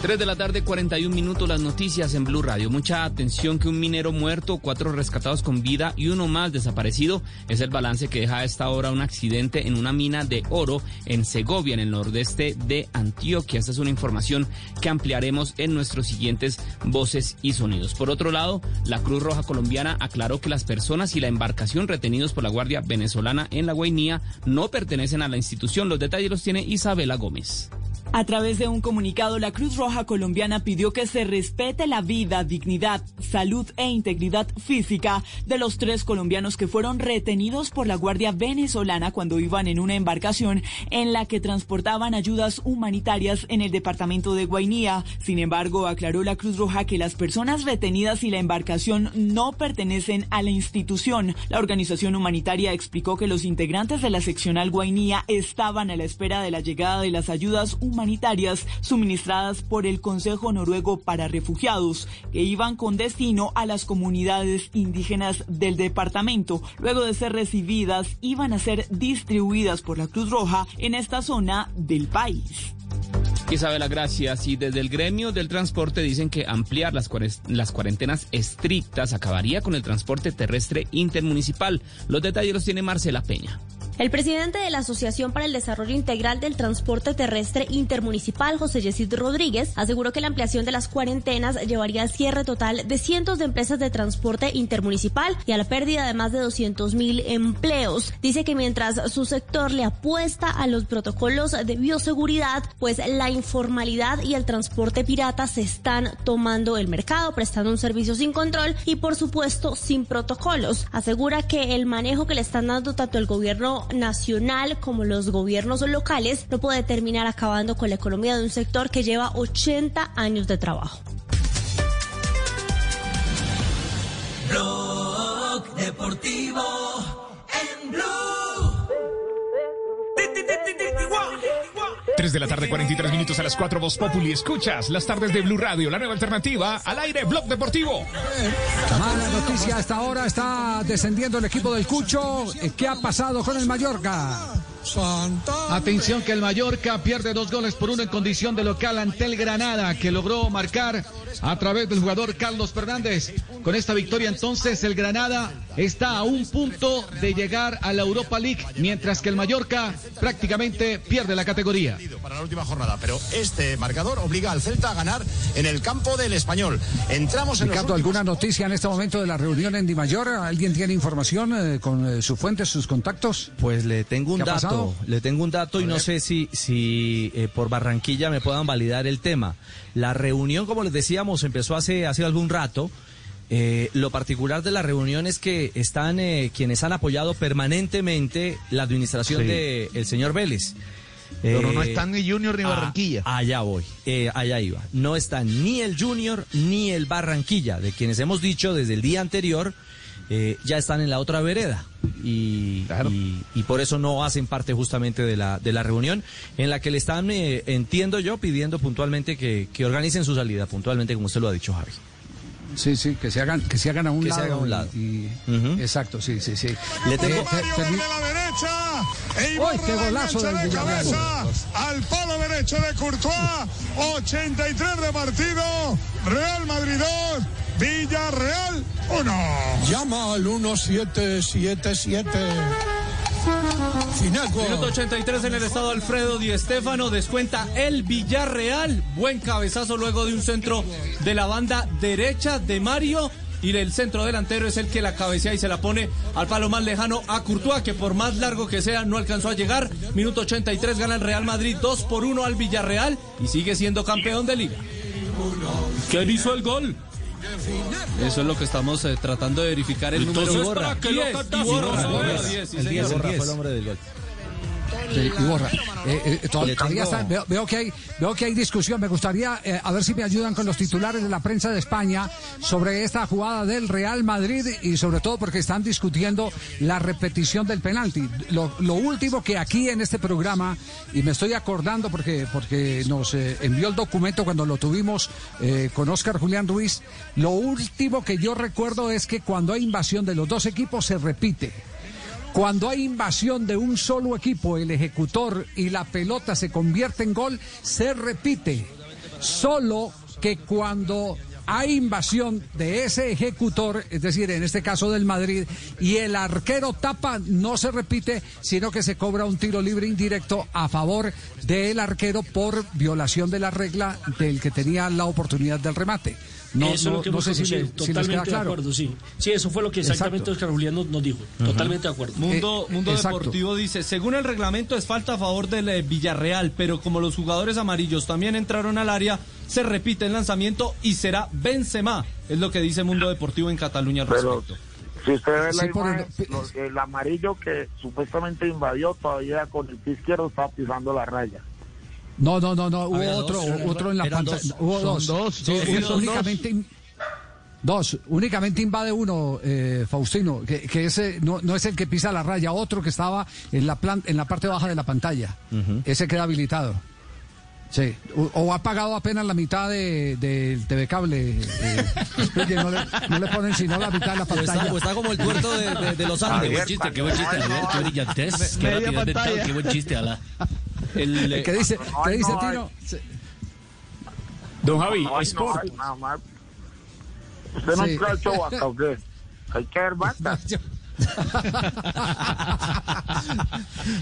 S41: 3 de la tarde, 41 minutos, las noticias en Blue Radio. Mucha atención que un minero muerto, cuatro rescatados con vida y uno más desaparecido es el balance que deja a esta hora un accidente en una mina de oro en Segovia, en el nordeste de Antioquia. Esta es una información que ampliaremos en nuestros siguientes voces y sonidos. Por otro lado, la Cruz Roja Colombiana aclaró que las personas y la embarcación retenidos por la Guardia Venezolana en la Guainía no pertenecen a la institución. Los detalles los tiene Isabela Gómez.
S43: A través de un comunicado, la Cruz Roja colombiana pidió que se respete la vida, dignidad, salud e integridad física de los tres colombianos que fueron retenidos por la Guardia Venezolana cuando iban en una embarcación en la que transportaban ayudas humanitarias en el departamento de Guainía. Sin embargo, aclaró la Cruz Roja que las personas retenidas y la embarcación no pertenecen a la institución. La organización humanitaria explicó que los integrantes de la seccional Guainía estaban a la espera de la llegada de las ayudas humanitarias suministradas por el Consejo Noruego para Refugiados, que iban con destino a las comunidades indígenas del departamento. Luego de ser recibidas, iban a ser distribuidas por la Cruz Roja en esta zona del país.
S41: Isabela, gracias. Y desde el gremio del transporte dicen que ampliar las cuarentenas estrictas acabaría con el transporte terrestre intermunicipal. Los detalles los tiene Marcela Peña.
S89: El presidente de la Asociación para el Desarrollo Integral del Transporte Terrestre Intermunicipal, José Yesid Rodríguez, aseguró que la ampliación de las cuarentenas llevaría al cierre total de cientos de empresas de transporte intermunicipal y a la pérdida de más de 200 mil empleos. Dice que mientras su sector le apuesta a los protocolos de bioseguridad, pues la informalidad y el transporte pirata se están tomando el mercado, prestando un servicio sin control y por supuesto sin protocolos. Asegura que el manejo que le están dando tanto el gobierno nacional como los gobiernos locales no puede terminar acabando con la economía de un sector que lleva 80 años de trabajo.
S12: 3 de la tarde, 43 minutos a las 4, Voz Populi. Escuchas las tardes de Blue Radio, la nueva alternativa al aire, Blog Deportivo.
S4: Mala noticia hasta ahora está descendiendo el equipo del Cucho. ¿Qué ha pasado con el Mallorca?
S27: Atención que el Mallorca pierde dos goles por uno en condición de local ante el Granada, que logró marcar a través del jugador Carlos Fernández. Con esta victoria entonces el Granada está a un punto de llegar a la Europa League, mientras que el Mallorca prácticamente pierde la categoría.
S90: para la última jornada, pero este marcador obliga al Celta a ganar en el campo del Español. Entramos en los
S4: Ricardo,
S90: últimos-
S4: ¿alguna noticia en este momento de la reunión en Di Mayor? ¿Alguien tiene información eh, con eh, sus fuentes, sus contactos?
S13: Pues le tengo un
S4: ¿Qué ha
S13: dato, le tengo un dato y no sé si, si eh, por Barranquilla me puedan validar el tema. La reunión, como les decíamos, empezó hace, hace algún rato. Eh, lo particular de la reunión es que están eh, quienes han apoyado permanentemente la administración
S27: Sí.
S13: del el señor Vélez.
S27: Pero no
S13: Eh,
S27: están ni Junior ni
S13: ah,
S27: Barranquilla.
S13: allá voy, eh, allá iba. No están ni el Junior ni el Barranquilla, de quienes hemos dicho desde el día anterior, eh, ya están en la otra vereda. Y, y, y por eso no hacen parte justamente de la, de la reunión en la que le están, eh, entiendo yo, pidiendo puntualmente que, que organicen su salida, puntualmente como usted lo ha dicho, Javi.
S4: Sí, sí, que se hagan, que se hagan a un
S13: Que se
S4: lado.
S13: haga a un
S4: y-
S13: lado.
S4: y- Exacto, sí, sí, sí.
S13: Le tengo-
S4: Eh.
S20: E
S4: ¡Uy, qué
S20: la
S4: golazo del
S20: de cabeza al palo derecho de Courtois. 83 de partido. Real Madrid 2. Villarreal 1.
S84: Llama al 1777. Final
S6: Minuto 83 en el estado Alfredo Di Stéfano descuenta el Villarreal. Buen cabezazo luego de un centro de la banda derecha de Mario. Y el centro delantero es el que la cabecea y se la pone al palo más lejano a Courtois, que por más largo que sea no alcanzó a llegar. Minuto 83 gana el Real Madrid 2 por 1 al Villarreal y sigue siendo campeón de liga. ¿Quién hizo el gol? Eso es lo que estamos eh, tratando de verificar el Entonces, número. ¿para qué lo 10, cantas? Iborra, Iborra, Iborra, Iborra, 10, sí, el señor. 10, el
S13: Borra
S6: 10.
S13: fue el hombre del gol.
S4: Sí, y borra. Eh, eh, todavía está- veo, veo que hay, veo que hay discusión. Me gustaría eh, a ver si me ayudan con los titulares de la prensa de España sobre esta jugada del Real Madrid y sobre todo porque están discutiendo la repetición del penalti. Lo, lo último que aquí en este programa, y me estoy acordando porque, porque nos eh, envió el documento cuando lo tuvimos eh, con Oscar Julián Ruiz, lo último que yo recuerdo es que cuando hay invasión de los dos equipos se repite. Cuando hay invasión de un solo equipo, el ejecutor y la pelota se convierte en gol, se repite. Solo que cuando hay invasión de ese ejecutor, es decir, en este caso del Madrid, y el arquero tapa, no se repite, sino que se cobra un tiro libre indirecto a favor del arquero por violación de la regla del que tenía la oportunidad del remate. No,
S30: eso es
S4: no-
S30: lo que
S4: no sé si, si
S30: Totalmente
S4: queda
S30: de
S4: claro.
S30: acuerdo, sí. Sí, eso fue lo que exactamente
S4: Exacto.
S30: Oscar Julián nos, nos dijo. Totalmente de acuerdo.
S6: Mundo,
S4: Eh,
S6: Mundo
S4: exacto.
S6: Deportivo dice, según el reglamento es falta a favor del eh, Villarreal, pero como los jugadores amarillos también entraron al área, se repite el lanzamiento y será Benzema, es lo que dice Mundo Deportivo en Cataluña al
S64: Pero
S6: respecto.
S64: si usted ve la
S4: Sí,
S64: imagen, los- el amarillo que supuestamente invadió todavía con el pie izquierdo estaba pisando la raya.
S4: No, no, no, no, hubo
S64: Había
S4: otro,
S64: dos,
S4: otro en la pantalla.
S64: dos.
S4: Hubo
S64: Son
S4: dos.
S64: dos,
S4: Sí,
S64: sí,
S4: uno
S64: son
S4: únicamente. Dos, únicamente invade uno, eh, Faustino, que, que ese no, no es el que pisa la raya, otro que estaba en la plan- en la parte baja de la pantalla. Ese queda habilitado. Sí, o, o ha pagado apenas la mitad de, del TV Cable. eh, oye, no, le, no le ponen sino la mitad de la
S13: O está,
S4: pantalla.
S13: o está como el tuerto de, de- de los Andes.
S91: Qué buen chiste, qué buen chiste, qué brillantez, qué rapidez mental, qué buen chiste, Ala.
S13: El, eh,
S4: ¿Qué dice, ¿qué dice
S64: no.
S4: Tino?
S91: Don Javi,
S64: No, no más. ¿Usted no
S4: Sí.
S64: entró al show acá o qué? Hay que ver banda.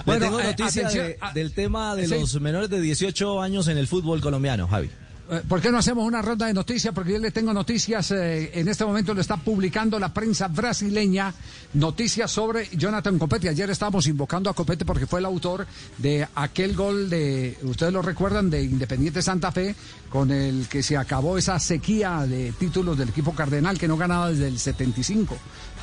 S4: Bueno,
S13: tengo
S4: eh,
S13: noticia
S4: atención,
S13: de-
S4: ah,
S13: del tema de
S4: sí.
S13: los menores de 18 años en el fútbol colombiano, Javi.
S4: Eh, ¿Por qué no hacemos una ronda de noticias? Porque yo le tengo noticias, eh, en este momento lo está publicando la prensa brasileña, noticias sobre Jonathan Copete. Ayer estábamos invocando a Copete porque fue el autor de aquel gol de, ustedes lo recuerdan, de Independiente Santa Fe, con el que se acabó esa sequía de títulos del equipo cardenal que no ganaba desde el 75,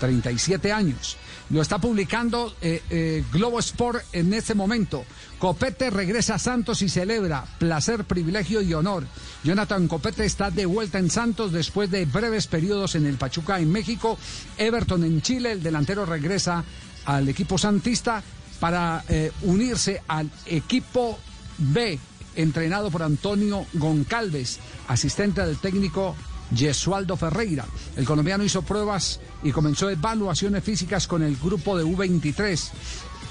S4: 37 años. Lo está publicando eh, eh, Globo Sport en este momento. Copete regresa a Santos y celebra placer, privilegio y honor. Jonathan Copete está de vuelta en Santos después de breves periodos en el Pachuca en México. Everton en Chile, el delantero regresa al equipo santista para eh, unirse al equipo B, entrenado por Antonio Goncalves, asistente del técnico Yesualdo Ferreira. El colombiano hizo pruebas y comenzó evaluaciones físicas con el grupo de U23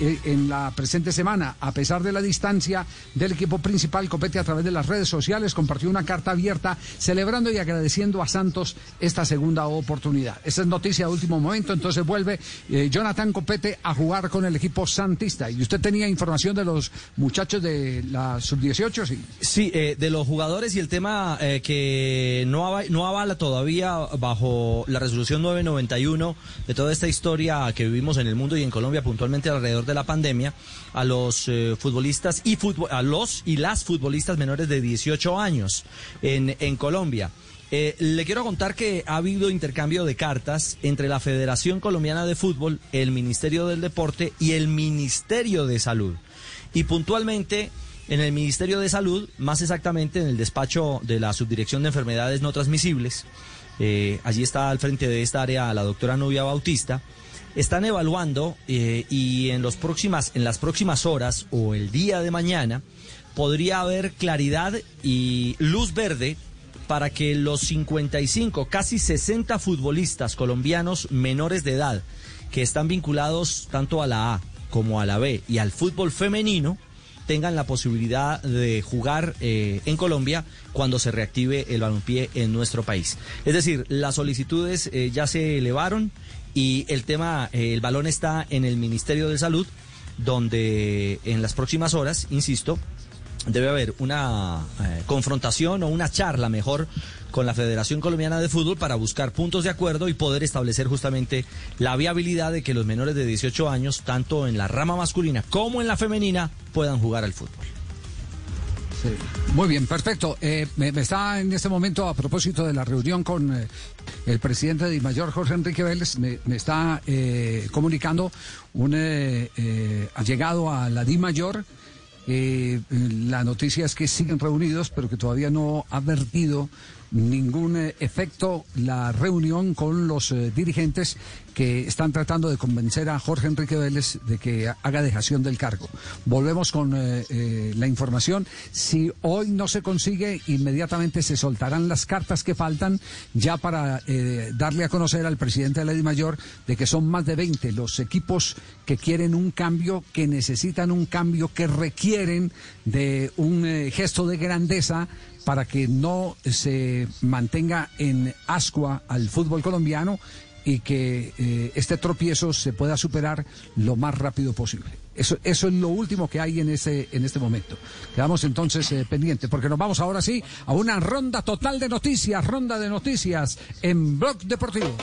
S4: eh, en la presente semana. A pesar de la distancia del equipo principal, Copete a través de las redes sociales compartió una carta abierta celebrando y agradeciendo a Santos esta segunda oportunidad. Esa es noticia de último momento, entonces vuelve eh, Jonathan Copete a jugar con el equipo santista. ¿Y usted tenía información de los muchachos de la sub-18? Sí.
S13: Sí, eh, de los jugadores y el tema que no, no avala todavía bajo la resolución 991 de toda esta historia que vivimos en el mundo y en Colombia puntualmente alrededor de la pandemia, a los eh, futbolistas y a los y las futbolistas menores de 18 años en, en Colombia. Eh, le quiero contar que ha habido intercambio de cartas entre la Federación Colombiana de Fútbol, el Ministerio del Deporte y el Ministerio de Salud. Y puntualmente en el Ministerio de Salud, más exactamente en el despacho de la Subdirección de Enfermedades No Transmisibles, eh, allí está al frente de esta área la doctora Nubia Bautista, están evaluando eh, y en, los próximas, en las próximas horas o el día de mañana podría haber claridad y luz verde para que los 55, casi 60 futbolistas colombianos menores de edad que están vinculados tanto a la A como a la B y al fútbol femenino tengan la posibilidad de jugar eh, en Colombia cuando se reactive el balompié en nuestro país. Es decir, las solicitudes eh, ya se elevaron y el tema, eh, el balón está en el Ministerio de Salud, donde en las próximas horas, insisto, debe haber una eh, confrontación o una charla mejor con la Federación Colombiana de Fútbol para buscar puntos de acuerdo y poder establecer justamente la viabilidad de que los menores de 18 años, tanto en la rama masculina como en la femenina, puedan jugar al fútbol.
S4: Muy bien, perfecto. Eh, me, está en este momento, a propósito de la reunión con eh, el presidente de Mayor, Jorge Enrique Vélez, me, está eh, comunicando un allegado a la Di Mayor. Eh, la noticia es que siguen reunidos, pero que todavía no ha vertido ningún eh, efecto la reunión con los eh, dirigentes que están tratando de convencer a Jorge Enrique Vélez de que haga dejación del cargo. Volvemos con eh, la información. Si hoy no se consigue, inmediatamente se soltarán las cartas que faltan ya para darle a conocer al presidente de la Mayor de que son más de 20 los equipos que quieren un cambio, que necesitan un cambio, que requieren de un gesto de grandeza para que no se mantenga en ascua al fútbol colombiano y que eh, este tropiezo se pueda superar lo más rápido posible. Eso, eso es lo último que hay en este, en este momento. Quedamos entonces eh, pendientes, porque nos vamos ahora sí a una ronda total de noticias, ronda de noticias en Blog Deportivo.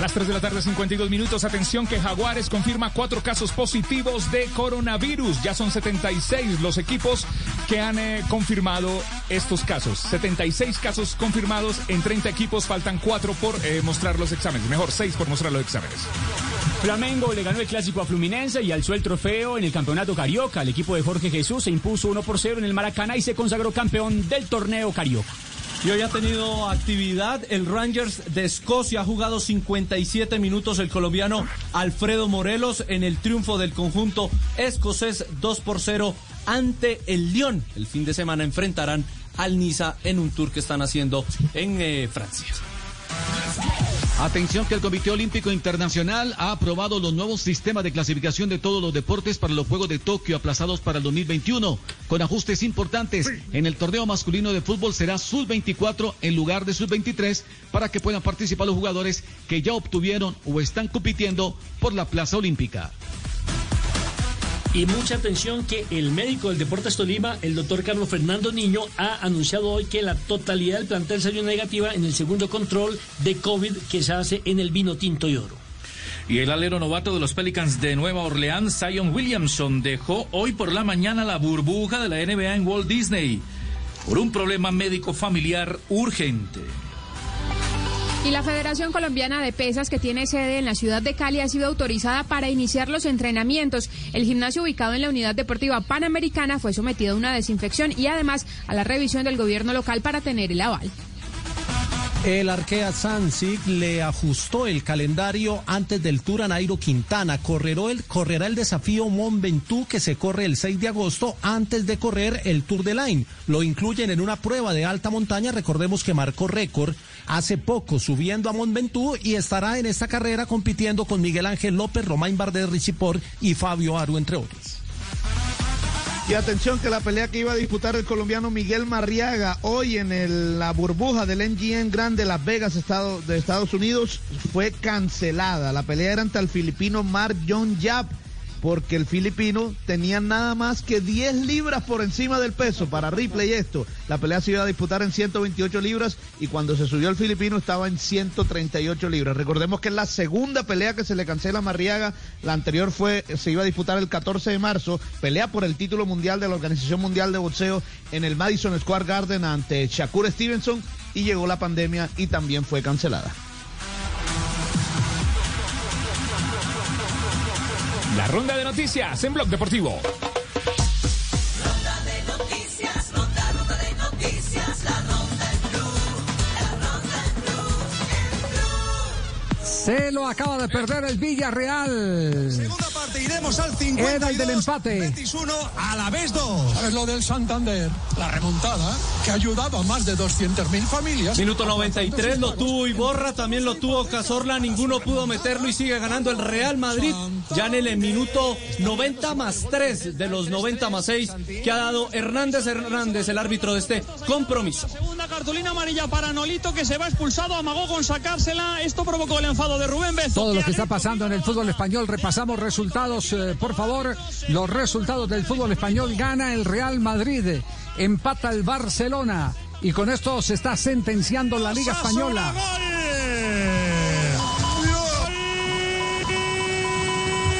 S12: A las 3 de la tarde, 52 minutos. Atención que Jaguares confirma cuatro casos positivos de coronavirus. Ya son 76 los equipos que han eh, confirmado estos casos. 76 casos confirmados en 30 equipos. Faltan cuatro por eh, mostrar los exámenes. Mejor, seis por mostrar los exámenes.
S92: Flamengo le ganó el clásico a Fluminense y alzó el trofeo en el campeonato carioca. El equipo de Jorge Jesús se impuso 1 por 0 en el Maracaná y se consagró campeón del torneo carioca.
S6: Y hoy ha tenido actividad el Rangers de Escocia. Ha jugado 57 minutos el colombiano Alfredo Morelos en el triunfo del conjunto escocés 2 por 0 ante el Lyon. El fin de semana enfrentarán al Niza en un tour que están haciendo en eh, Francia.
S27: Atención que el Comité Olímpico Internacional ha aprobado los nuevos sistemas de clasificación de todos los deportes para los Juegos de Tokio aplazados para el 2021, con ajustes importantes. En el torneo masculino de fútbol será sub-24 en lugar de sub-23 para que puedan participar los jugadores que ya obtuvieron o están compitiendo por la plaza olímpica.
S30: Y mucha atención que el médico del Deportes Tolima, el doctor Carlos Fernando Niño, ha anunciado hoy que la totalidad del plantel salió negativa en el segundo control de COVID que se hace en el vino tinto y oro.
S93: Y el alero novato de los Pelicans de Nueva Orleans, Zion Williamson, dejó hoy por la mañana la burbuja de la NBA en Walt Disney por un problema médico familiar urgente.
S23: Y la Federación Colombiana de Pesas, que tiene sede en la ciudad de Cali, ha sido autorizada para iniciar los entrenamientos. El gimnasio ubicado en la unidad deportiva panamericana fue sometido a una desinfección y además a la revisión del gobierno local para tener el aval.
S94: El Arkea Sansig le ajustó el calendario antes del Tour a Nairo Quintana. Correró el, correrá el desafío Mont Ventoux que se corre el 6 de agosto antes de correr el Tour de Line. Lo incluyen en una prueba de alta montaña. Recordemos que marcó récord hace poco subiendo a Mont Ventoux y estará en esta carrera compitiendo con Miguel Ángel López, Romain Bardet Ricipor y Fabio Aru, entre otros.
S22: Y atención que la pelea que iba a disputar el colombiano Miguel Marriaga hoy en la burbuja del MGM Grand de Las Vegas, de Estados Unidos, fue cancelada. La pelea era ante el filipino Mark John Yap, porque el filipino tenía nada más que 10 libras por encima del peso para Ripley esto. La pelea se iba a disputar en 128 libras y cuando se subió el filipino estaba en 138 libras. Recordemos que es la segunda pelea que se le cancela a Marriaga. La anterior fue, se iba a disputar el 14 de marzo, pelea por el título mundial de la Organización Mundial de Boxeo en el Madison Square Garden ante Shakur Stevenson y llegó la pandemia y también fue cancelada.
S21: La ronda de noticias en Blog Deportivo.
S95: Ronda de noticias, ronda, ronda de noticias, la ronda en blue, la ronda en blue,
S4: Se lo acaba de perder el Villarreal.
S20: Segunda parte, iremos al 50.
S4: Era el del empate.
S20: 21 a la vez 2.
S96: ¿Sabes lo del Santander? La remontada que ha ayudado a más de 200.000 familias.
S6: Minuto 93 lo tuvo Iborra, también lo tuvo Cazorla, ninguno pudo meterlo y sigue ganando el Real Madrid. Ya en el minuto 90 más 3 de los 90 más 6 que ha dado Hernández Hernández, el árbitro de este compromiso.
S87: Segunda cartulina amarilla para Nolito que se va expulsado, amagó con sacársela. Esto provocó el enfado de Rubén Bezo.
S4: Todo lo que está pasando en el fútbol español, repasamos resultados, eh, por favor. Los resultados del fútbol español gana el Real Madrid, empata el Barcelona y con esto se está sentenciando la Liga Española.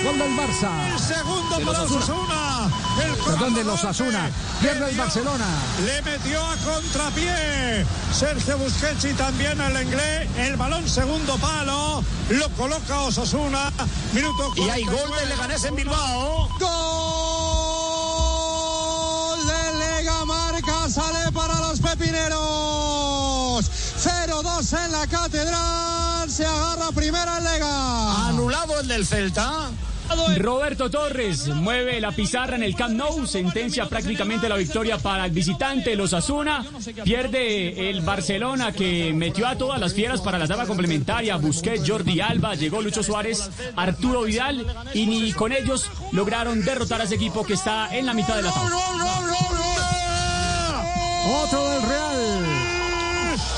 S4: Gol del Barça.
S20: Segundo para
S4: Osasuna. Perdón, de los Asuna. Pierde el Barcelona.
S20: Le metió a contrapié Sergio Busquets y también el inglés. El balón segundo palo. Lo coloca Osasuna. Minuto
S97: Y hay gol del Leganés en Bilbao.
S20: Gol de Lega Marca sale para los pepineros. 0-2 en la catedral. Se agarra primera el Lega.
S97: Anulado el del Celta.
S21: Roberto Torres mueve la pizarra en el Camp Nou, sentencia prácticamente la victoria para el visitante los Asuna. Pierde el Barcelona que metió a todas las fieras para la tabla complementaria. Busquets, Jordi Alba, llegó Lucho Suárez, Arturo Vidal y ni con ellos lograron derrotar a ese equipo que está en la mitad de la tabla.
S4: Otro del Real.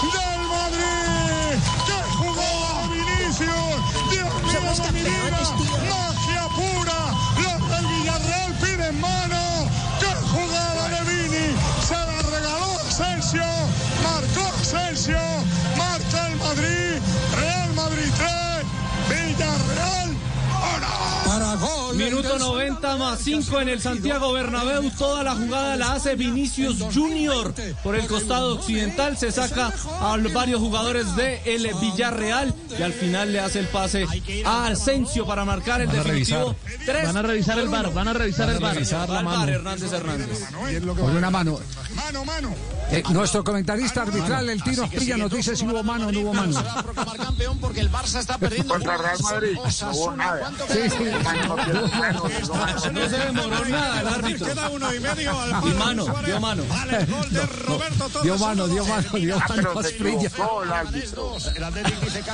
S20: del Madrid. ¡Qué jugada Vinicius! ¡Dios mío, Villarreal
S6: Minuto 90 más 5 en el Santiago Bernabéu. Toda la jugada la hace Vinicius Junior. Por el costado occidental se saca a varios jugadores de el Villarreal y al final le hace el pase a Asensio para marcar el
S22: Van a
S6: definitivo.
S22: revisar.
S6: Tres
S22: Van a revisar el
S6: uno.
S22: van a revisar el VAR.
S6: Al VAR, Hernández Hernández.
S4: Por una mano.
S20: Mano, mano.
S4: Eh, nuestro comentarista arbitral, el Tino Asprilla, nos dice si hubo mano o no hubo mano.
S90: Se va a proclamar campeón porque el Barça está perdiendo.
S64: Contra Real Madrid, no hubo nada.
S90: ¿Cuánto
S4: Sí, sí.
S6: No se demoró nada el árbitro.
S20: Queda uno y medio al
S6: Y mano,
S20: Suárez.
S6: dio mano.
S20: Vale, el gol de Roberto Torres.
S4: Dio mano, dio mano, dio mano.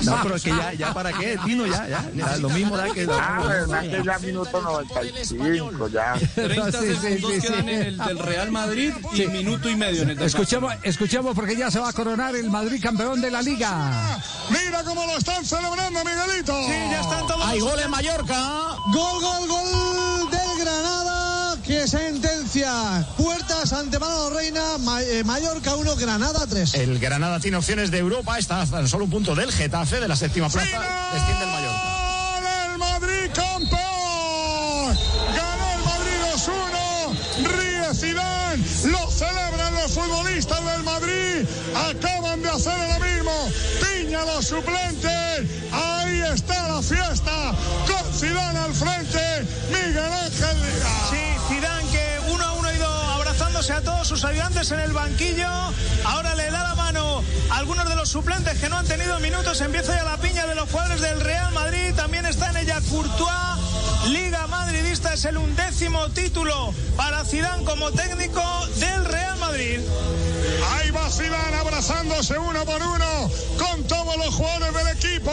S98: No, pero es que ya, ya para qué, Tino, ya, ya. ya lo mismo da que.
S64: Ah, verdad que ya minuto 95, ya.
S6: 30
S4: Sí, sí,
S6: segundos quedan en el del Real Madrid y minuto y medio en el del
S4: Escuchemos, escuchemos porque ya se va a coronar el Madrid campeón de la liga.
S20: Mira cómo lo están celebrando, Miguelito. Sí, ya están todos.
S90: Hay gol en Mallorca.
S20: Gol, gol, gol del Granada que sentencia puertas ante Mano Reina, eh, Mallorca 1, Granada 3.
S90: El Granada tiene opciones de Europa. Está a tan solo un punto del Getafe, de la séptima plaza. Desciende el Mallorca.
S20: el Madrid campeón! Ganó el Madrid 2-1. Ríe Zidane. Lo celebran los futbolistas del Madrid. Acaban de hacer lo mismo. Piña los suplentes. Ahí está la fiesta. Zidane al frente. Miguel Ángel.
S99: Sí, Zidane que uno a uno ha ido abrazándose a todos sus ayudantes en el banquillo. Ahora le da la mano a algunos de los suplentes que no han tenido minutos. Empieza ya la piña de los jugadores del Real Madrid. También está en ella Courtois. Liga Madridista es el undécimo título para Zidane como técnico del Real Madrid.
S20: Ahí va Zidane abrazándose uno por uno con todos los jugadores del equipo,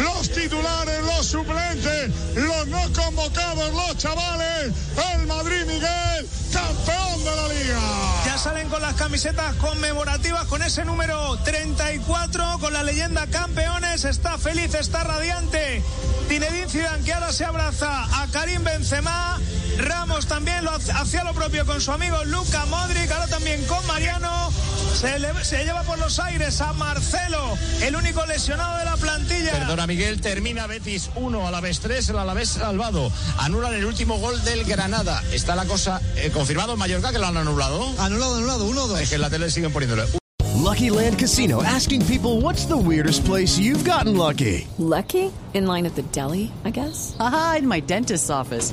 S20: los titulares, los suplentes, los no convocados, los chavales. El Madrid Miguel, campeón de la liga.
S99: Ya salen con las camisetas conmemorativas con ese número 34, con la leyenda campeones. Está feliz, está radiante. Zinedine Zidane que ahora se abraza a Karim Benzema. Ramos también lo hace- hacía lo propio con su amigo Luca Modric, ahora también con Mariano. Se, le- se lleva por los aires a Marcelo, el único lesionado de la plantilla.
S90: Perdona, Miguel. Termina Betis 1, Alavés 3, el Alavés salvado. Anulan el último gol del Granada. Está la cosa eh, confirmado en Mallorca que lo han anulado.
S20: Anulado, anulado, 1-2.
S90: Es que en la tele siguen poniéndole.
S97: Lucky Land Casino asking people what's the weirdest place you've gotten lucky?
S100: Lucky? In line at the deli, I guess? Aha, in my dentist's office.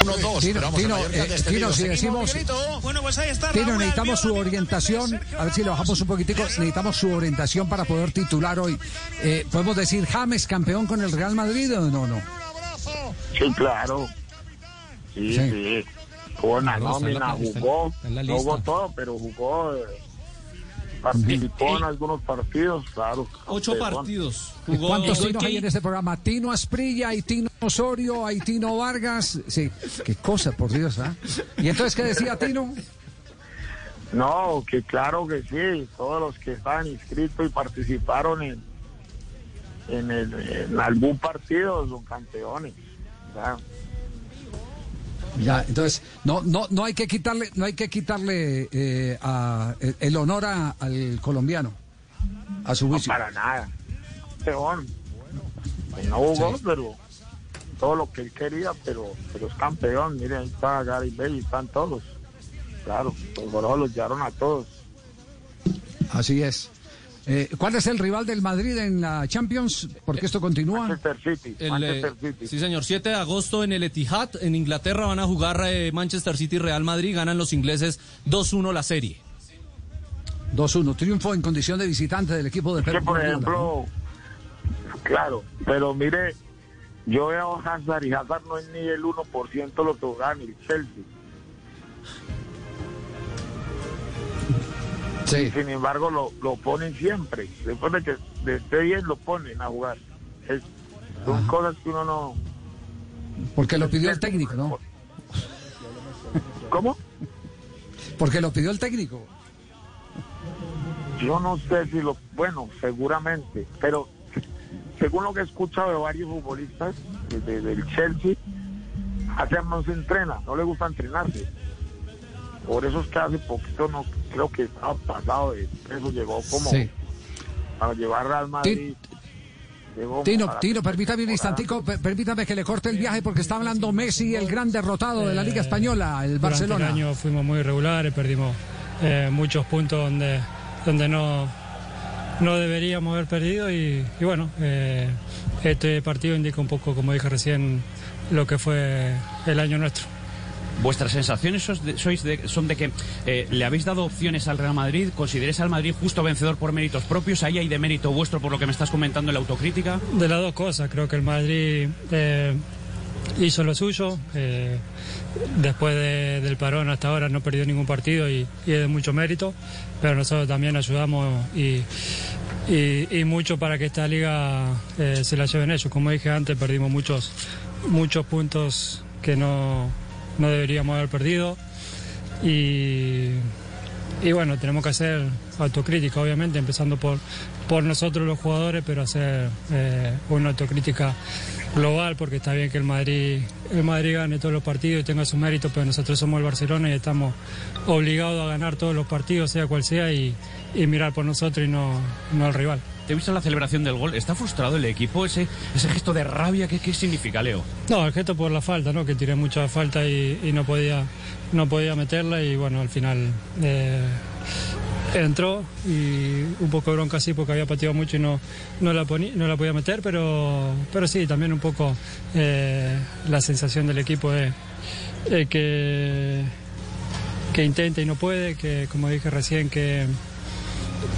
S90: 1-2.
S4: Tino,
S90: pero vamos, el
S4: Tino,
S90: Mallorca
S4: eh. Tino, si decimos-.
S99: Bueno, pues ahí está
S4: Tino, necesitamos su orientación, a ver si le bajamos un poquitico, necesitamos su orientación para poder titular hoy. Eh, ¿Podemos decir James campeón con el Real Madrid o no? no?
S64: Sí, claro. Sí,
S4: Sí.
S64: sí. Jugó la- nómina, jugó. jugó todo, pero jugó. eh, participó en algunos partidos, claro.
S6: Ocho
S64: campeón.
S6: partidos.
S4: ¿Y
S6: Jugó
S4: ¿Cuántos. Tinos hay en este programa? Tino Asprilla, hay Tino Osorio, hay Tino Vargas. Sí, qué cosa, por Dios, ¿ah? ¿Y entonces qué decía Tino?
S64: No, que claro que sí. Todos los que estaban inscritos y participaron en, en, el, en algún partido son campeones. Ya,
S4: entonces, no, no, no hay que quitarle, no hay que quitarle eh, a- el, el honor a- al colombiano, a su
S64: No,
S4: juicio.
S64: para nada. Campeón. Pues no jugó,
S4: Sí.
S64: pero todo lo que él quería, pero, pero es campeón. Miren, ahí está Gary Bell, están todos. Claro, los goros los llevaron a todos.
S4: Así es. Eh, ¿Cuál es el rival del Madrid en la Champions? Porque esto continúa.
S64: Manchester City.
S6: El,
S64: Manchester
S6: eh, sí, señor. 7 de agosto en el Etihad, en Inglaterra, van a jugar eh, Manchester City y Real Madrid. Ganan los ingleses 2-1 la serie.
S4: 2-1, triunfo en condición de visitante del equipo de Pep
S64: por ejemplo, claro, pero mire, yo veo a Hazard y Hazard no es ni el 1% lo que juega en el Chelsea.
S4: Sí.
S64: Sin embargo, lo, lo ponen siempre. Después de que de esté bien, lo ponen a jugar. Es, son cosas que uno no.
S4: Porque lo pidió el técnico, ¿no?
S64: ¿Cómo?
S4: Porque lo pidió el técnico.
S64: Yo no sé si lo. Bueno, seguramente. Pero según lo que he escuchado de varios futbolistas de- de- del Chelsea, Hazard no se entrena, no le gusta entrenarse. Por eso es que hace poquito no creo que estaba pasado de eso, llegó como
S4: Sí.
S64: a llevar al Madrid.
S4: Tino, Tino, permítame un instantico, per- permítame que le corte el viaje porque está hablando Messi, el gran derrotado de la Liga Española, el
S101: Durante
S4: Barcelona.
S101: el año fuimos muy irregulares, perdimos eh, muchos puntos donde, donde no, no deberíamos haber perdido y, y bueno, eh, este partido indica un poco, como dije recién, lo que fue el año nuestro.
S102: ¿Vuestras sensaciones sois son de que eh, le habéis dado opciones al Real Madrid? ¿Consideráis al Madrid justo vencedor por méritos propios? ¿Ahí hay de mérito vuestro por lo que me estás comentando en la autocrítica?
S101: De las dos cosas, creo que el Madrid eh, hizo lo suyo. eh, después de- del parón hasta ahora no perdió ningún partido y, es de mucho mérito, pero nosotros también ayudamos y, y- mucho para que esta liga se la lleven ellos. Como dije antes, perdimos muchos, muchos puntos que no, no deberíamos haber perdido. Y, y bueno, tenemos que hacer autocrítica, obviamente, empezando por, por nosotros los jugadores, pero hacer eh, una autocrítica global, porque está bien que el Madrid, el Madrid gane todos los partidos y tenga su mérito, pero nosotros somos el Barcelona y estamos obligados a ganar todos los partidos, sea cual sea, y, y mirar por nosotros y no, no al rival.
S102: Te he visto la celebración del gol. ¿Está frustrado el equipo? Ese, ese gesto de rabia, ¿qué, qué significa, Leo?
S101: No, el gesto por la falta, ¿no? Que tiré mucha falta y, y no podía no podía meterla y bueno, al final eh, entró y un poco de bronca sí porque había pateado mucho y no, no, la, poní- no la podía meter, pero, pero sí, también un poco eh, la sensación del equipo es eh, que, que intenta y no puede, que como dije recién, que,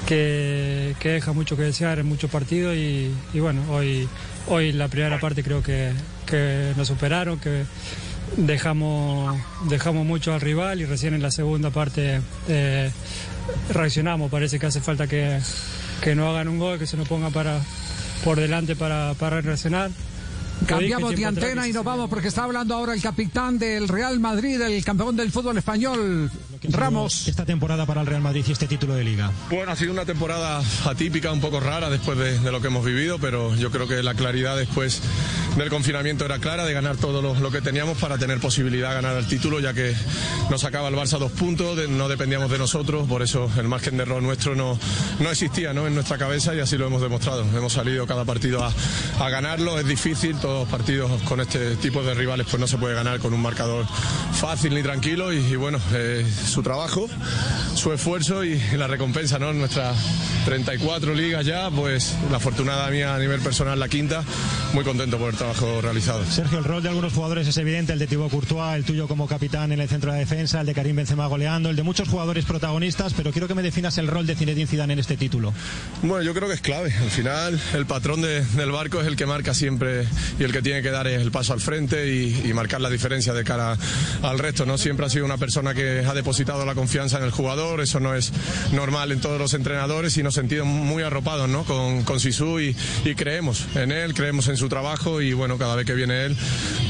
S101: que, que deja mucho que desear en muchos partidos y, y bueno, hoy, hoy la primera parte creo que, que nos superaron, que dejamos, dejamos mucho al rival y recién en la segunda parte eh, reaccionamos. Parece que hace falta que, que no hagan un gol, que se nos ponga para, por delante para, para reaccionar.
S4: Cambiamos de antena y nos vamos porque está hablando ahora el capitán del Real Madrid, el campeón del fútbol español, Ramos.
S103: Esta temporada para el Real Madrid y este título de liga.
S104: Bueno, ha sido una temporada atípica, un poco rara después de, de lo que hemos vivido, pero yo creo que la claridad después del confinamiento era clara, de ganar todo lo, lo que teníamos para tener posibilidad de ganar el título, ya que nos sacaba el Barça dos puntos, de- no dependíamos de nosotros, por eso el margen de error nuestro no, no existía ¿no? en nuestra cabeza y así lo hemos demostrado. Hemos salido cada partido a, a ganarlo, es difícil, todos los partidos con este tipo de rivales pues no se puede ganar con un marcador fácil ni tranquilo y, y bueno, eh, su trabajo, su esfuerzo y la recompensa, ¿no? Nuestras 34 ligas ya, pues la afortunada mía a nivel personal la quinta, muy contento por el trabajo realizado.
S103: Sergio, el rol de algunos jugadores es evidente, el de Thibaut Courtois, el tuyo como capitán en el centro de la defensa, el de Karim Benzema goleando, el de muchos jugadores protagonistas, pero quiero que me definas el rol de Zinedine Zidane en este título.
S104: Bueno, yo creo que es clave. Al final, el patrón de- del barco es el que marca siempre y el que tiene que dar el paso al frente y, y marcar la diferencia de cara al resto. ¿no? Siempre ha sido una persona que ha depositado la confianza en el jugador. Eso no es normal en todos los entrenadores y nos sentimos muy arropados ¿no? con, con Sisu y, y creemos en él, creemos en su trabajo y bueno, cada vez que viene él,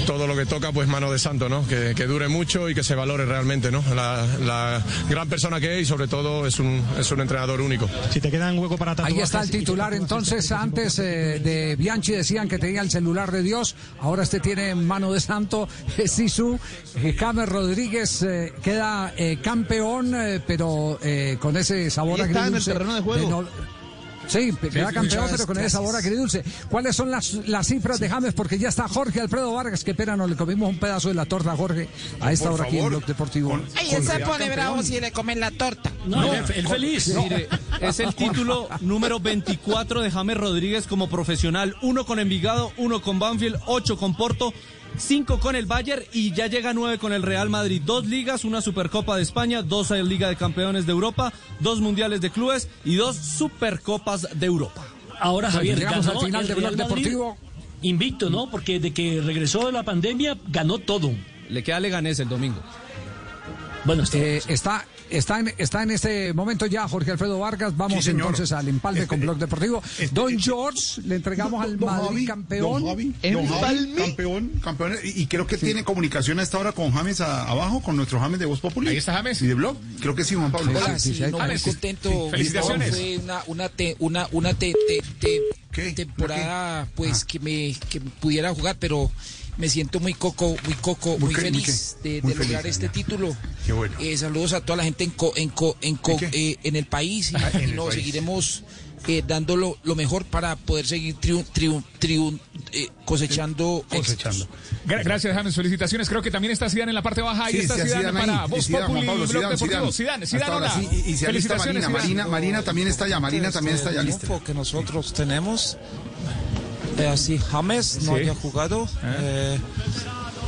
S104: todo lo que toca, pues mano de santo, ¿no? que, que dure mucho y que se valore realmente ¿no? la, la gran persona que es y sobre todo es un, es un entrenador único.
S103: Si te queda un hueco para
S4: Ahí está el titular. Entonces, antes eh, de Bianchi decían que tenía el celular de Dios. Ahora este tiene mano de santo. Sisu. Eh, James Rodríguez eh, queda eh, campeón, eh, pero eh, con ese sabor
S27: Ahí está en el
S4: agridulce.
S27: terreno de juego.
S4: no- Sí, queda
S27: sí,
S4: campeón, pero con ese sabor agridulce. ¿Cuáles son las, las cifras de James? Porque ya está Jorge Alfredo Vargas. Que pena, no le comimos un pedazo de la torta a Jorge a esta
S105: Por
S4: hora aquí en. Blog Deportivo.
S105: Ay, él se pone bravo si le comen la torta.
S6: No, él, él feliz. Mire, es el título número 24 de James Rodríguez como profesional. Uno con Envigado, uno con Banfield, ocho con Porto. Cinco con el Bayern y ya llega nueve con el Real Madrid. Dos ligas, una Supercopa de España, dos Liga de Campeones de Europa, dos Mundiales de Clubes y dos Supercopas de Europa.
S30: Ahora, Javier,
S4: llegamos
S30: ganó
S4: al final
S30: el
S4: de
S30: Real
S4: Deportivo.
S30: Invicto, ¿no? Porque de que regresó de la pandemia, ganó todo.
S6: Le queda Leganés el domingo.
S30: Bueno, está,
S4: Eh, está, está, en, está en este momento ya Jorge Alfredo Vargas. Vamos
S106: Sí,
S4: entonces al empalme
S106: Este-
S4: con Blog Deportivo. Don George, le entregamos al
S106: Don
S4: Madrid
S106: Javi,
S4: campeón.
S106: Don Javi, Don Javi, campeón, campeón. Y, y creo que tiene comunicación a esta hora con James a- abajo, con nuestro James de Voz Populi. Ahí está James. Y de Blog. Creo que sí, Juan Pablo.
S35: Hola, sí, no, muy contento.
S106: Felicitaciones.
S35: Fue una, una, te- una, una te- te- te- temporada pues que me que pudiera jugar, pero me siento muy coco, muy coco,
S106: Muy
S35: muy,
S106: qué, muy
S35: feliz de,
S106: muy
S35: de
S106: feliz,
S35: lograr este
S106: ya.
S35: título.
S106: Qué bueno.
S35: Eh, saludos a toda la gente en co- en co- en, co- eh, en el país y,
S106: Ah, en
S35: y
S106: el
S35: no
S106: país.
S35: seguiremos eh, dando lo, lo mejor para poder seguir triun- triun- triun- eh, cosechando.
S106: Cosechando.
S12: Gra- Gracias, James. Felicitaciones. Creo que también está Zidane en la parte baja. Ahí
S106: Sí,
S12: está
S106: está
S12: Zidane
S106: Zidane
S12: para
S106: ahí.
S12: Voz
S106: Zidane,
S12: Populi,
S106: Juan Pablo,
S12: Blog
S106: Zidane,
S12: Deportivo.
S106: Zidane.
S12: Zidane, Zidane,
S106: Hasta ahora
S12: hola.
S106: sí, y- y se alista
S12: Felicitaciones,
S106: Marina,
S12: Zidane.
S106: Marina, Marina también está allá, Marina también está allá lista.
S97: triunfo que nosotros tenemos. Eh, así James no
S106: Sí.
S97: haya jugado. eh,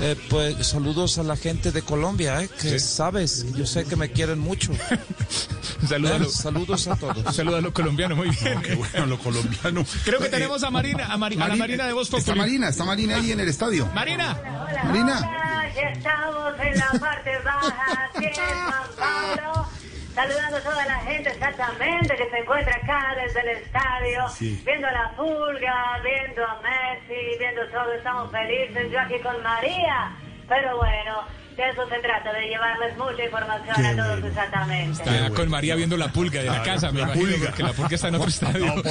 S97: eh, pues saludos a la gente de Colombia, eh, que
S12: Sí.
S97: sabes, yo sé que me quieren mucho.
S12: Salúdalo.
S97: Eh, saludos a todos.
S12: Saludos a los colombianos, muy bien.
S106: qué bueno, los colombianos.
S12: Creo que
S106: Eh,
S12: tenemos a Marina, a, Mari- a la
S106: Marina-
S12: Marina de Voz Populi.
S106: Está Marina, está Marina ahí en el estadio.
S12: Marina.
S106: Marina.
S107: Ya estamos en la parte baja en San Pablo. Saludando a toda la gente exactamente que se encuentra acá desde el estadio,
S108: Sí.
S107: viendo a la pulga, viendo a Messi, viendo todo, estamos felices, yo aquí con María, pero bueno, de eso se trata, de llevarles mucha información
S12: Qué
S107: a todos
S12: bueno.
S107: exactamente.
S12: Está con María viendo la pulga de la
S106: Claro,
S12: casa, me
S106: la
S12: imagino,
S106: pulga.
S12: porque la pulga está en otro estadio.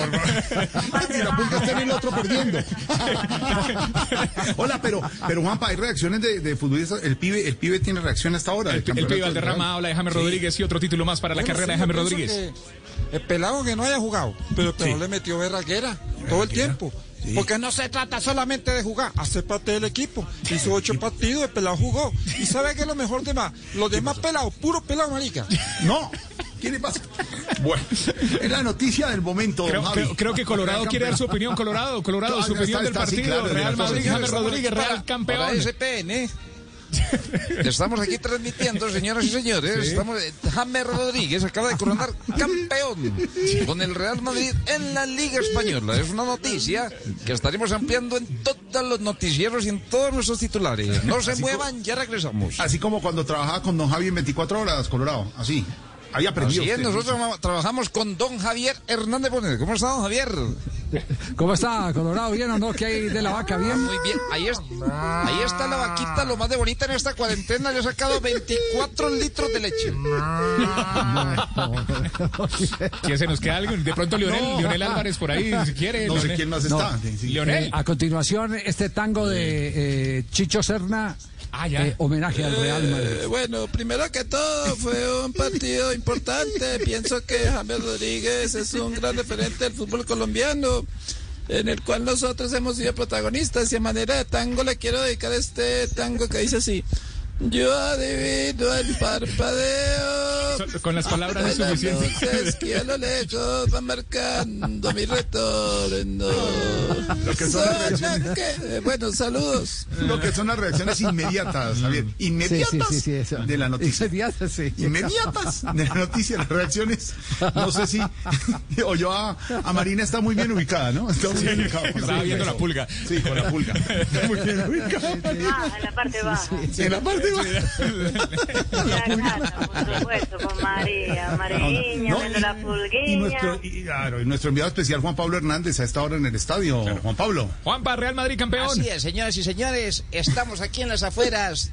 S106: Si la pulga está en el otro perdiendo. Hola, pero, pero Juanpa, hay reacciones de, de futbolistas. El pibe, el pibe tiene reacción hasta ahora.
S12: El
S106: campeonato
S12: pibe Valderrama habla de James
S106: Sí.
S12: Rodríguez y otro título más para la carrera
S97: sí,
S12: de James Rodríguez.
S97: El pelado que no haya jugado, pero el pelado le metió berraquera todo el tiempo. Porque no se trata solamente de jugar, hace parte del equipo. Hizo ocho partidos, el pelado jugó. ¿Y sabe qué es lo mejor de más? Los demás pelados, puro pelado, marica.
S106: No, ¿qué le pasa? Bueno, es la noticia del momento.
S12: Creo,
S106: Javi.
S12: creo- creo que Colorado quiere dar su opinión. Colorado, Colorado,
S106: Claro,
S12: su
S106: está-
S12: opinión del
S106: sí,
S12: partido.
S106: claro,
S12: Real Madrid,
S106: sí,
S12: James Rodríguez, Real campeón.
S97: Para SPN. Estamos aquí transmitiendo, señoras y señores.
S12: Sí.
S97: Estamos, eh, James Rodríguez acaba de coronar campeón con el Real Madrid en la Liga Española. Es una noticia que estaremos ampliando en todos los noticieros y en todos nuestros titulares. No se
S106: Así
S97: muevan, ya regresamos.
S106: Así como cuando trabajaba con Don Javi en 24 horas, Colorado. Así.
S97: Es,
S106: usted.
S97: nosotros tra- trabajamos con don Javier Hernández Bonet. ¿Cómo está, don Javier?
S4: ¿Cómo está, Colorado? ¿Bien o no? ¿Qué hay de la vaca? ¿Bien?
S97: Muy bien, ahí, es- ahí está la vaquita, lo más de bonita en esta cuarentena. Le ha sacado 24 litros de leche.
S12: ¿Quién se nos queda algo? De pronto Leonel,
S4: No.
S12: Leonel Álvarez por ahí, si quiere.
S106: No sé quién más
S4: No.
S106: está. Sí.
S12: Leonel.
S4: Eh, a continuación, este tango de eh, Chicho Serna,
S12: Ah, ya.
S4: eh, homenaje al Real Madrid.
S97: Eh, bueno, primero que todo, fue un partido importante. Pienso que James Rodríguez es un gran referente del fútbol colombiano, en el cual nosotros hemos sido protagonistas. Y a manera de tango le quiero dedicar este tango que dice así. Yo adivino el parpadeo.
S12: Con las palabras es suficiente.
S97: luces que a lo lejos van marcando mi retorno.
S106: Lo que son las
S97: que- bueno, saludos.
S106: Lo que son las reacciones inmediatas, Javier. Inmediatas
S4: Sí, sí, sí,
S106: de la noticia.
S4: Inmediatas, sí.
S106: Inmediatas de la noticia, las reacciones. No sé si. O yo a, a Marina está muy bien ubicada, ¿no? Está muy bien ubicada.
S12: Estaba viendo la pulga.
S106: Sí, con la pulga. Muy bien ubicada.
S107: Ah, en la parte baja.
S106: En la parte baja.
S107: La por supuesto, con María, Mariña,
S106: No,
S107: viendo la
S106: Y nuestro, y, claro, y nuestro enviado especial Juan Pablo Hernández a esta hora en el estadio. Juan Pablo.
S12: Juanpa, Real Madrid campeón.
S35: Así es, señoras y señores, estamos aquí en las afueras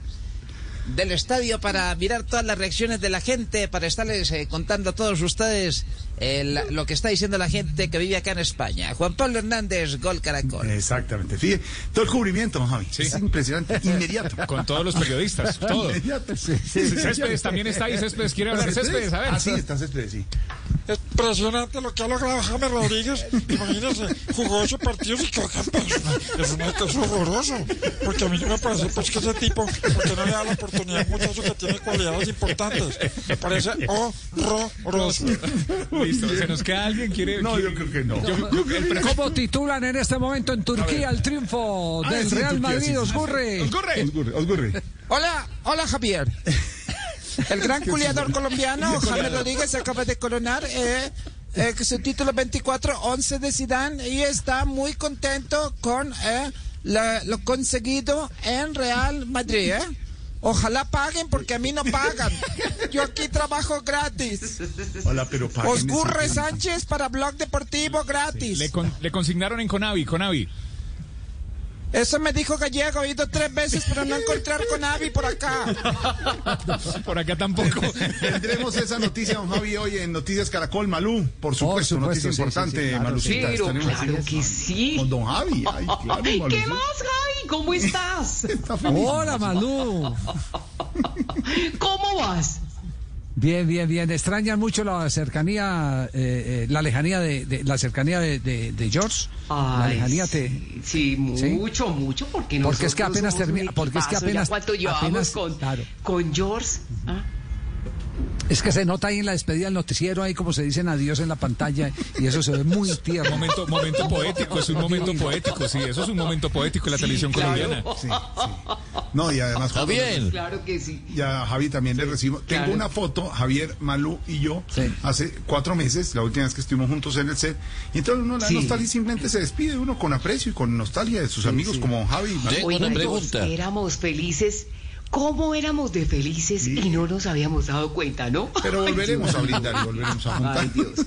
S35: del estadio para mirar todas las reacciones de la gente, para estarles eh, contando a todos ustedes eh, la- lo que está diciendo la gente que vive acá en España. Juan Pablo Hernández, Gol Caracol.
S106: Exactamente. Fíjate, todo el cubrimiento, Javi. Es impresionante, inmediato.
S12: Con todos los periodistas, todo.
S106: Inmediato.
S12: Céspedes también está ahí. Céspedes quiere hablar. Céspedes, a ver.
S106: Ah, sí, está Céspedes, sí.
S97: Es impresionante lo que ha logrado James Rodríguez. Imagínense, jugó ocho partidos y quedó campeón. Es, una, es horroroso. Porque a mí me parece pues, que ese tipo, porque no le da la oportunidad a un muchacho que tiene cualidades importantes. Me parece horroroso.
S12: Listo, ¿se nos queda alguien? ¿Quiere,
S106: No,
S12: quiere-
S106: yo creo que no.
S12: Yo- yo- el pre-
S4: ¿Cómo titulan en este momento en Turquía el triunfo
S106: Ah,
S4: del
S106: sí,
S4: Real
S106: Turquía,
S4: Madrid?
S106: sí.
S12: Osgurre.
S106: Osgurri.
S35: Hola, hola Javier. El gran culiador colombiano, James Rodríguez, se acaba de coronar eh, eh, su título 24-11 de Zidane y está muy contento con eh, la- lo conseguido en Real Madrid. eh. Ojalá paguen porque a mí no pagan. Yo aquí trabajo gratis.
S106: Hola, pero paguen
S35: Osgurre Sánchez para Blog Deportivo gratis.
S12: Le, con- le consignaron en Conavi, Conavi.
S35: Eso me dijo Gallego, he ido tres veces, pero no encontrar con Avi por acá.
S12: Por acá tampoco.
S106: Tendremos esa noticia, don Javi, hoy en Noticias Caracol, Malú. Por supuesto,
S4: supuesto,
S106: noticia
S4: sí, sí,
S106: importante,
S4: sí, claro,
S106: Malucita.
S4: sí.
S106: Estaremos
S109: claro que sí.
S106: Con don Javi. Ay, claro,
S109: ¿Qué
S106: Malucita.
S109: más, Javi? ¿Cómo estás?
S106: Está feliz.
S4: Hola, Malú.
S109: ¿Cómo vas?
S4: Bien, bien, bien. ¿Extrañan mucho la cercanía, eh, eh, la lejanía de, de- la cercanía de, de- de George? la
S109: Ay,
S4: lejanía te...
S109: Sí,
S4: ¿Sí?
S109: mucho, mucho, porque
S4: Porque es que apenas termina- porque es que
S109: ya
S4: apenas-
S109: ¿Cuánto llevamos
S4: apenas-
S109: con,
S4: claro.
S109: con George? ¿Ah?
S4: Es que se nota ahí en la despedida del noticiero, ahí como se dicen adiós en la pantalla, y eso se ve muy tierno.
S12: Momento, momento poético, es un momento poético, sí, eso es un momento poético en la televisión colombiana.
S106: Sí, sí. No, y además...
S12: Javier.
S109: Claro que sí.
S106: Ya, Javi, también le recibimos. Tengo una foto, Javier, Malú y yo, hace cuatro meses, la última vez que estuvimos juntos en el set. Y entonces uno, la
S109: Sí.
S106: nostalgia simplemente se despide uno con aprecio y con nostalgia de sus amigos como Javi. Malú.
S109: Oigan, todos éramos felices. ¿Cómo éramos de felices y no nos habíamos dado cuenta, no?
S106: Pero
S109: Ay,
S106: volveremos
S109: Dios
S106: a brindar y volveremos a juntar.
S109: Ay, Dios.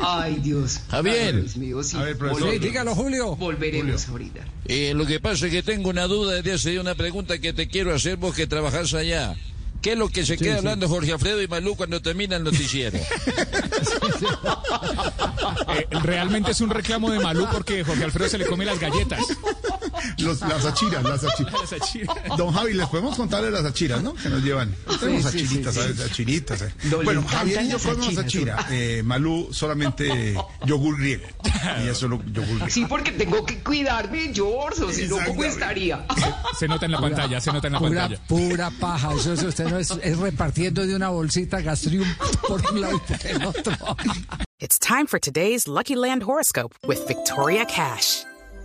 S109: Ay, Dios.
S110: Javier.
S109: Ay, Dios mío, sí.
S110: A ver, profesor. Sí, dígalo,
S4: Julio.
S109: Volveremos a brindar.
S110: Eh, lo que pasa es que tengo una duda desde hace una pregunta que te quiero hacer vos que trabajás allá. ¿Qué es lo que se
S4: Sí,
S110: queda
S4: sí.
S110: hablando Jorge Alfredo y Malú cuando termina el noticiero?
S12: Eh, realmente es un reclamo de Malú porque Jorge Alfredo se le come las galletas.
S106: Los, las achiras, las achiras. Don Javi, les podemos contarle las achiras, ¿no? Que nos llevan. Tenemos
S109: sí,
S106: achiritas,
S109: sí, sí.
S106: ¿sabes? Achiritas. eh. Bueno, Javier y yo
S109: las
S106: comemos achira. Eh, Malú solamente yogur griego. Y eso lo yogur griego.
S109: Sí, porque tengo que cuidarme, George, o si no, ¿cómo estaría?
S12: Se nota en la pantalla, se nota en la
S4: Pura,
S12: pantalla.
S4: pura paja, eso, eso usted no es, es repartiendo de una bolsita gastrium por un lado y por el otro.
S111: It's time for today's Lucky Land horoscope with Victoria Cash.